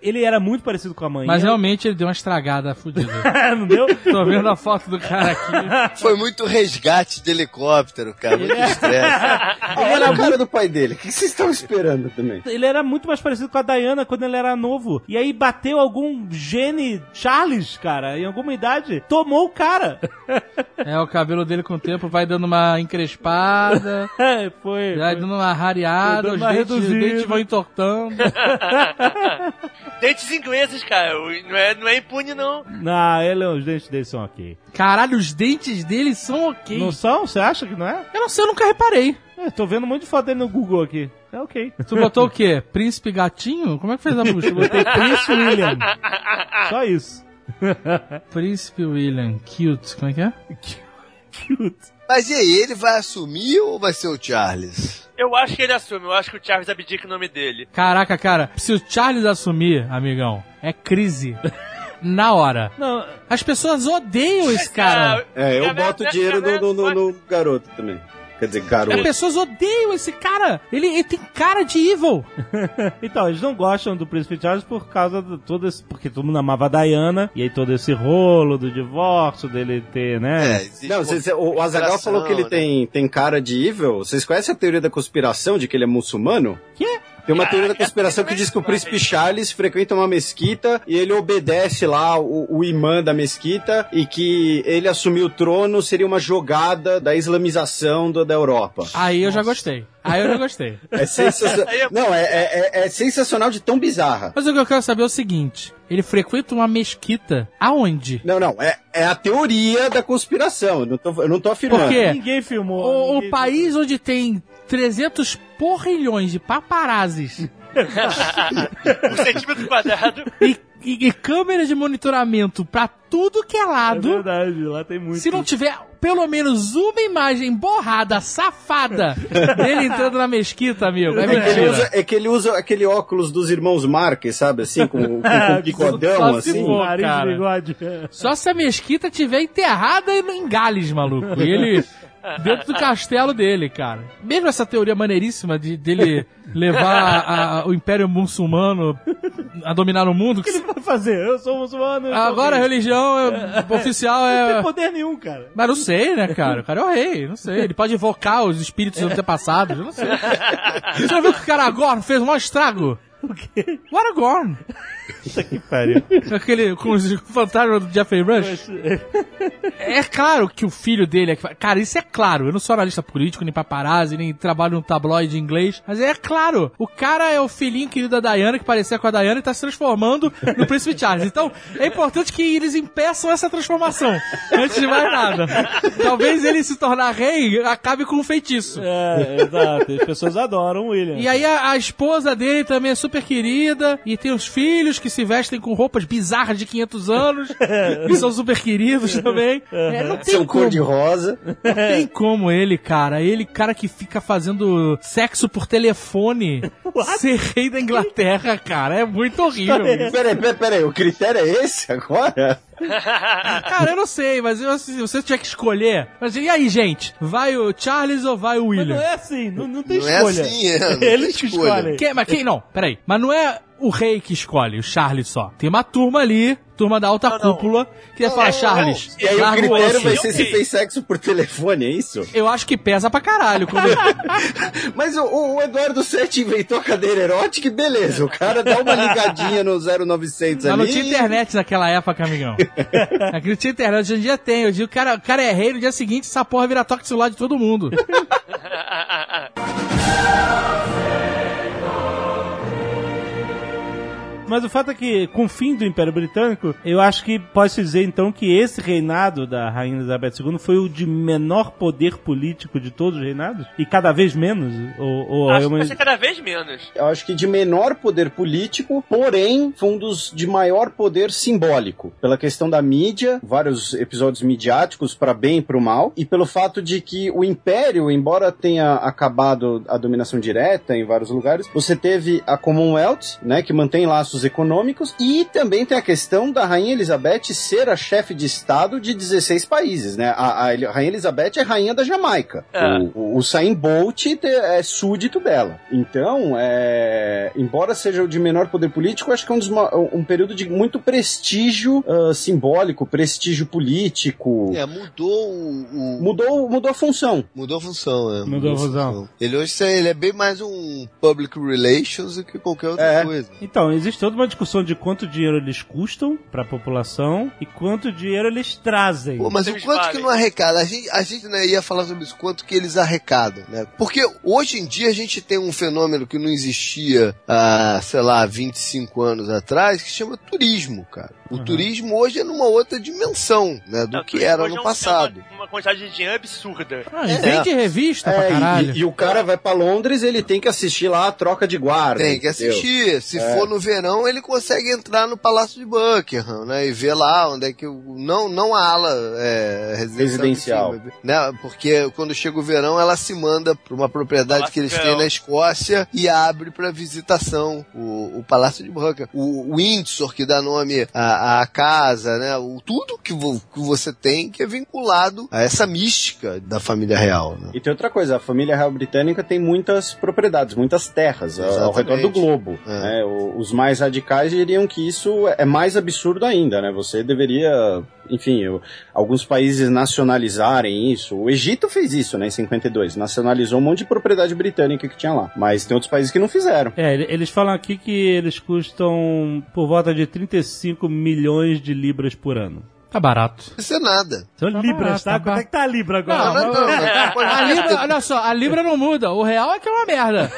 Ele era muito parecido com a mãe. Mas realmente ele deu uma estragada fodida. não deu? Tô vendo a foto do cara aqui. Foi muito resgate de helicóptero, cara. Muito estresse. Ele era a cara do pai dele, o que vocês estão esperando também? Ele era muito mais parecido com a Diana quando ele era novo. E aí bateu algum gene Charles, cara, em alguma idade, tomou o cara. É, o cabelo dele com o tempo vai dando uma encrespada, É, foi. vai foi. dando uma rareada, dando os uma dentes, os dentes vão entortando. Dentes ingleses, cara. Não é, não é impune, não. Não, ele, os dentes dele são ok. Caralho, os dentes dele são ok. Não são? Você acha que não é? Eu não sei, eu nunca reparei. É, tô vendo um monte de foto dele no Google aqui. É ok. Tu botou o quê? Príncipe gatinho? Como é que fez a busca? Eu botei Prince William. Só isso. Príncipe William, cute. Como é que é? Cute. Mas e aí, ele vai assumir ou vai ser o Charles? Eu acho que ele assume. Eu acho que o Charles abdica o nome dele. Caraca, cara, se o Charles assumir, amigão, é crise. Na hora. Não, As pessoas odeiam esse cara. É, eu boto dinheiro no, no, no- no garoto também. Quer dizer, As garoto. pessoas odeiam esse cara. Ele, ele tem cara de evil. Então, eles não gostam do Príncipe Charles por causa de todo esse. Porque todo mundo amava a Diana, e aí todo esse rolo do divórcio dele ter, né? É, existe Não, o Azagal falou que ele né? tem, tem cara de evil. Vocês conhecem a teoria da conspiração de que ele é muçulmano? Que? Tem uma teoria da conspiração que diz que o príncipe Charles frequenta uma mesquita e ele obedece lá o, o imã da mesquita e que ele assumir o trono seria uma jogada da islamização do- da Europa. Aí eu já gostei. Aí eu já gostei. É sensacional. Não, é, é- é- é sensacional de tão bizarra. Mas o que eu quero saber é o seguinte: ele frequenta uma mesquita aonde? Não, não, é, é a teoria da conspiração. Eu não tô, eu não tô afirmando. Por quê? Ninguém filmou. O, ninguém o país onde tem 300 porrilhões de paparazes Um centímetro quadrado. e, e, e câmeras de monitoramento pra tudo que é É lado, verdade, lá tem muito. se não tiver pelo menos uma imagem borrada, safada, dele entrando na mesquita, amigo, é É que, ele usa, é que ele usa aquele óculos dos irmãos Marques, sabe? Assim, com, com, com bigodão, Só assim. for. nariz cara. de bigode. Só se a mesquita tiver enterrada em Gales, maluco. E ele dentro do castelo dele, cara. Mesmo essa teoria maneiríssima de dele levar a- a- o Império Muçulmano a dominar o mundo. O que ele vai fazer? Eu sou muçulmano. eu Agora a religião é- oficial Não tem é. poder nenhum, cara. Mas não sei, né, cara? O cara é o rei, não sei. Ele pode invocar os espíritos antepassados, eu não sei. Você já viu que o cara Aragorn fez um maior estrago? O quê? O Aragorn. Puta que pariu. Aquele com os fantasmas do Jeffrey Rush. É claro que o filho dele é. que Cara, isso é claro. Eu não sou analista político, nem paparazzi, nem trabalho num tabloide inglês. Mas é claro. O cara é o filhinho querido da Diana, que parecia com a Diana e tá se transformando no Príncipe Charles. Então, é importante que eles impeçam essa transformação. Antes de mais nada. Talvez ele se tornar rei acabe com um feitiço. É, exato. As pessoas adoram o William. E aí a, a esposa dele também é super querida e tem os filhos que se vestem com roupas bizarras de 500 anos e são super queridos também. É, não tem como. cor de rosa. Não tem como ele, cara. Ele, cara que fica fazendo sexo por telefone, ser rei da Inglaterra, cara. É muito horrível. Peraí, peraí, peraí, o critério é esse agora? Cara, eu não sei, mas eu, se você tiver que escolher. Mas e aí, gente? Vai o Charles ou vai o Mas William? não é assim, não, não tem Não é escolha. assim, é, não tem Eles que escolhem. Quem, mas quem não? Peraí. Mas não é o rei que escolhe, o Charles só. Tem uma turma ali, turma da alta Não, não. cúpula, que vai falar, Charles, E aí o critério vai ser se fez sexo por telefone, é isso? Eu acho que pesa pra caralho. Quando... Mas o, o Eduardo Sete inventou a cadeira erótica e beleza, o cara dá uma ligadinha no 0900 Mas ali. não tinha internet naquela época, amigão. Aqui não tinha internet, hoje em dia tem. Hoje o cara, o cara é rei, no dia seguinte essa porra vira toque celular de todo mundo. Mas o fato é que, com o fim do Império Britânico, eu acho que pode-se dizer, então, que esse reinado da Rainha Elizabeth II foi o de menor poder político de todos os reinados? E cada vez menos? Ou, ou é Acho que uma... vai ser cada vez menos. Eu acho que de menor poder político, porém foi um dos de maior poder simbólico. Pela questão da mídia, vários episódios midiáticos para bem e para o mal, e pelo fato de que o Império, embora tenha acabado a dominação direta em vários lugares, você teve a Commonwealth, né, que mantém laços econômicos, e também tem a questão da Rainha Elizabeth ser a chefe de Estado de 16 países, né? A, a Rainha Elizabeth é rainha da Jamaica. É. O, o Usain Bolt é súdito dela. Então, é, embora seja o de menor poder político, acho que é um, dos um período de muito prestígio ah, simbólico, prestígio político. É, mudou o, o- Mudou, mudou a função. Mudou a função, é. Mudou a função. Ele hoje ele é bem mais um public relations do que qualquer outra É. coisa. Então, existe toda uma discussão de quanto dinheiro eles custam para a população e quanto dinheiro eles trazem. Pô, mas o quanto valem. que não arrecada? A gente, a gente né, ia falar sobre isso, quanto que eles arrecadam, né? Porque hoje em dia a gente tem um fenômeno que não existia há, sei lá, 25 anos atrás, que chama turismo, cara. O turismo hoje é numa outra dimensão, né, do Não, que era é no um- passado. é Uma, uma quantidade de dinheiro absurda. Ah, e É. vende revista pra É, caralho. e, e o cara vai pra Londres, ele tem que assistir lá a troca de guarda. Tem que entendeu? assistir. Se É. for no verão, ele consegue entrar no Palácio de Buckingham, né? E ver lá onde é que. Não, não a ala é, residencial. Residencial. né? Porque quando chega o verão, ela se manda pra uma propriedade que eles têm na Escócia e abre pra visitação o, o Palácio de Buckingham. O, o Windsor, que dá nome à casa, né? O, tudo que, vo- que você tem que é vinculado a essa mística da família real, né? E tem outra coisa, a família real britânica tem muitas propriedades, muitas terras ao- ao Exatamente. redor do globo. É. né? Os mais radicais diriam que isso é mais absurdo ainda, né? Você deveria, enfim, eu- alguns países nacionalizarem isso. O Egito fez isso, né, em 52, nacionalizou um monte de propriedade britânica que tinha lá. Mas tem outros países que não fizeram. É, ele- eles falam aqui que eles custam por volta de 35 milhões de libras por ano. Tá barato. Isso é nada. São Tá libras, barato, tá? tá Quanto é que tá a libra agora? Não, Não, não, não. A Libra, olha só, a Libra não muda. O real é que é uma merda.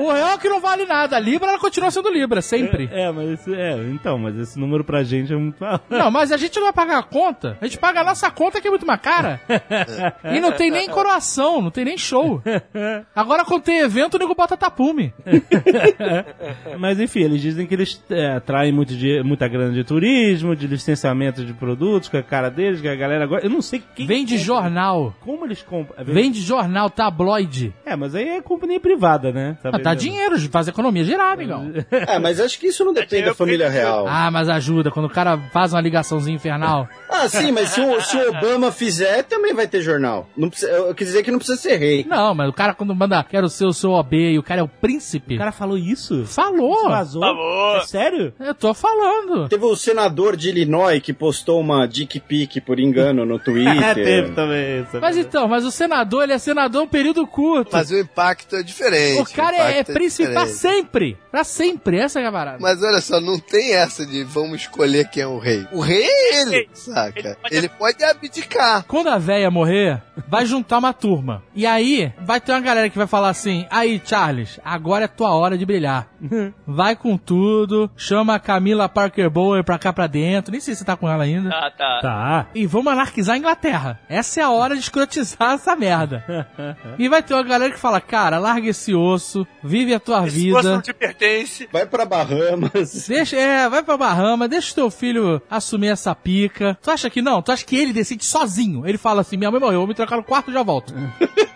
O real é que não vale nada. A Libra, ela continua sendo Libra, sempre. É, mas esse, é, então, mas esse número pra gente é muito alto. Não, mas a gente não vai pagar a conta. A gente paga a nossa conta que é muito mais cara. E não tem nem coroação, não tem nem show. Agora quando tem evento, o nego bota tapume. Mas enfim, eles dizem que eles é, atraem muito de, muita grana de turismo, de licenciamento de produtos com a cara deles, que a galera agora. Eu não sei quem. Vende compra. jornal. Como eles compram? Vende jornal, tabloide. É, mas aí é companhia privada, né? Ah, tá dinheiro, faz a economia girar, amigão. É, mas acho que isso não depende da família real. Ah, mas ajuda, quando o cara faz uma ligaçãozinha infernal. Ah, sim, mas se o, se o Obama fizer, também vai ter jornal. Não precisa, eu quis dizer que não precisa ser rei. Não, mas o cara quando manda, quero ser o seu OB e o cara é o príncipe. O cara falou isso? Falou. Vazou? Falou. É sério? Eu tô falando. Teve o senador de Illinois que postou uma dick pic por engano no Twitter. É, teve também isso. Mas então, mas o senador, ele é senador um período curto. Mas o impacto é diferente. o cara é, é impacto príncipe pra diferente. sempre. Pra sempre, essa é a parada. Mas olha só, não tem essa de vamos escolher quem é o rei. O rei é ele, saca? Caraca, ele pode abdicar. Quando a véia morrer, vai juntar uma turma. E aí, vai ter uma galera que vai falar assim: aí, Charles, agora é tua hora de brilhar. Vai com tudo, chama a Camila Parker Bower pra cá pra dentro. Nem sei se você tá com ela ainda. Tá, tá. Tá. E vamos anarquizar a Inglaterra. Essa é a hora de escrotizar essa merda. E vai ter uma galera que fala: cara, larga esse osso, vive a tua Esse osso não vida. te pertence. Vai pra Bahamas. Deixa, é, vai pra Bahama, deixa o teu filho assumir essa pica. Tu acha que não? Tu acha que ele decide sozinho? Ele fala assim: minha mãe morreu, vou me trocar no quarto e já volto.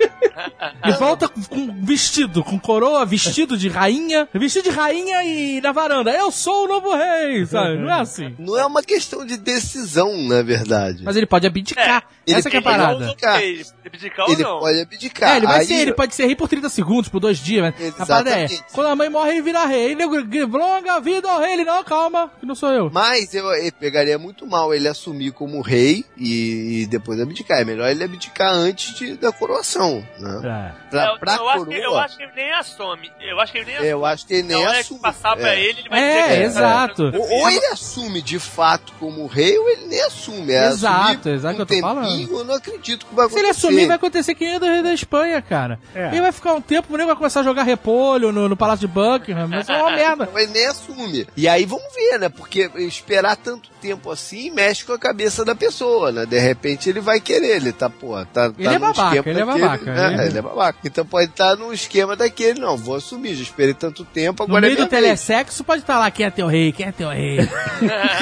E volta com, vestido, com coroa, vestido de rainha, vestido de rainha e na varanda. Eu sou o novo rei, sabe? Não é assim. Não é uma questão de decisão, na verdade. Mas ele pode abdicar. Ele Essa que é a parada. abdicar. Ele abdicar ou Ele não? pode abdicar. É, ele vai Aí- ser, ele pode ser rei por 30 segundos, por dois dias, mas a parada é, Exatamente. quando a mãe morre, ele vira rei. Ele longa vida ao rei, ele não, calma, que não sou eu. Mas eu, eu pegaria muito mal ele assumir como rei e, e depois abdicar. É melhor ele abdicar antes de, da coroação. Né? É. Pra, eu, pra eu acho coroa, que, eu acho que ele nem assume. Eu acho que ele nem assume. eu acho que ele nem Na assume. que passar pra É. ele, ele vai É, dizer que- exato. Ou, ou ele assume de fato como rei, ou ele nem assume. É Exato, assumir exato, um eu tô falando. tempinho, Eu não acredito que vai Se ele acontecer. assumir, vai acontecer que nem do rei da Espanha, cara. É. Ele vai ficar um tempo, o nego vai começar a jogar repolho no, no Palácio de Buckingham, vai ser uma merda. Então ele nem assume. E aí vamos ver, né? Porque esperar tanto tempo assim mexe com a cabeça da pessoa, né? De repente ele vai querer, ele tá, pô, tá, Ele tá é babaca, ele é daquele, babaca, né? né? Ele é babaca. Então pode estar no esquema daquele, não, vou assumir, já esperei tanto tempo, No agora meio é do minha vez. pode estar lá, quem é teu rei, quem é teu rei.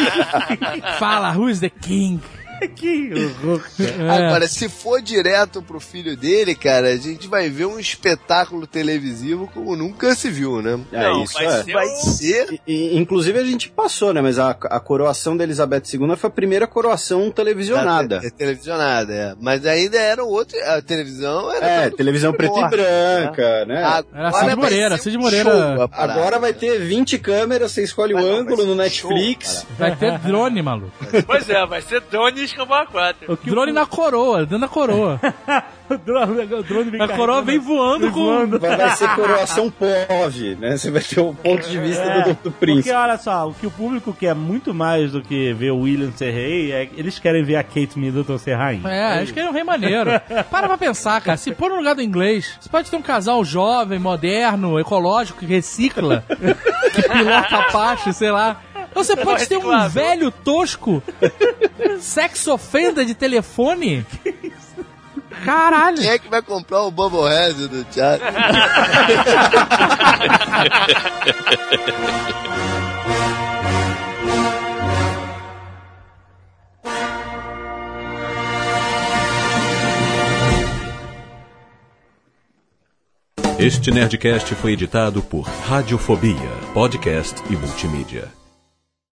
Fala, who's the king? Que horror. É. Agora, se for direto pro filho dele, cara, a gente vai ver um espetáculo televisivo como nunca se viu, né? É, Não, isso vai é. ser Vai ser E- inclusive a gente passou, né? Mas a, a coroação da Elizabeth II foi a primeira coroação televisionada. É, televisionada, é. Mas ainda era outro. A televisão era. É, televisão preto e forte, branca, né? Era Agora Cid vai Moreira, Cid Moreira. show. Agora vai ter 20 câmeras, você escolhe Mas o não, ângulo vai no Netflix. show, Vai ter drone, maluco. Pois é, vai ser Drone Escambau 4. O que Drone o, na coroa, dentro da coroa. o drone, o drone vem A coroa vem voando vem com... voando. vai, vai ser coroação POV, né? Você vai ter o ponto de vista É, do, do Porque príncipe. olha só, o que o público quer muito mais do que ver o William ser rei, é que eles querem ver a Kate Middleton ser rainha. É, acho que é um rei maneiro. Para pra pensar, cara. Se pôr no lugar do inglês, você pode ter um casal jovem, moderno, ecológico, que recicla, que pilota Apache, sei lá. Você pode ter um velho tosco, sex offender de telefone. Caralho. Quem é que vai comprar o Bubblehead do Thiago? Este Nerdcast foi editado por Radiofobia, podcast e multimídia.